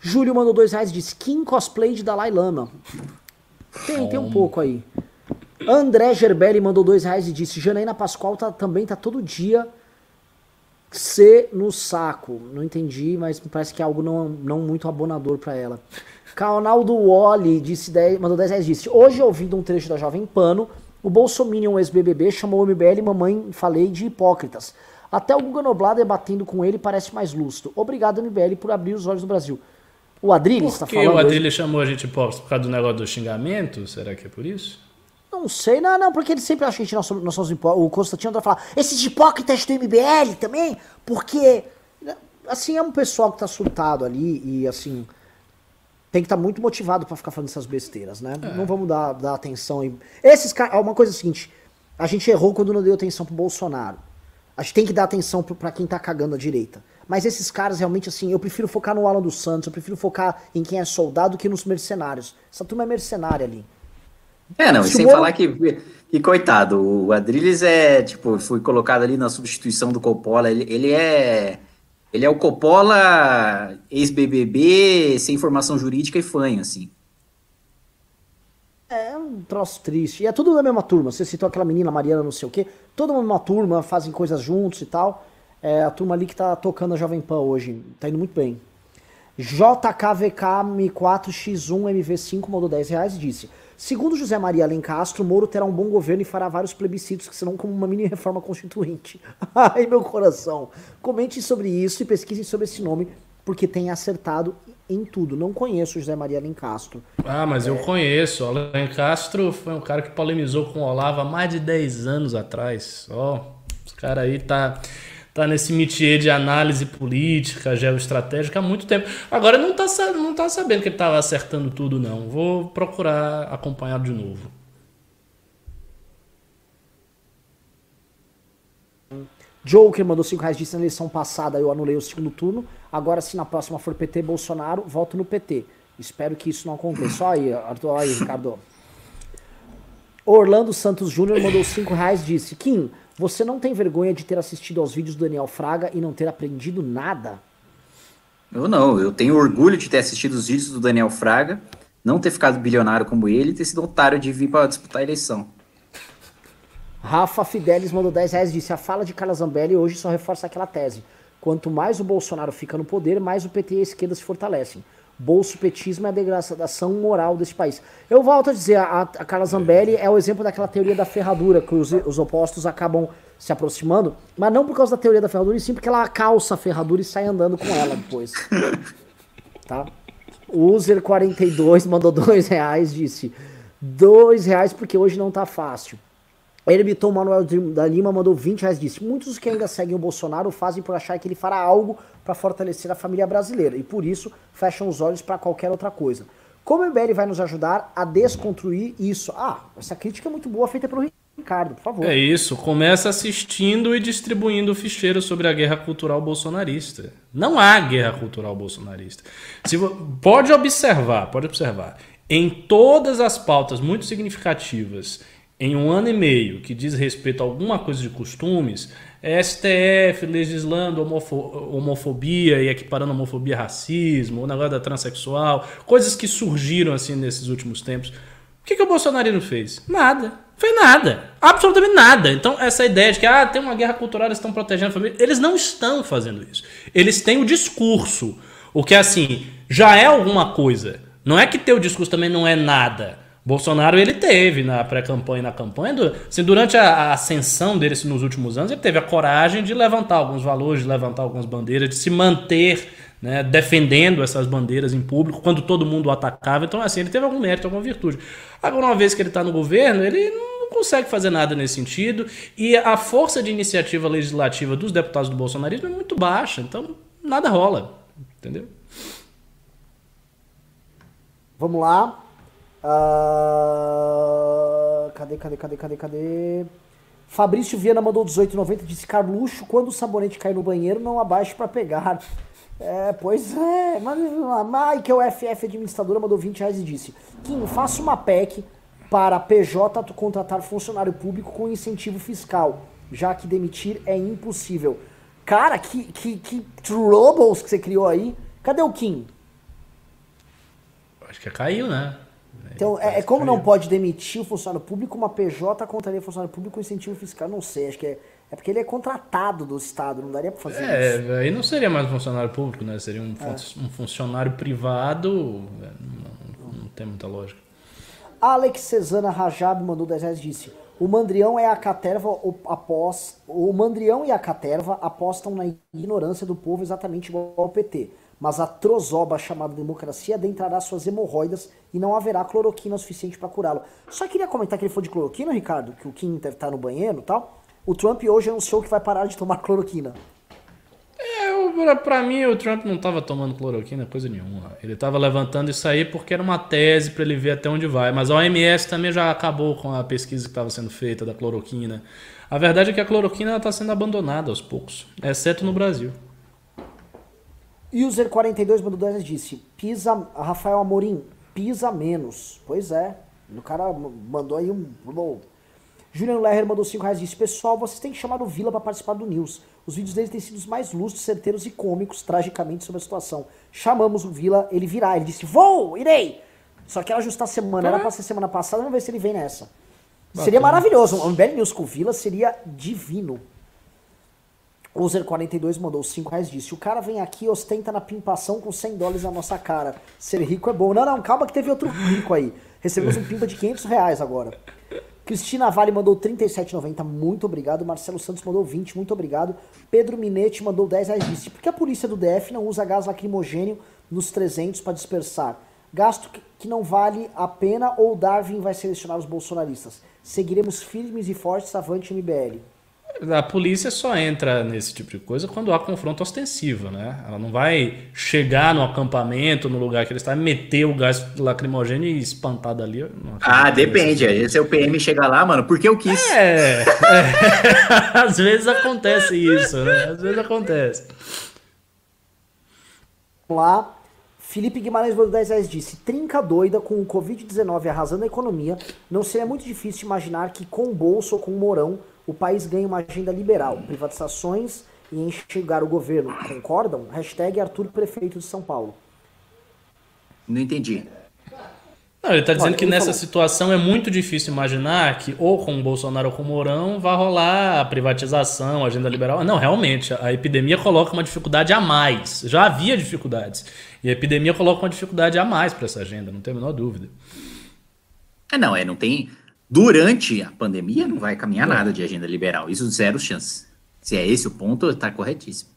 Júlio mandou dois reais e disse: Kim cosplay de Dalai Lama. Tem, tem um pouco aí. André Gerbelli mandou dois reais e disse: Janaína Pascoal tá, também tá todo dia C no saco. Não entendi, mas parece que é algo não, não muito abonador para ela. Canaldo Wally disse 10, mandou 10 reais disse: Hoje, ouvindo um trecho da Jovem Pano, o Bolsominion ex-BBB chamou o MBL Mamãe Falei de hipócritas. Até o Guga Noblar debatendo com ele parece mais lustro. Obrigado, MBL, por abrir os olhos do Brasil. O Adriles está falando. O Adriles chamou a gente hipócrita? Por causa do negócio do xingamento? Será que é por isso? Não sei, não, não, porque ele sempre acha que a gente, nós, nós somos hipócritas. O Constantino vai falar, esses hipócritas do MBL também, porque, assim, é um pessoal que tá surtado ali e, assim, tem que estar tá muito motivado para ficar falando essas besteiras, né? É. Não vamos dar, dar atenção. Em... Esses caras, uma coisa é a seguinte, a gente errou quando não deu atenção pro Bolsonaro. A gente tem que dar atenção para quem tá cagando a direita. Mas esses caras realmente, assim, eu prefiro focar no Alan dos Santos, eu prefiro focar em quem é soldado que nos mercenários. Essa turma é mercenária ali. É, não, e sem falar que, que, coitado, o Adrilles é, tipo, foi colocado ali na substituição do Coppola, ele, ele é... Ele é o Coppola ex-BBB, sem formação jurídica e fanho, assim. É um troço triste. E é tudo da mesma turma. Você citou aquela menina Mariana, não sei o quê. Toda uma turma, fazem coisas juntos e tal. É a turma ali que tá tocando a Jovem Pan hoje. Tá indo muito bem. JKVK4X1MV5 mandou 10 reais e disse: Segundo José Maria Alencastro, Moro terá um bom governo e fará vários plebiscitos que serão como uma mini reforma constituinte. *laughs* Ai, meu coração. Comente sobre isso e pesquisem sobre esse nome, porque tem acertado em tudo. Não conheço o José Maria Alencastro. Ah, mas é... eu conheço. Alencastro foi um cara que polemizou com o Olavo há mais de 10 anos atrás. Ó, oh, os caras aí tá tá nesse métier de análise política, geoestratégica há muito tempo. Agora não tá, não tá sabendo que ele estava acertando tudo, não. Vou procurar acompanhar de novo. Joker mandou 5 reais, disse na eleição passada eu anulei o segundo turno. Agora, se na próxima for PT Bolsonaro, voto no PT. Espero que isso não aconteça. Aí, Arthur, aí, Ricardo. Orlando Santos Júnior mandou 5 reais, disse: Kim, você não tem vergonha de ter assistido aos vídeos do Daniel Fraga e não ter aprendido nada? Eu não, eu tenho orgulho de ter assistido os vídeos do Daniel Fraga, não ter ficado bilionário como ele e ter sido otário de vir para disputar a eleição. Rafa Fidelis mandou 10 reais e disse: A fala de Carla Zambelli hoje só reforça aquela tese. Quanto mais o Bolsonaro fica no poder, mais o PT e a esquerda se fortalecem. Bolso-petismo é a degradação moral desse país. Eu volto a dizer, a, a Carla Zambelli é o exemplo daquela teoria da ferradura, que os, os opostos acabam se aproximando, mas não por causa da teoria da ferradura, e sim porque ela calça a ferradura e sai andando com ela depois. *laughs* tá? User42 mandou dois reais, disse dois reais porque hoje não tá fácil. Herbiton Manuel da Lima mandou 20 reais, disse muitos que ainda seguem o Bolsonaro fazem por achar que ele fará algo para fortalecer a família brasileira e por isso fecham os olhos para qualquer outra coisa. Como o MBL vai nos ajudar a desconstruir isso? Ah, essa crítica é muito boa feita pelo Ricardo, por favor. É isso, começa assistindo e distribuindo ficheiros sobre a guerra cultural bolsonarista. Não há guerra cultural bolsonarista. Se, pode observar, pode observar. Em todas as pautas muito significativas, em um ano e meio, que diz respeito a alguma coisa de costumes, STF legislando homofo homofobia e equiparando homofobia a racismo, o negócio da transexual, coisas que surgiram assim nesses últimos tempos. O que, que o Bolsonaro fez? Nada. Fez nada. Absolutamente nada. Então, essa ideia de que ah, tem uma guerra cultural, eles estão protegendo a família. Eles não estão fazendo isso. Eles têm o discurso. O que, assim, já é alguma coisa. Não é que ter o discurso também não é nada. Bolsonaro ele teve na pré-campanha e na campanha, assim, durante a, a, ascensão dele assim, nos últimos anos, ele teve a coragem de levantar alguns valores, de levantar algumas bandeiras, de se manter né, defendendo essas bandeiras em público quando todo mundo o atacava. Então, assim, ele teve algum mérito, alguma virtude. Agora, uma vez que ele está no governo, ele não consegue fazer nada nesse sentido e a força de iniciativa legislativa dos deputados do bolsonarismo é muito baixa. Então, nada rola. Entendeu? Vamos lá. Uh, cadê, cadê, cadê, cadê, cadê? Fabrício Viana mandou 18,90 disse Carluxo, quando o sabonete cair no banheiro, não abaixe para pegar. É, pois é, mas Michael FF administradora mandou 20 reais e disse: Kim, faça uma PEC para PJ contratar funcionário público com incentivo fiscal, já que demitir é impossível. Cara, que, que, que troubles que você criou aí. Cadê o Kim? Acho que caiu, né? Então, é, é como não pode demitir o funcionário público, uma PJ contraria funcionário público com incentivo fiscal. Não sei, acho que é, é porque ele é contratado do Estado, não daria para fazer é, isso. É, aí não seria mais um funcionário público, né? Seria um, é. um funcionário privado. É, não, não, tem muita lógica. Alex Cesana Rajab mandou 10 reais disse: O Mandrião é a caterva após. O Mandrião e a caterva apostam na ignorância do povo exatamente igual ao PT mas a trozoba chamada democracia adentrará suas hemorroidas e não haverá cloroquina suficiente para curá-lo. Só queria comentar que ele foi de cloroquina, Ricardo, que o Kim deve estar no banheiro e tal. O Trump hoje anunciou que vai parar de tomar cloroquina. É, pra mim o Trump não tava tomando cloroquina, coisa nenhuma. Ele tava levantando isso aí porque era uma tese para ele ver até onde vai. Mas a OMS também já acabou com a pesquisa que estava sendo feita da cloroquina. A verdade é que a cloroquina está sendo abandonada aos poucos, exceto no Brasil. User42 mandou 2 disse: pisa, Rafael Amorim, pisa menos. Pois é, o cara mandou aí um. Juliano Lerrer mandou 5 reais disse: Pessoal, vocês têm que chamar o Vila para participar do News. Os vídeos dele têm sido os mais lustros, certeiros e cômicos, tragicamente, sobre a situação. Chamamos o Vila, ele virá. Ele disse: Vou, irei. Só que ela ajustar a semana, era pra ser semana passada, vamos ver se ele vem nessa. Bacana. Seria maravilhoso. Um MBL News com o Vila seria divino. User42 mandou 5 reais disse: O cara vem aqui e ostenta na pimpação com 100 dólares na nossa cara. Ser rico é bom. Não, não, calma que teve outro rico aí. Recebemos um pimpa de 500 reais agora. Cristina Vale mandou 37,90. Muito obrigado. Marcelo Santos mandou 20. Muito obrigado. Pedro Minetti mandou 10 reais disse: Por que a polícia do DF não usa gás lacrimogênio nos 300 para dispersar? Gasto que não vale a pena ou Darwin vai selecionar os bolsonaristas? Seguiremos firmes e fortes avante MBL. A polícia só entra nesse tipo de coisa quando há confronto ostensivo, né? Ela não vai chegar no acampamento, no lugar que ele está, meter o gás lacrimogêneo e espantar dali. Ah, depende. Esse é o PM chegar lá, mano, porque eu quis. É, é. *laughs* Às vezes acontece isso, né? Às vezes acontece. Vamos lá. Felipe Guimarães 10 reais disse: Trinca doida com o Covid-19 arrasando a economia, não seria muito difícil imaginar que com o bolso ou com o Mourão o país ganha uma agenda liberal, privatizações e enxergar o governo. Concordam? Hashtag Arthur Prefeito de São Paulo. Não entendi. Não, ele está dizendo Olha, que nessa falou... situação é muito difícil imaginar que ou com o Bolsonaro ou com o Mourão vai rolar a privatização, a agenda liberal. Não, realmente, a epidemia coloca uma dificuldade a mais. Já havia dificuldades. E a epidemia coloca uma dificuldade a mais para essa agenda, não tem a menor dúvida. É, não, é, não tem Durante a pandemia não vai caminhar nada de agenda liberal. Isso zero chance. Se é esse o ponto, está corretíssimo.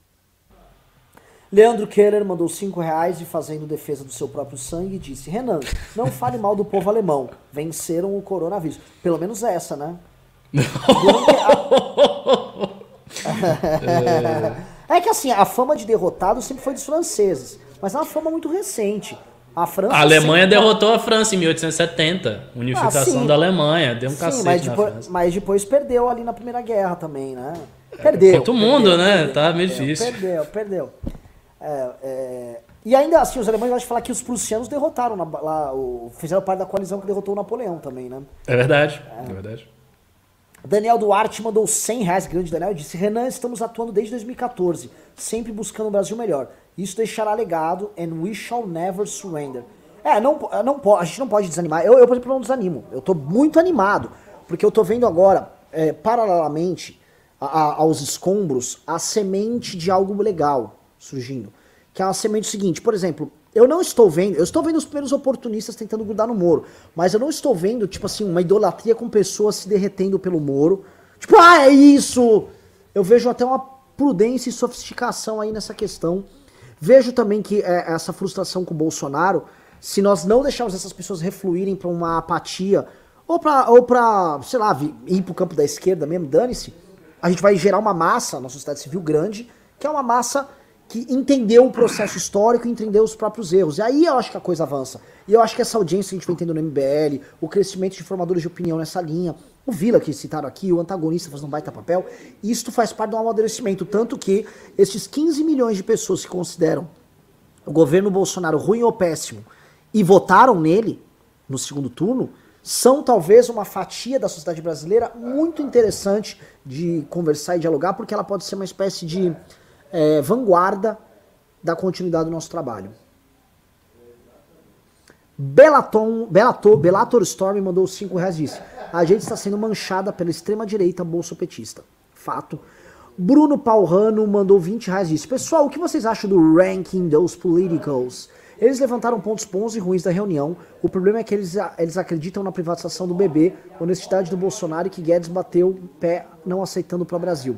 Leandro Keller mandou 5 reais e fazendo defesa do seu próprio sangue disse: Renan, não fale mal do povo alemão. Venceram o coronavírus. Pelo menos essa, né? *laughs* é que assim, a fama de derrotado sempre foi dos franceses. Mas é uma fama muito recente. A, França a Alemanha sempre... derrotou a França em 1870. Unificação ah, da Alemanha. Deu um sim, cacete mas depois, mas depois perdeu ali na Primeira Guerra também, né? Perdeu. Todo mundo, né? Perdeu, tá meio difícil. Perdeu, perdeu. É, é... E ainda assim, os alemães gostam de falar que os prussianos derrotaram na, lá, o, fizeram parte da coalizão que derrotou o Napoleão também, né? É verdade, é, é verdade. Daniel Duarte mandou 100 reais, grande Daniel, disse: Renan, estamos atuando desde 2014, sempre buscando o Brasil melhor. Isso deixará legado and we shall never surrender. É, não, não, a gente não pode desanimar. Eu, eu, por exemplo, não desanimo. Eu tô muito animado, porque eu tô vendo agora, é, paralelamente a, a, aos escombros, a semente de algo legal surgindo. Que é a semente seguinte, por exemplo, eu não estou vendo, eu estou vendo os primeiros oportunistas tentando grudar no Moro, mas eu não estou vendo, tipo assim, uma idolatria com pessoas se derretendo pelo Moro. Tipo, ah, é isso! Eu vejo até uma prudência e sofisticação aí nessa questão. Vejo também que é, essa frustração com o Bolsonaro, se nós não deixarmos essas pessoas refluírem para uma apatia, ou para, ou sei lá, ir para o campo da esquerda mesmo, dane-se, a gente vai gerar uma massa na sociedade civil grande, que é uma massa que entendeu o processo histórico e entendeu os próprios erros. E aí eu acho que a coisa avança. E eu acho que essa audiência que a gente vem tendo no MBL, o crescimento de formadores de opinião nessa linha, o Vila que citaram aqui, o antagonista fazendo um baita papel, isto faz parte de um amadurecimento. Tanto que esses 15 milhões de pessoas que consideram o governo Bolsonaro ruim ou péssimo e votaram nele no segundo turno, são talvez uma fatia da sociedade brasileira muito interessante de conversar e dialogar, porque ela pode ser uma espécie de é, vanguarda da continuidade do nosso trabalho. Belaton, Belator, Belator Storm mandou 5 reais disse: A gente está sendo manchada pela extrema-direita bolsopetista. Fato. Bruno Paulrano mandou 20 reais disse: Pessoal, o que vocês acham do ranking dos politicals? Eles levantaram pontos bons e ruins da reunião. O problema é que eles, eles acreditam na privatização do bebê, honestidade do Bolsonaro e que Guedes bateu o pé não aceitando para o Brasil.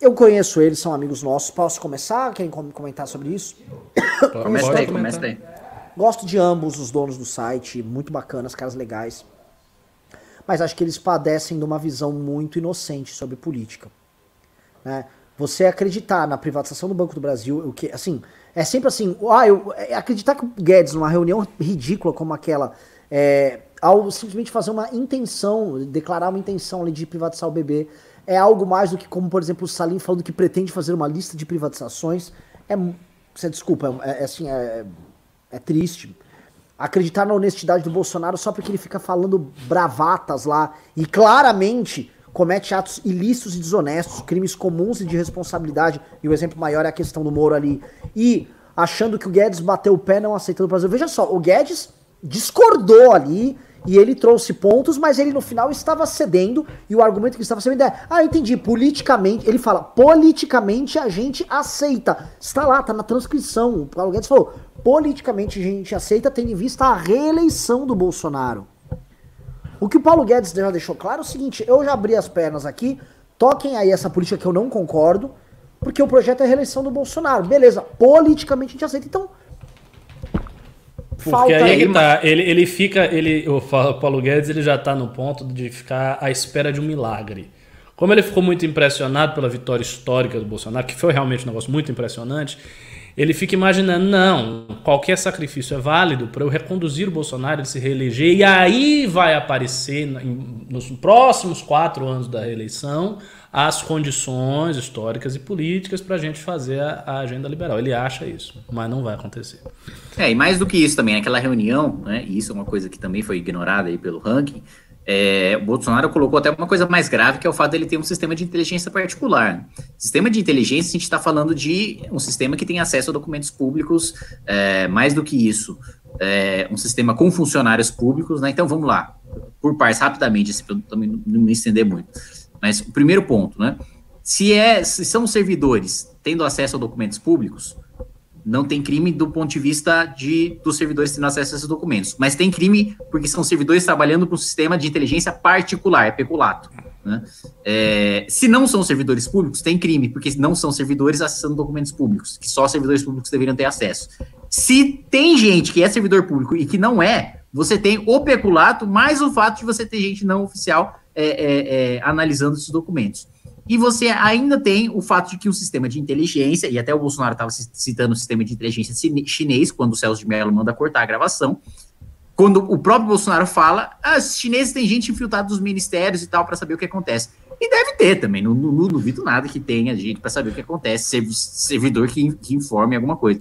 Eu conheço eles, são amigos nossos. Posso começar? Querem comentar sobre isso? Começa aí, começa aí. Gosto de ambos os donos do site, muito bacanas, caras legais. Mas acho que eles padecem de uma visão muito inocente sobre política. Né? Você acreditar na privatização do Banco do Brasil, o que, assim, é sempre assim, ah, eu, é, acreditar que o Guedes, numa reunião ridícula como aquela, é, ao simplesmente fazer uma intenção, declarar uma intenção de privatizar o BB, é algo mais do que, como por exemplo, o Salim falando que pretende fazer uma lista de privatizações. É, você desculpa, é, é assim, é, é triste. Acreditar na honestidade do Bolsonaro só porque ele fica falando bravatas lá e claramente comete atos ilícitos e desonestos, crimes comuns e de responsabilidade, e o exemplo maior é a questão do Moro ali, e achando que o Guedes bateu o pé não aceitando o Brasil. Veja só, o Guedes discordou ali e ele trouxe pontos, mas ele no final estava cedendo, e o argumento que estava cedendo é: ah, entendi, politicamente, ele fala, politicamente a gente aceita. Está lá, está na transcrição. O Paulo Guedes falou: politicamente a gente aceita, tendo em vista a reeleição do Bolsonaro. O que o Paulo Guedes já deixou claro é o seguinte: eu já abri as pernas aqui, toquem aí essa política que eu não concordo, porque o projeto é a reeleição do Bolsonaro. Beleza, politicamente a gente aceita. Então, porque aí que tá, ele, ele fica, ele, o Paulo Guedes ele já está no ponto de ficar à espera de um milagre. Como ele ficou muito impressionado pela vitória histórica do Bolsonaro, que foi realmente um negócio muito impressionante, ele fica imaginando, não, qualquer sacrifício é válido para eu reconduzir o Bolsonaro, ele se reeleger, e aí vai aparecer nos próximos quatro anos da reeleição as condições históricas e políticas para a gente fazer a, a, agenda liberal. Ele acha isso, mas não vai acontecer. É, e mais do que isso também, aquela reunião, né, e isso é uma coisa que também foi ignorada aí pelo ranking, é, o Bolsonaro colocou até uma coisa mais grave, que é o fato dele ter um sistema de inteligência particular. Sistema de inteligência, a gente está falando de um sistema que tem acesso a documentos públicos, é, mais do que isso, é, um sistema com funcionários públicos, né? Então vamos lá, por partes, rapidamente, para também não me estender muito. Mas o primeiro ponto, né? Se, é, se são servidores tendo acesso a documentos públicos, não tem crime do ponto de vista de, dos servidores tendo acesso a esses documentos. Mas tem crime porque são servidores trabalhando para um sistema de inteligência particular, é peculato. Né? É, se não são servidores públicos, tem crime, porque não são servidores acessando documentos públicos, que só servidores públicos deveriam ter acesso. Se tem gente que é servidor público e que não é, você tem o peculato, mais o fato de você ter gente não oficial é, é, é analisando esses documentos. E você ainda tem o fato de que o sistema de inteligência, e até o Bolsonaro estava citando o sistema de inteligência chinês, quando o Celso de Mello manda cortar a gravação, quando o próprio Bolsonaro fala, ah, os chineses têm gente infiltrada dos ministérios e tal para saber o que acontece. E deve ter também, não, não, não duvido nada que tenha gente para saber o que acontece, servidor que, que informe alguma coisa.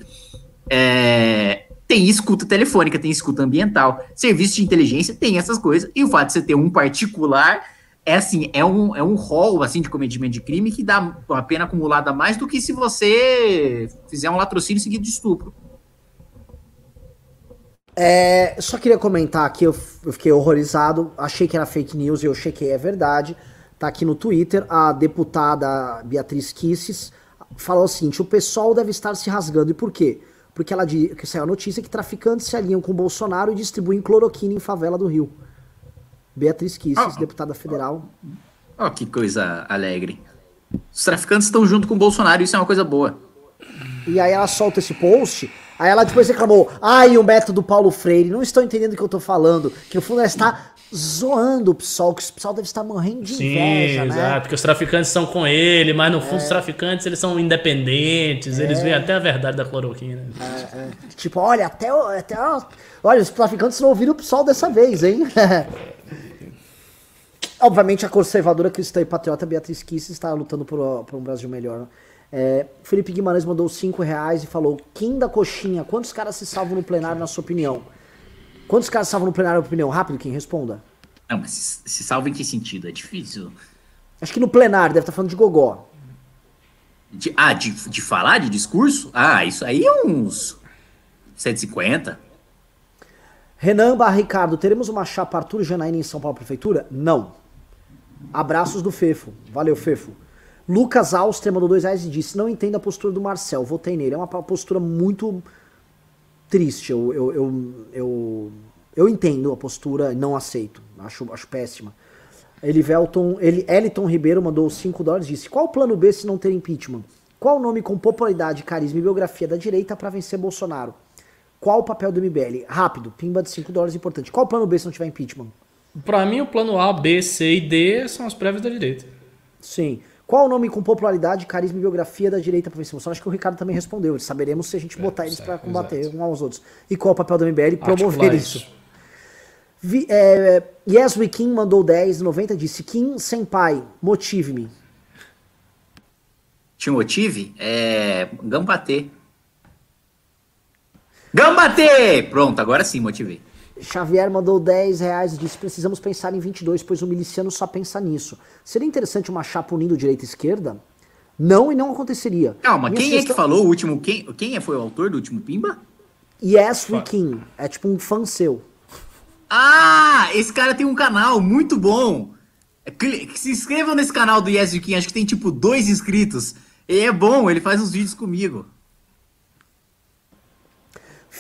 É, tem escuta telefônica, tem escuta ambiental, serviço de inteligência tem essas coisas, e o fato de você ter um particular é assim, é um, é um rol assim, de cometimento de crime que dá uma pena acumulada mais do que se você fizer um latrocínio seguido de estupro. É, só queria comentar aqui, eu, eu, fiquei horrorizado, achei que era fake news e eu chequei, é verdade. Tá aqui no Twitter, a deputada Beatriz Kisses falou o seguinte: o pessoal deve estar se rasgando. E por quê? Porque ela que saiu a notícia que traficantes se alinham com Bolsonaro e distribuem cloroquina em favela do Rio. Beatriz Kisses, oh, deputada federal. Ó, oh, que coisa alegre. Os traficantes estão junto com o Bolsonaro, isso é uma coisa boa. E aí ela solta esse post Aí ela depois reclamou, ai, o método Paulo Freire, não estão entendendo o que eu tô falando, que no fundo ela está zoando o PSOL, que o PSOL deve estar morrendo de Sim, inveja, né? exato, porque os traficantes estão com ele, mas no fundo é. os traficantes eles são independentes, é. eles veem até a verdade da cloroquina. É, é. tipo, olha, até, até olha, os traficantes não ouviram o PSOL dessa vez, hein? *laughs* Obviamente a conservadora cristã e patriota Beatriz Kiss está lutando por, por um Brasil melhor, né? É, Felipe Guimarães mandou 5 reais e falou: Kim da coxinha, quantos caras se salvam no plenário, na sua opinião? Quantos caras se salvam no plenário, na opinião? Rápido, quem responda. Não, mas se, se salva em que sentido? É difícil. Acho que no plenário, deve estar tá falando de gogó. De, ah, de, de falar, de discurso? Ah, isso aí é uns 150. Renan Barra Ricardo, teremos uma chapa Arthur Janaína em São Paulo Prefeitura? Não. Abraços do Fefo. Valeu, Fefo. Lucas Áustria mandou dois reais e disse: Não entendo a postura do Marcel, votei nele. É uma postura muito triste. Eu, eu, eu, eu, eu entendo a postura, não aceito. Acho, acho péssima. Elivelton, ele, Eliton Ribeiro mandou 5 dólares e disse: Qual o plano B se não ter impeachment? Qual o nome com popularidade, carisma e biografia da direita para vencer Bolsonaro? Qual o papel do MBL? Rápido, pimba de 5 dólares importante. Qual o plano B se não tiver impeachment? Para mim, o plano A, B, C e D são as prévias da direita. Sim. Qual o nome com popularidade, carisma e biografia da direita para vencer Bolsonaro? Acho que o Ricardo também respondeu. Saberemos se a gente é, botar eles para combater exato. uns aos outros. E qual o papel do MBL? Promover isso. isso. Vi, é, yes We Kim mandou 10, 90 disse: Kim Senpai, motive-me. Te motive? É. Gambatê. Gambatê! Pronto, agora sim motivei. Xavier mandou 10 reais e disse: precisamos pensar em 22, pois o miliciano só pensa nisso. Seria interessante uma chapa unindo direita e esquerda? Não, e não aconteceria. Calma, Minha quem sugestão... é que falou o último? Quem, quem foi o autor do último Pimba? Yes We King. É tipo um fã seu. Ah, esse cara tem um canal muito bom. Se inscrevam nesse canal do Yes We King, acho que tem tipo dois inscritos. Ele é bom, ele faz uns vídeos comigo.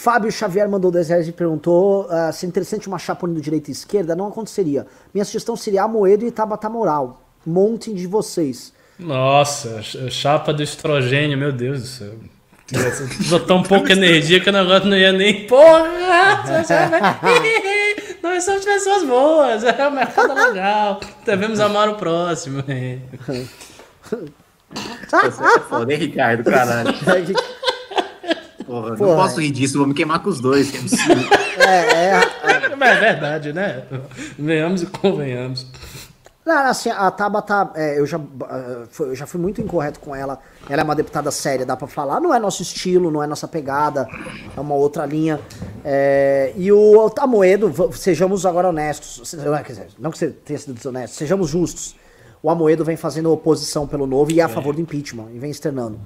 Fábio Xavier mandou 10 reais e perguntou uh, se é interessante uma chapa unindo direita e esquerda. Não aconteceria. Minha sugestão seria Amoedo e Tabata Moral. Montem de vocês. Nossa, chapa do estrogênio, meu Deus do céu. Usou tão pouca energia que o negócio não ia nem. Porra! *laughs* Nós somos pessoas boas, é um mercado legal. Devemos amar o próximo. *laughs* Você é foda, hein, Ricardo? Caralho. *laughs* Porra, Porra, não posso rir disso, vou me queimar com os dois. É, *laughs* é, é, é. Mas é verdade, né? Venhamos e convenhamos. Não, assim, a Tabata, é, eu, já, uh, eu já fui muito incorreto com ela. Ela é uma deputada séria, dá pra falar. Não é nosso estilo, não é nossa pegada, é uma outra linha. É, e o Amoedo, sejamos agora honestos. Não que você tenha sido desonesto, sejamos justos. O Amoedo vem fazendo oposição pelo novo e é a favor do impeachment, e vem externando.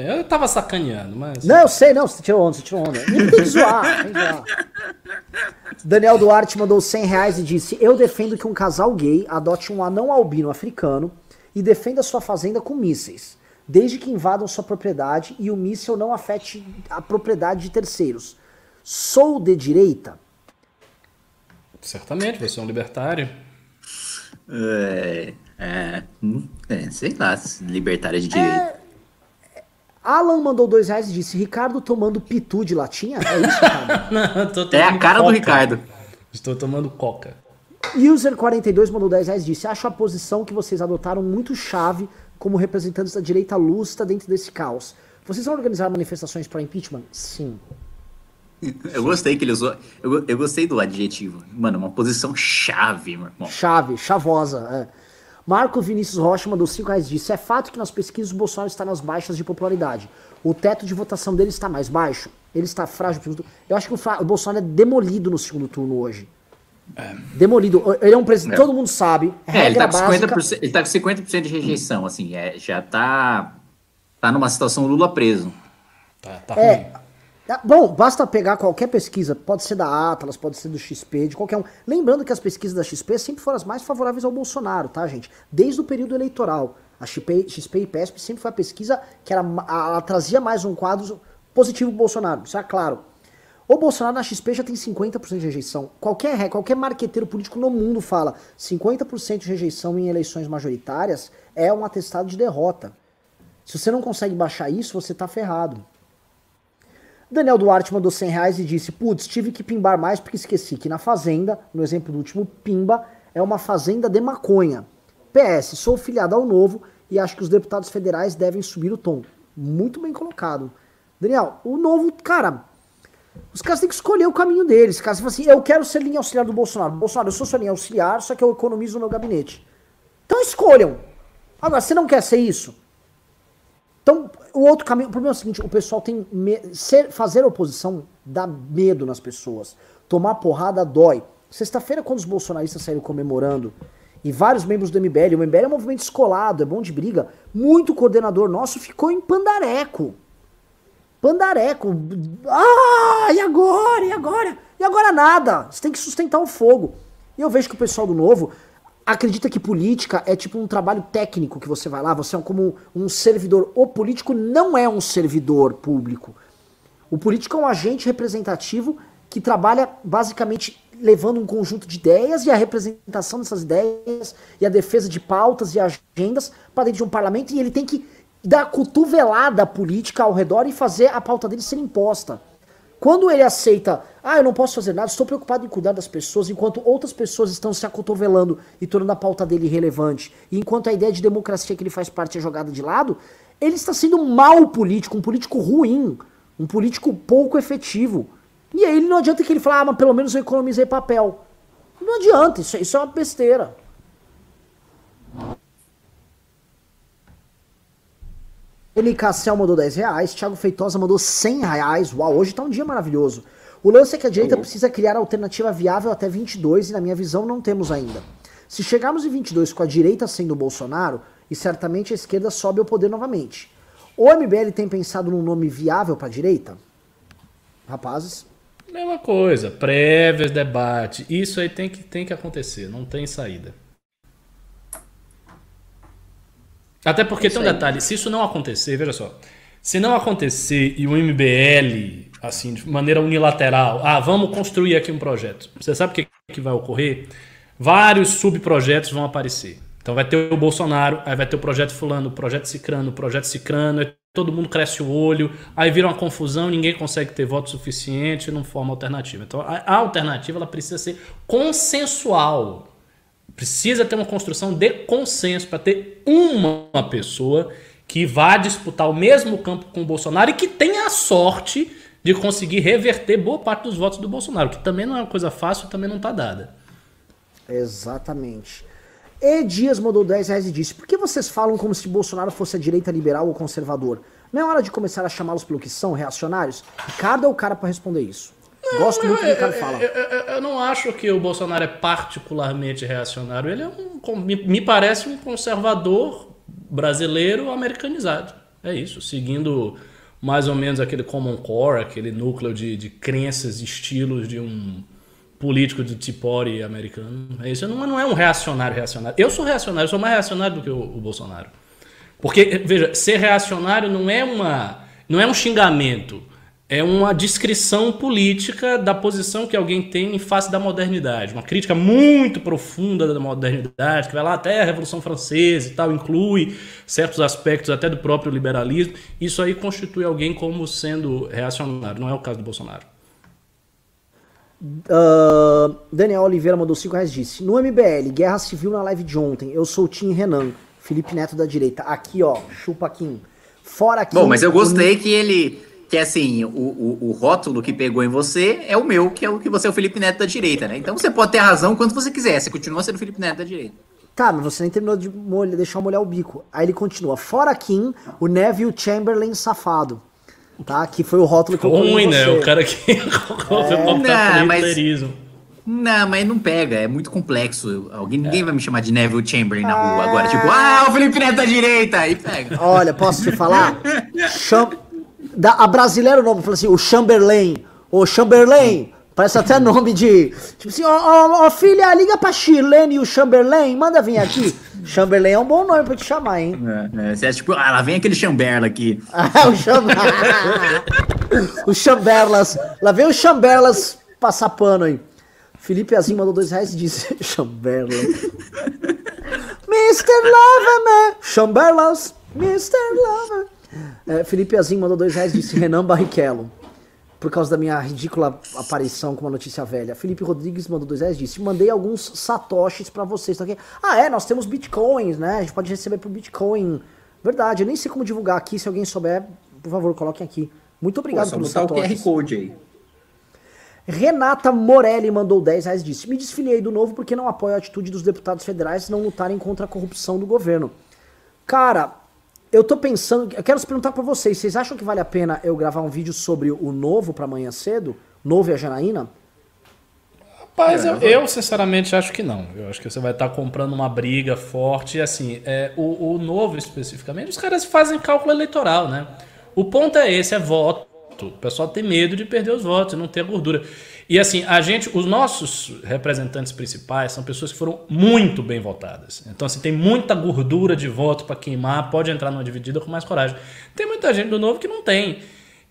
Eu tava sacaneando, mas. Não, eu sei, não, você tirou onda, você tirou onda. Não tem que zoar, *laughs* tem que zoar. Daniel Duarte mandou 100 reais e disse: Eu defendo que um casal gay adote um anão albino africano e defenda sua fazenda com mísseis, desde que invadam sua propriedade e o míssil não afete a propriedade de terceiros. Sou de direita? Certamente, você é um libertário. É, é, hum, é, sei lá, libertária de direito. É, Alan mandou dois reais e disse: Ricardo tomando pitu de latinha? É isso, cara? *laughs* Não, é a cara coca. do Ricardo. Estou tomando coca. User42 mandou 10 reais e disse: Acho a posição que vocês adotaram muito chave como representantes da direita lúcida dentro desse caos. Vocês vão organizar manifestações para impeachment? Sim. Eu gostei que ele usou. Eu, eu gostei do adjetivo. Mano, uma posição chave, meu irmão. Chave, chavosa. É. Marco Vinícius Rocha mandou 5 reais disse: É fato que nas pesquisas o Bolsonaro está nas baixas de popularidade. O teto de votação dele está mais baixo. Ele está frágil. Eu acho que o, o Bolsonaro é demolido no segundo turno hoje. É. Demolido. Ele é um presidente, é. todo mundo sabe. É, ele tá, com 50%, ele tá com 50% de rejeição, assim, é, já tá, tá numa situação Lula preso. Tá, tá é, ruim. Bom, basta pegar qualquer pesquisa, pode ser da Atlas, pode ser do XP, de qualquer um. Lembrando que as pesquisas da XP sempre foram as mais favoráveis ao Bolsonaro, tá, gente? Desde o período eleitoral. A XP, XP e PESP sempre foi a pesquisa que era, ela trazia mais um quadro positivo pro Bolsonaro, isso é claro. O Bolsonaro na XP já tem 50% de rejeição. Qualquer, qualquer marqueteiro político no mundo fala 50% de rejeição em eleições majoritárias é um atestado de derrota. Se você não consegue baixar isso, você tá ferrado. Daniel Duarte mandou 100 reais e disse: Putz, tive que pimbar mais porque esqueci que na Fazenda, no exemplo do último Pimba, é uma fazenda de maconha. PS, sou filiado ao novo e acho que os deputados federais devem subir o tom. Muito bem colocado. Daniel, o novo, cara, os caras têm que escolher o caminho deles. Os caras falam assim: eu quero ser linha auxiliar do Bolsonaro. Bolsonaro, eu sou sua linha auxiliar, só que eu economizo no meu gabinete. Então escolham. Agora, você não quer ser isso? Então, o outro caminho, o problema é o seguinte, o pessoal tem ser, fazer oposição dá medo nas pessoas. Tomar porrada dói. Sexta-feira, quando os bolsonaristas saíram comemorando, e vários membros do MBL, o MBL é um movimento escolado, é bom de briga, muito coordenador nosso ficou em pandareco. Pandareco. Ah, e agora? E agora? E agora nada. Você tem que sustentar o fogo. E eu vejo que o pessoal do Novo acredita que política é tipo um trabalho técnico que você vai lá, você é como um servidor. O político não é um servidor público. O político é um agente representativo que trabalha basicamente levando um conjunto de ideias e a representação dessas ideias e a defesa de pautas e agendas para dentro de um parlamento e ele tem que dar cotovelada política ao redor e fazer a pauta dele ser imposta. Quando ele aceita, ah, eu não posso fazer nada, estou preocupado em cuidar das pessoas, enquanto outras pessoas estão se acotovelando e tornando a pauta dele irrelevante, e enquanto a ideia de democracia que ele faz parte é jogada de lado, ele está sendo um mau político, um político ruim, um político pouco efetivo. E aí não adianta que ele fale, ah, mas pelo menos eu economizei papel. Não adianta, isso, isso é uma besteira. Ele Cassel mandou 10 reais, Thiago Feitosa mandou 100 reais. Uau, hoje tá um dia maravilhoso. O lance é que a direita precisa criar alternativa viável até 22 e na minha visão não temos ainda. Se chegarmos em 22 com a direita sendo o Bolsonaro, e certamente a esquerda sobe ao poder novamente. O MBL tem pensado num nome viável para a direita? Rapazes? Mesma coisa, prévias, debate. Isso aí tem que, tem que acontecer, não tem saída. Até porque tem um detalhe, se isso não acontecer, veja só, se não acontecer e o MBL, assim, de maneira unilateral, ah, vamos construir aqui um projeto, você sabe o que, que vai ocorrer? Vários subprojetos vão aparecer. Então vai ter o Bolsonaro, aí vai ter o projeto fulano, o projeto cicrano, o projeto cicrano, todo mundo cresce o olho, aí vira uma confusão, ninguém consegue ter voto suficiente, não forma alternativa. Então a alternativa ela precisa ser consensual. Precisa ter uma construção de consenso para ter uma pessoa que vá disputar o mesmo campo com o Bolsonaro e que tenha a sorte de conseguir reverter boa parte dos votos do Bolsonaro, que também não é uma coisa fácil, também não está dada. Exatamente. E Dias mandou 10 reais e disse: Por que vocês falam como se Bolsonaro fosse a direita liberal ou conservador? Não é hora de começar a chamá-los pelo que são, reacionários? Ricardo é o cara para responder isso. Gosto muito do que o cara fala. Eu, eu, eu, não acho que o Bolsonaro é particularmente reacionário. Ele é um, me, me parece um conservador brasileiro americanizado. É isso, seguindo mais ou menos aquele common core, aquele núcleo de, de crenças e estilos de um político de tipore americano. É isso, não, não é um reacionário reacionário. Eu sou reacionário, eu sou mais reacionário do que o, o Bolsonaro. Porque, veja, ser reacionário não é uma não é um xingamento é uma descrição política da posição que alguém tem em face da modernidade. Uma crítica muito profunda da modernidade, que vai lá até a Revolução Francesa e tal, inclui certos aspectos até do próprio liberalismo. Isso aí constitui alguém como sendo reacionário. Não é o caso do Bolsonaro. Uh, Daniel Oliveira mandou 5 reais disse: No MBL, Guerra Civil na live de ontem, eu sou o Tim Renan, Felipe Neto da direita. Aqui, ó, chupa Kim. Fora aqui. Bom, mas eu gostei que ele que assim, o, o, o, rótulo que pegou em você é o meu, que é o que você é o Felipe Neto da direita, né? Então você pode ter razão quanto você quiser, você continua sendo o Felipe Neto da direita. Tá, mas você nem terminou de molha, deixar molhar o bico. Aí ele continua. Fora Kim, o Neville Chamberlain safado. Tá? Que foi o rótulo que eu Ruim, né? O cara que *laughs* é... não, mas... Não, mas não pega, é muito complexo. Alguém, ninguém é. vai me chamar de Neville Chamberlain na rua agora. Tipo, ah, o Felipe Neto da direita! Aí pega. Olha, posso te falar? *laughs* Cham da, a brasileira o nome, falou assim, o Chamberlain. O Chamberlain, parece até nome de. Tipo assim, ó, ó, ó filha, liga pra Shirlene e o Chamberlain, manda vir aqui. *laughs* Chamberlain é um bom nome pra te chamar, hein? É, é, você é tipo, ah, lá vem aquele Chamberla aqui. Ah, *laughs* o Chamberla. *laughs* o Chamberlas. Lá vem o Chamberlas passar pano aí. Felipe Azim mandou dois reais e disse: Chamberla. Mr. Lover, Chamberlas. Mr. Lover. É, Felipe Azim mandou dois reais e disse Renan Barrichello. Por causa da minha ridícula aparição com uma notícia velha. Felipe Rodrigues mandou dois reais e disse: Mandei alguns satoshis para vocês. Tá aqui. Ah, é, nós temos bitcoins, né? A gente pode receber por bitcoin. Verdade, eu nem sei como divulgar aqui. Se alguém souber, por favor, coloquem aqui. Muito obrigado Pô, só botar satoshis. o QR Code aí. Renata Morelli mandou 10 reais e disse: Me desfiliei do novo porque não apoio a atitude dos deputados federais não lutarem contra a corrupção do governo. Cara, eu tô pensando, eu quero se perguntar para vocês, vocês acham que vale a pena eu gravar um vídeo sobre o novo para amanhã cedo? Novo e a Janaína? Rapaz, é, eu, eu, sinceramente acho que não. Eu acho que você vai estar tá comprando uma briga forte. E assim, é, o, o novo especificamente, os caras fazem cálculo eleitoral, né? O ponto é esse, é voto. O pessoal tem medo de perder os votos, não ter gordura. E assim, a gente, os nossos representantes principais são pessoas que foram muito bem votadas. Então, assim, tem muita gordura de voto para queimar, pode entrar numa dividida com mais coragem. Tem muita gente do novo que não tem.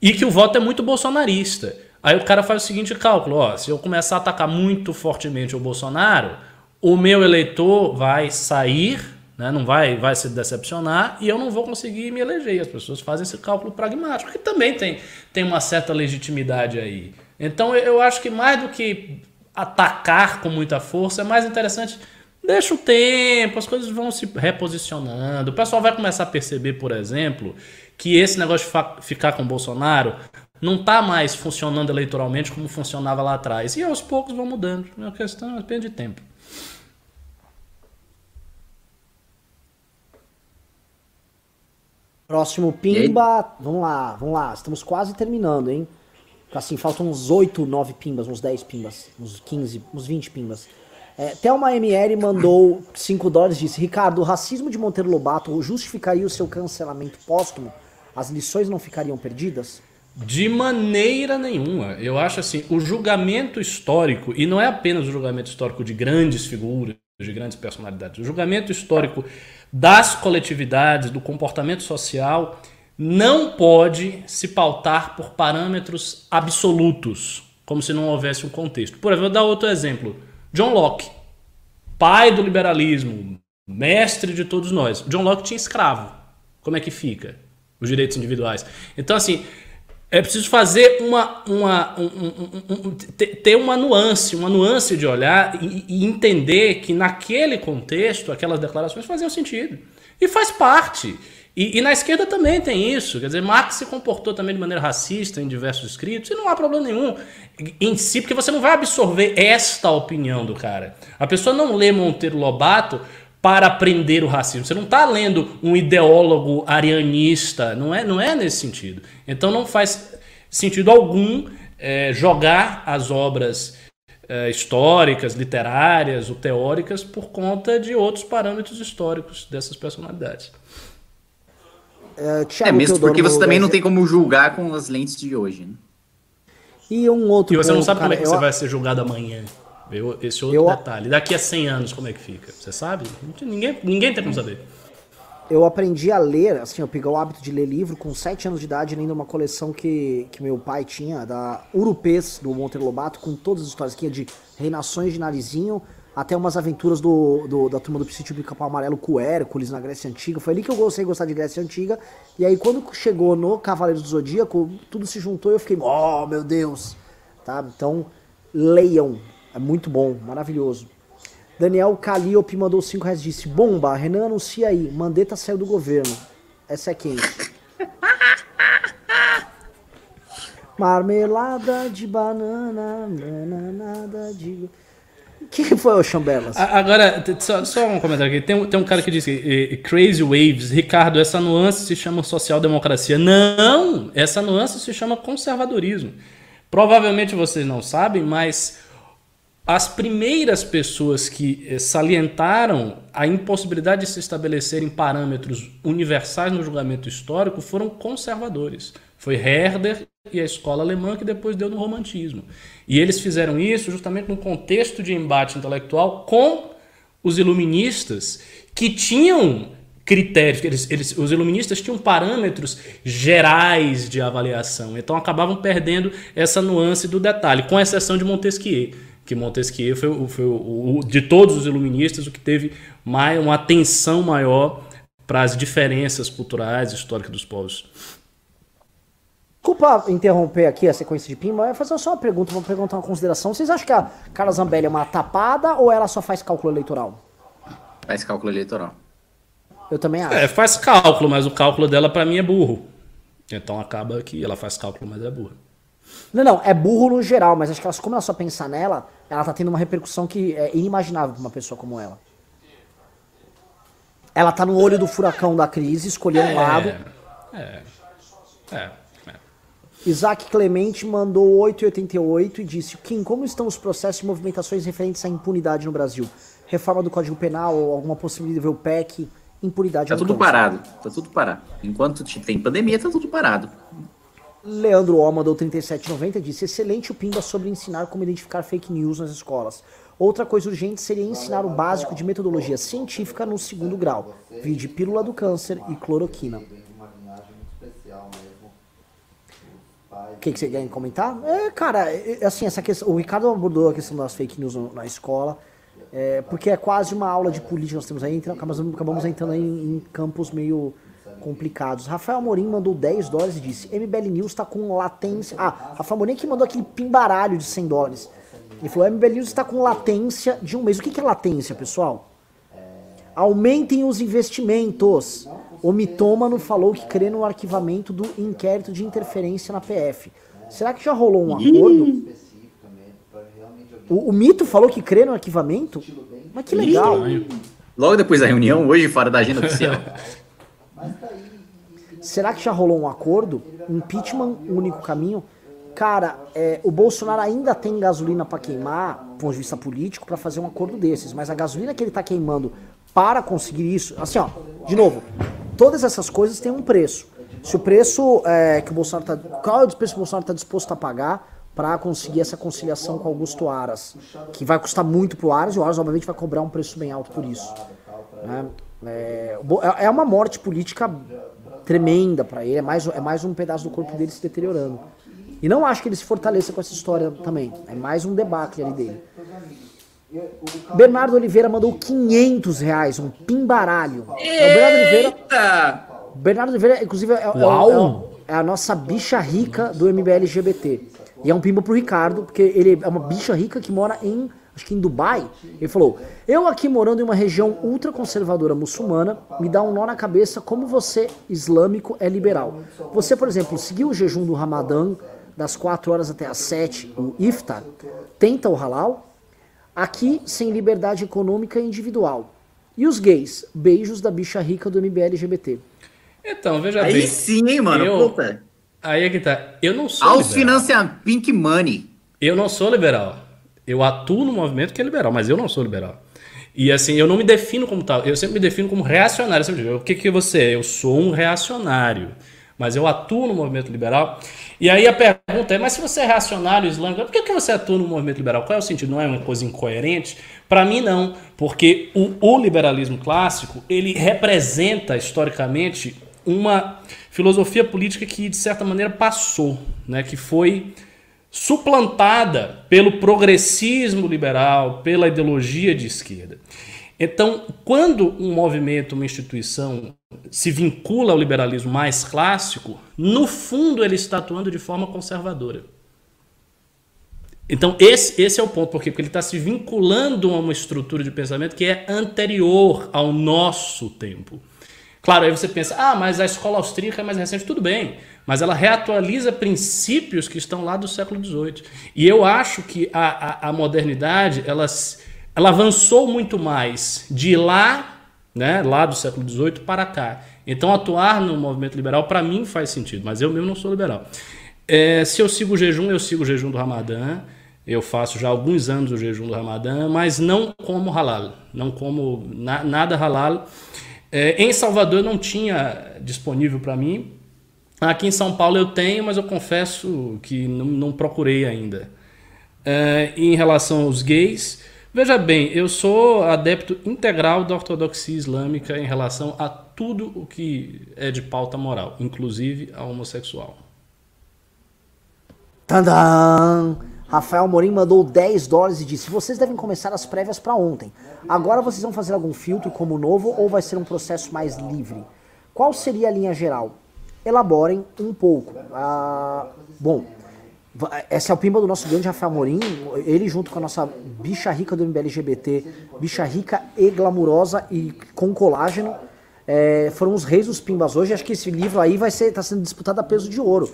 E que o voto é muito bolsonarista. Aí o cara faz o seguinte cálculo: ó, se eu começar a atacar muito fortemente o Bolsonaro, o meu eleitor vai sair, né, não vai, vai se decepcionar e eu não vou conseguir me eleger. As pessoas fazem esse cálculo pragmático, que também tem, tem uma certa legitimidade aí. Então eu acho que mais do que atacar com muita força, é mais interessante deixa o tempo, as coisas vão se reposicionando. O pessoal vai começar a perceber, por exemplo, que esse negócio de ficar com o Bolsonaro não está mais funcionando eleitoralmente como funcionava lá atrás. E aos poucos vão mudando. É uma questão apenas de tempo. Próximo Pimba. Vamos lá, vamos lá. Estamos quase terminando, hein? Assim, faltam uns 8, 9 pimbas, uns 10 pimbas, uns 15, uns 20 pimbas. É, Thelma ML mandou 5 dólares e disse: Ricardo, o racismo de Monteiro Lobato justificaria o seu cancelamento póstumo? As lições não ficariam perdidas? De maneira nenhuma. Eu acho assim, o julgamento histórico, e não é apenas o julgamento histórico de grandes figuras, de grandes personalidades, o julgamento histórico das coletividades, do comportamento social, não pode se pautar por parâmetros absolutos, como se não houvesse um contexto. Por exemplo, vou dar outro exemplo. John Locke, pai do liberalismo, mestre de todos nós. John Locke tinha escravo. Como é que fica? Os direitos individuais. Então, assim, é preciso fazer uma, uma um, um, um, ter uma nuance, uma nuance de olhar e, e, entender que naquele contexto aquelas declarações faziam sentido. E faz parte. E, e, na esquerda também tem isso. Quer dizer, Marx se comportou também de maneira racista em diversos escritos, e não há problema nenhum em si, porque você não vai absorver esta opinião do cara. A pessoa não lê Monteiro Lobato para aprender o racismo. Você não está lendo um ideólogo arianista, não é, não é nesse sentido. Então não faz sentido algum é, jogar as obras é, históricas, literárias ou teóricas por conta de outros parâmetros históricos dessas personalidades. É, é mesmo porque você também não tem como julgar com as lentes de hoje, né? E um outro E você ponto, não sabe cara, como é que eu... você vai ser julgado amanhã. Esse outro eu... detalhe. Daqui a 100 anos, como é que fica? Você sabe? Ninguém, ninguém tem como saber. Eu aprendi a ler, assim, eu peguei o hábito de ler livro com 7 anos de idade, lendo uma coleção que, que meu pai tinha, da Urupês, do Monteiro Lobato, com todas as histórias que de reinações de Narizinho, até umas aventuras do, do da turma do Sítio do Capão Amarelo com Hércules na Grécia Antiga. Foi ali que eu gostei de gostar de Grécia Antiga. E aí quando chegou no Cavaleiro do Zodíaco, tudo se juntou e eu fiquei, oh meu Deus! Tá? Então, leiam. É muito bom, maravilhoso. Daniel Calliope mandou 5 reais disse: Bomba, Renan anuncia aí, Mandetta saiu do governo. Essa é quente. *laughs* Marmelada de banana, bananada de. O que foi o Chambelas? Agora, só, só, um comentário aqui. Tem, tem um cara que diz que Crazy Waves, Ricardo, essa nuance se chama social-democracia. Não! Essa nuance se chama conservadorismo. Provavelmente vocês não sabem, mas as primeiras pessoas que eh, salientaram a impossibilidade de se estabelecerem parâmetros universais no julgamento histórico foram conservadores. Foi Herder e a escola alemã que depois deu no romantismo. E eles fizeram isso justamente no contexto de embate intelectual com os iluministas que tinham critérios, eles, eles, os iluministas tinham parâmetros gerais de avaliação, então acabavam perdendo essa nuance do detalhe, com exceção de Montesquieu que Montesquieu foi, foi o, o, de todos os iluministas o que teve mais, uma atenção maior para as diferenças culturais e históricas dos povos. Desculpa interromper aqui a sequência de Pimba, eu fazer só uma pergunta, vou perguntar uma consideração. Vocês acham que a Carla Zambelli é uma tapada ou ela só faz cálculo eleitoral? Faz cálculo eleitoral. Eu também acho. É, faz cálculo, mas o cálculo dela para mim é burro. Então acaba que ela faz cálculo, mas é burra. Não, não, é burro no geral, mas acho que ela, como ela só pensar nela, ela tá tendo uma repercussão que é inimaginável pra uma pessoa como ela. Ela tá no olho do furacão da crise, escolheu um é, lado. É. É. é. Isaac Clemente mandou 8,88 e disse: Kim, como estão os processos e movimentações referentes à impunidade no Brasil? Reforma do Código Penal ou alguma possibilidade de ver o PEC? Impunidade. Tá tudo parado. Tá tudo parado. Enquanto tem pandemia, tá tudo parado. Leandro O mandou 3790 disse: excelente o Pimba sobre ensinar como identificar fake news nas escolas. Outra coisa urgente seria ensinar o básico de metodologia científica no segundo grau, vide pílula do câncer e cloroquina. O que, que você quer comentar? É, cara, é, é, assim, essa questão, o Ricardo abordou a questão das fake news na escola, é, porque é quase uma aula de política nós temos aí, então acabamos, acabamos entrando em, em campos meio complicados. Rafael Amorim mandou 10 dólares e disse: MBL News está com latência. Ah, Rafael Amorim que mandou aquele pimbaralho de 100 dólares. Ele falou: MBL News está com latência de um mês. O que, que é latência, pessoal? Aumentem os investimentos. O mitômano falou que crê no arquivamento do inquérito de interferência na PF. Será que já rolou um acordo? O, o mito falou que crê no arquivamento? Mas que legal. Logo depois da reunião, hoje, fora da agenda oficial. *laughs* Será que já rolou um acordo? Impeachment, único caminho? Cara, é, o Bolsonaro ainda tem gasolina para queimar, do ponto de vista político, para fazer um acordo desses. Mas a gasolina que ele tá queimando para conseguir isso, assim, ó, de novo, todas essas coisas têm um preço. Se o preço é, que o Bolsonaro tá, qual é o preço que o Bolsonaro está disposto a pagar para conseguir essa conciliação com Augusto Aras, que vai custar muito pro Aras e o Aras obviamente vai cobrar um preço bem alto por isso. Né? É, é, é uma morte política tremenda para ele, é mais, é mais um pedaço do corpo dele se deteriorando. E não acho que ele se fortaleça com essa história também. É mais um debacle ali dele. Bernardo Oliveira mandou 500 reais, um pimbaralho. É o Bernardo Oliveira. Bernardo Oliveira, inclusive, é, é, é, é, a nossa bicha rica do MBL LGBT. E é um pimba pro Ricardo, porque ele é uma bicha rica que mora em acho que em Dubai, ele falou: Eu aqui morando em uma região ultraconservadora muçulmana, me dá um nó na cabeça como você, islâmico, é liberal. Você, por exemplo, seguiu o jejum do Ramadã das 4 horas até as 7, o iftar, tenta o halal? Aqui, sem liberdade econômica e individual. E os gays? Beijos da bicha rica do MBL LGBT. Então, veja aí bem. Aí sim, hein, mano. Eu, Puta. Aí é que tá. Eu não sou. Aos financia Pink Money. Eu não sou liberal. Eu atuo no movimento que é liberal, mas eu não sou liberal. E assim, eu não me defino como tal. Eu sempre me defino como reacionário. Eu sempre o que, que você é? Eu sou um reacionário. mas eu atuo no movimento liberal. E aí a pergunta é: mas se você é reacionário islâmico, por que, que você atua no movimento liberal? Qual é o sentido? Não é uma coisa incoerente? Para mim, não, porque o, o liberalismo clássico ele representa historicamente uma filosofia política que, de certa maneira, passou, né? que foi suplantada pelo progressismo liberal, pela ideologia de esquerda. Então, quando um movimento, uma instituição se vincula ao liberalismo mais clássico, no fundo ele está atuando de forma conservadora. Então, esse, esse é o ponto, porque, porque ele está se vinculando a uma estrutura de pensamento que é anterior ao nosso tempo. Claro, aí você pensa, ah, mas a escola austríaca é mais recente, tudo bem mas ela reatualiza princípios que estão lá do século XVIII. E eu acho que a, a, a modernidade ela, ela avançou muito mais de lá, né, lá do século XVIII para cá. Então atuar no movimento liberal para mim faz sentido, mas eu mesmo não sou liberal. É, se eu sigo o jejum, eu sigo o jejum do Ramadã. Eu faço já alguns anos o jejum do Ramadã, mas não como halal, não como na, nada halal. É, em Salvador não tinha disponível para mim, Aqui em São Paulo eu tenho, mas eu confesso que não, não procurei ainda. É, em relação aos gays, veja bem, eu sou adepto integral da ortodoxia islâmica em relação a tudo o que é de pauta moral, inclusive a homossexual. Tadã! Rafael Morim mandou 10 dólares e disse: Vocês devem começar as prévias para ontem. Agora vocês vão fazer algum filtro como novo ou vai ser um processo mais livre? Qual seria a linha geral? Elaborem um pouco. Ah, bom, essa é o pimba do nosso grande Rafael Morim, ele junto com a nossa bicha rica do MBLGBT, bicha rica e glamurosa e com colágeno, é, foram os reis dos pimbas hoje. Acho que esse livro aí vai ser, tá sendo disputado a peso de ouro,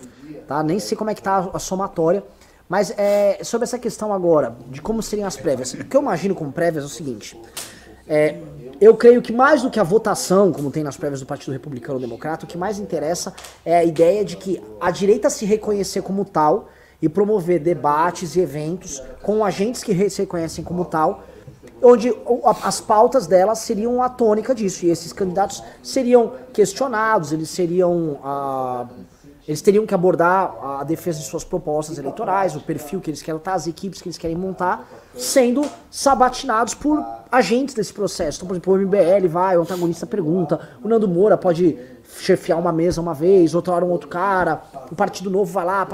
tá? Nem sei como é que tá a somatória, mas é, sobre essa questão agora de como seriam as prévias. O que eu imagino como prévias é o seguinte: é, eu creio que mais do que a votação, como tem nas prévias do Partido Republicano Democrata, o que mais interessa é a ideia de que a direita se reconhecer como tal e promover debates e eventos com agentes que se reconhecem como tal, onde as pautas delas seriam a tônica disso. E esses candidatos seriam questionados, eles seriam. Ah, eles teriam que abordar a defesa de suas propostas eleitorais, o perfil que eles querem estar, as equipes que eles querem montar, sendo sabatinados por agentes desse processo. Então, por exemplo, o MBL vai, o antagonista pergunta, o Nando Moura pode chefiar uma mesa uma vez, outra hora um outro cara, o Partido Novo vai lá.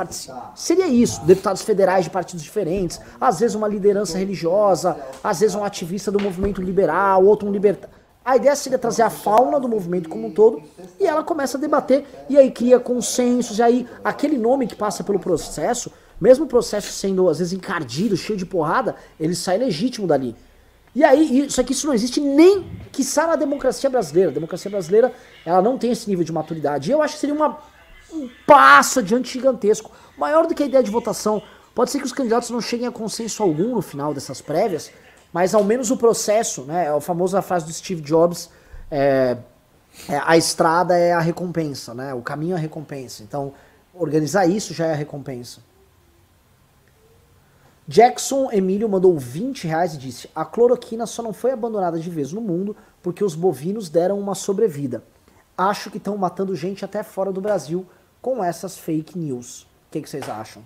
Seria isso, deputados federais de partidos diferentes, às vezes uma liderança religiosa, às vezes um ativista do movimento liberal, outro um libertário. A ideia seria trazer a fauna do movimento como um todo e ela começa a debater e aí cria consensos e aí aquele nome que passa pelo processo, mesmo o processo sendo às vezes encardido, cheio de porrada, ele sai legítimo dali. E aí, isso aqui isso não existe nem que na democracia brasileira. A democracia brasileira, ela não tem esse nível de maturidade. E eu acho que seria uma, um passo adiante gigantesco, maior do que a ideia de votação. Pode ser que os candidatos não cheguem a consenso algum no final dessas prévias, mas ao menos o processo, né? É a famosa frase do Steve Jobs, é, é, a estrada é a recompensa, né? O caminho é a recompensa. Então, organizar isso já é a recompensa. Jackson Emílio mandou 20 reais e disse: A cloroquina só não foi abandonada de vez no mundo porque os bovinos deram uma sobrevida. Acho que estão matando gente até fora do Brasil com essas fake news. O que, que vocês acham?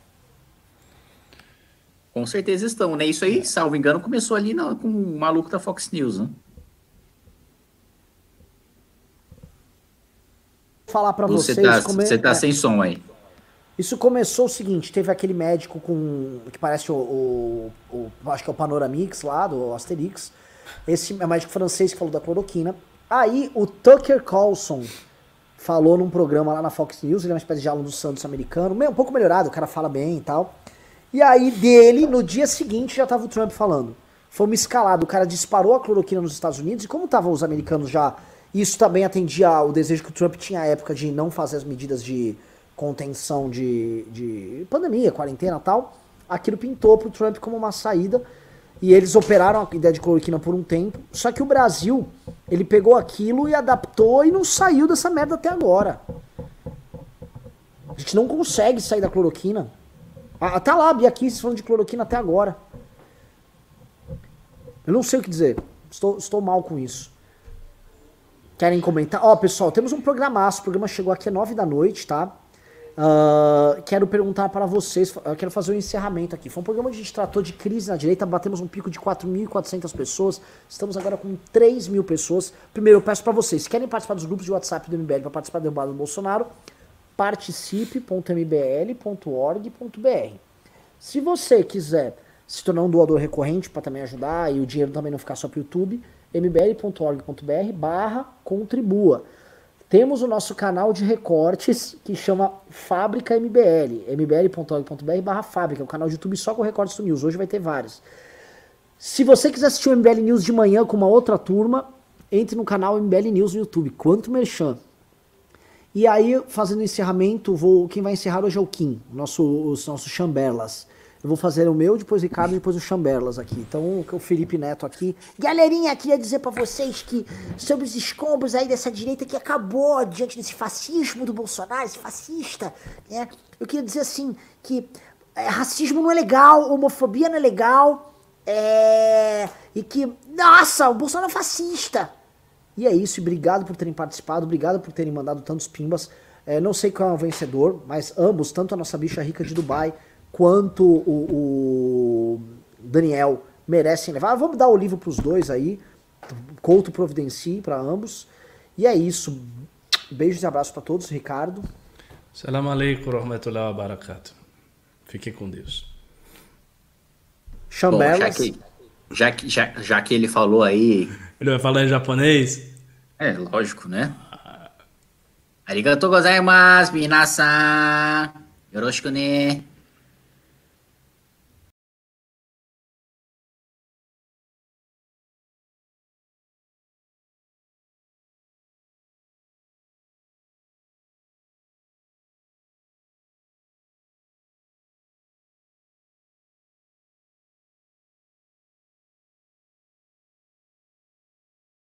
Com certeza estão, né? Isso aí, salvo engano, começou ali na, com o maluco da Fox News, né? Falar para vocês. Você tá, como é, tá é, sem som aí. Isso começou o seguinte: teve aquele médico com. que parece o. o, o acho que é o Panoramix lá, do Asterix. Esse é médico francês que falou da cloroquina. Aí o Tucker Carlson falou num programa lá na Fox News, ele é uma espécie de aluno do Santos americano, um pouco melhorado, o cara fala bem e tal. E aí dele, no dia seguinte, já tava o Trump falando. Foi uma escalada, o cara disparou a cloroquina nos Estados Unidos, e como estavam os americanos já. Isso também atendia ao desejo que o Trump tinha à época de não fazer as medidas de contenção de, de pandemia, quarentena e tal. Aquilo pintou pro Trump como uma saída. E eles operaram a ideia de cloroquina por um tempo. Só que o Brasil, ele pegou aquilo e adaptou e não saiu dessa merda até agora. A gente não consegue sair da cloroquina. Ah, tá lá, Bia Kicis falando de cloroquina até agora. Eu não sei o que dizer. Estou, estou mal com isso. Querem comentar? Ó, pessoal, temos um programaço. O programa chegou aqui às 9 da noite, tá? Uh, quero perguntar para vocês, quero fazer um encerramento aqui. Foi um programa que a gente tratou de crise na direita, batemos um pico de 4.400 pessoas, estamos agora com 3 mil pessoas. Primeiro, eu peço para vocês, querem participar dos grupos de WhatsApp do MBL para participar do debate do Bolsonaro, participe.mbl.org.br. Se você quiser se tornar um doador recorrente para também ajudar e o dinheiro também não ficar só para o YouTube, mbl.org.br barra contribua. Temos o nosso canal de recortes que chama Fábrica MBL, mbl.org.br barra fábrica, é um canal de YouTube só com recortes do News, hoje vai ter vários. Se você quiser assistir o MBL News de manhã com uma outra turma, entre no canal MBL News no YouTube, quanto merchan. E aí, fazendo encerramento, vou, quem vai encerrar hoje é o Kim, nosso, os nossos chambelas. Eu vou fazer o meu, depois o Ricardo, depois o Chamberlas aqui. Então, o Felipe Neto aqui. Galerinha, queria dizer para vocês que sobre os escombros aí dessa direita que acabou diante desse fascismo do Bolsonaro, esse fascista, né? Eu queria dizer assim, que é, racismo não é legal, homofobia não é legal, é... e que, nossa, o Bolsonaro é fascista. E é isso, e obrigado por terem participado, obrigado por terem mandado tantos pimbas. É, não sei qual é o vencedor, mas ambos, tanto a nossa bicha rica de Dubai quanto o, o Daniel merecem levar. Vamos dar o livro para os dois aí. Couto providencie para ambos. E é isso. Beijos e abraços para todos. Ricardo. Salam alaikum rahmatullahi wa barakatuh. Fique com Deus. Chambelas. já, que, já, que, já, já que ele falou aí. Ele vai falar em japonês? É, lógico, né? Arigatou gozaimasu, minasan. Yoroshiku ne.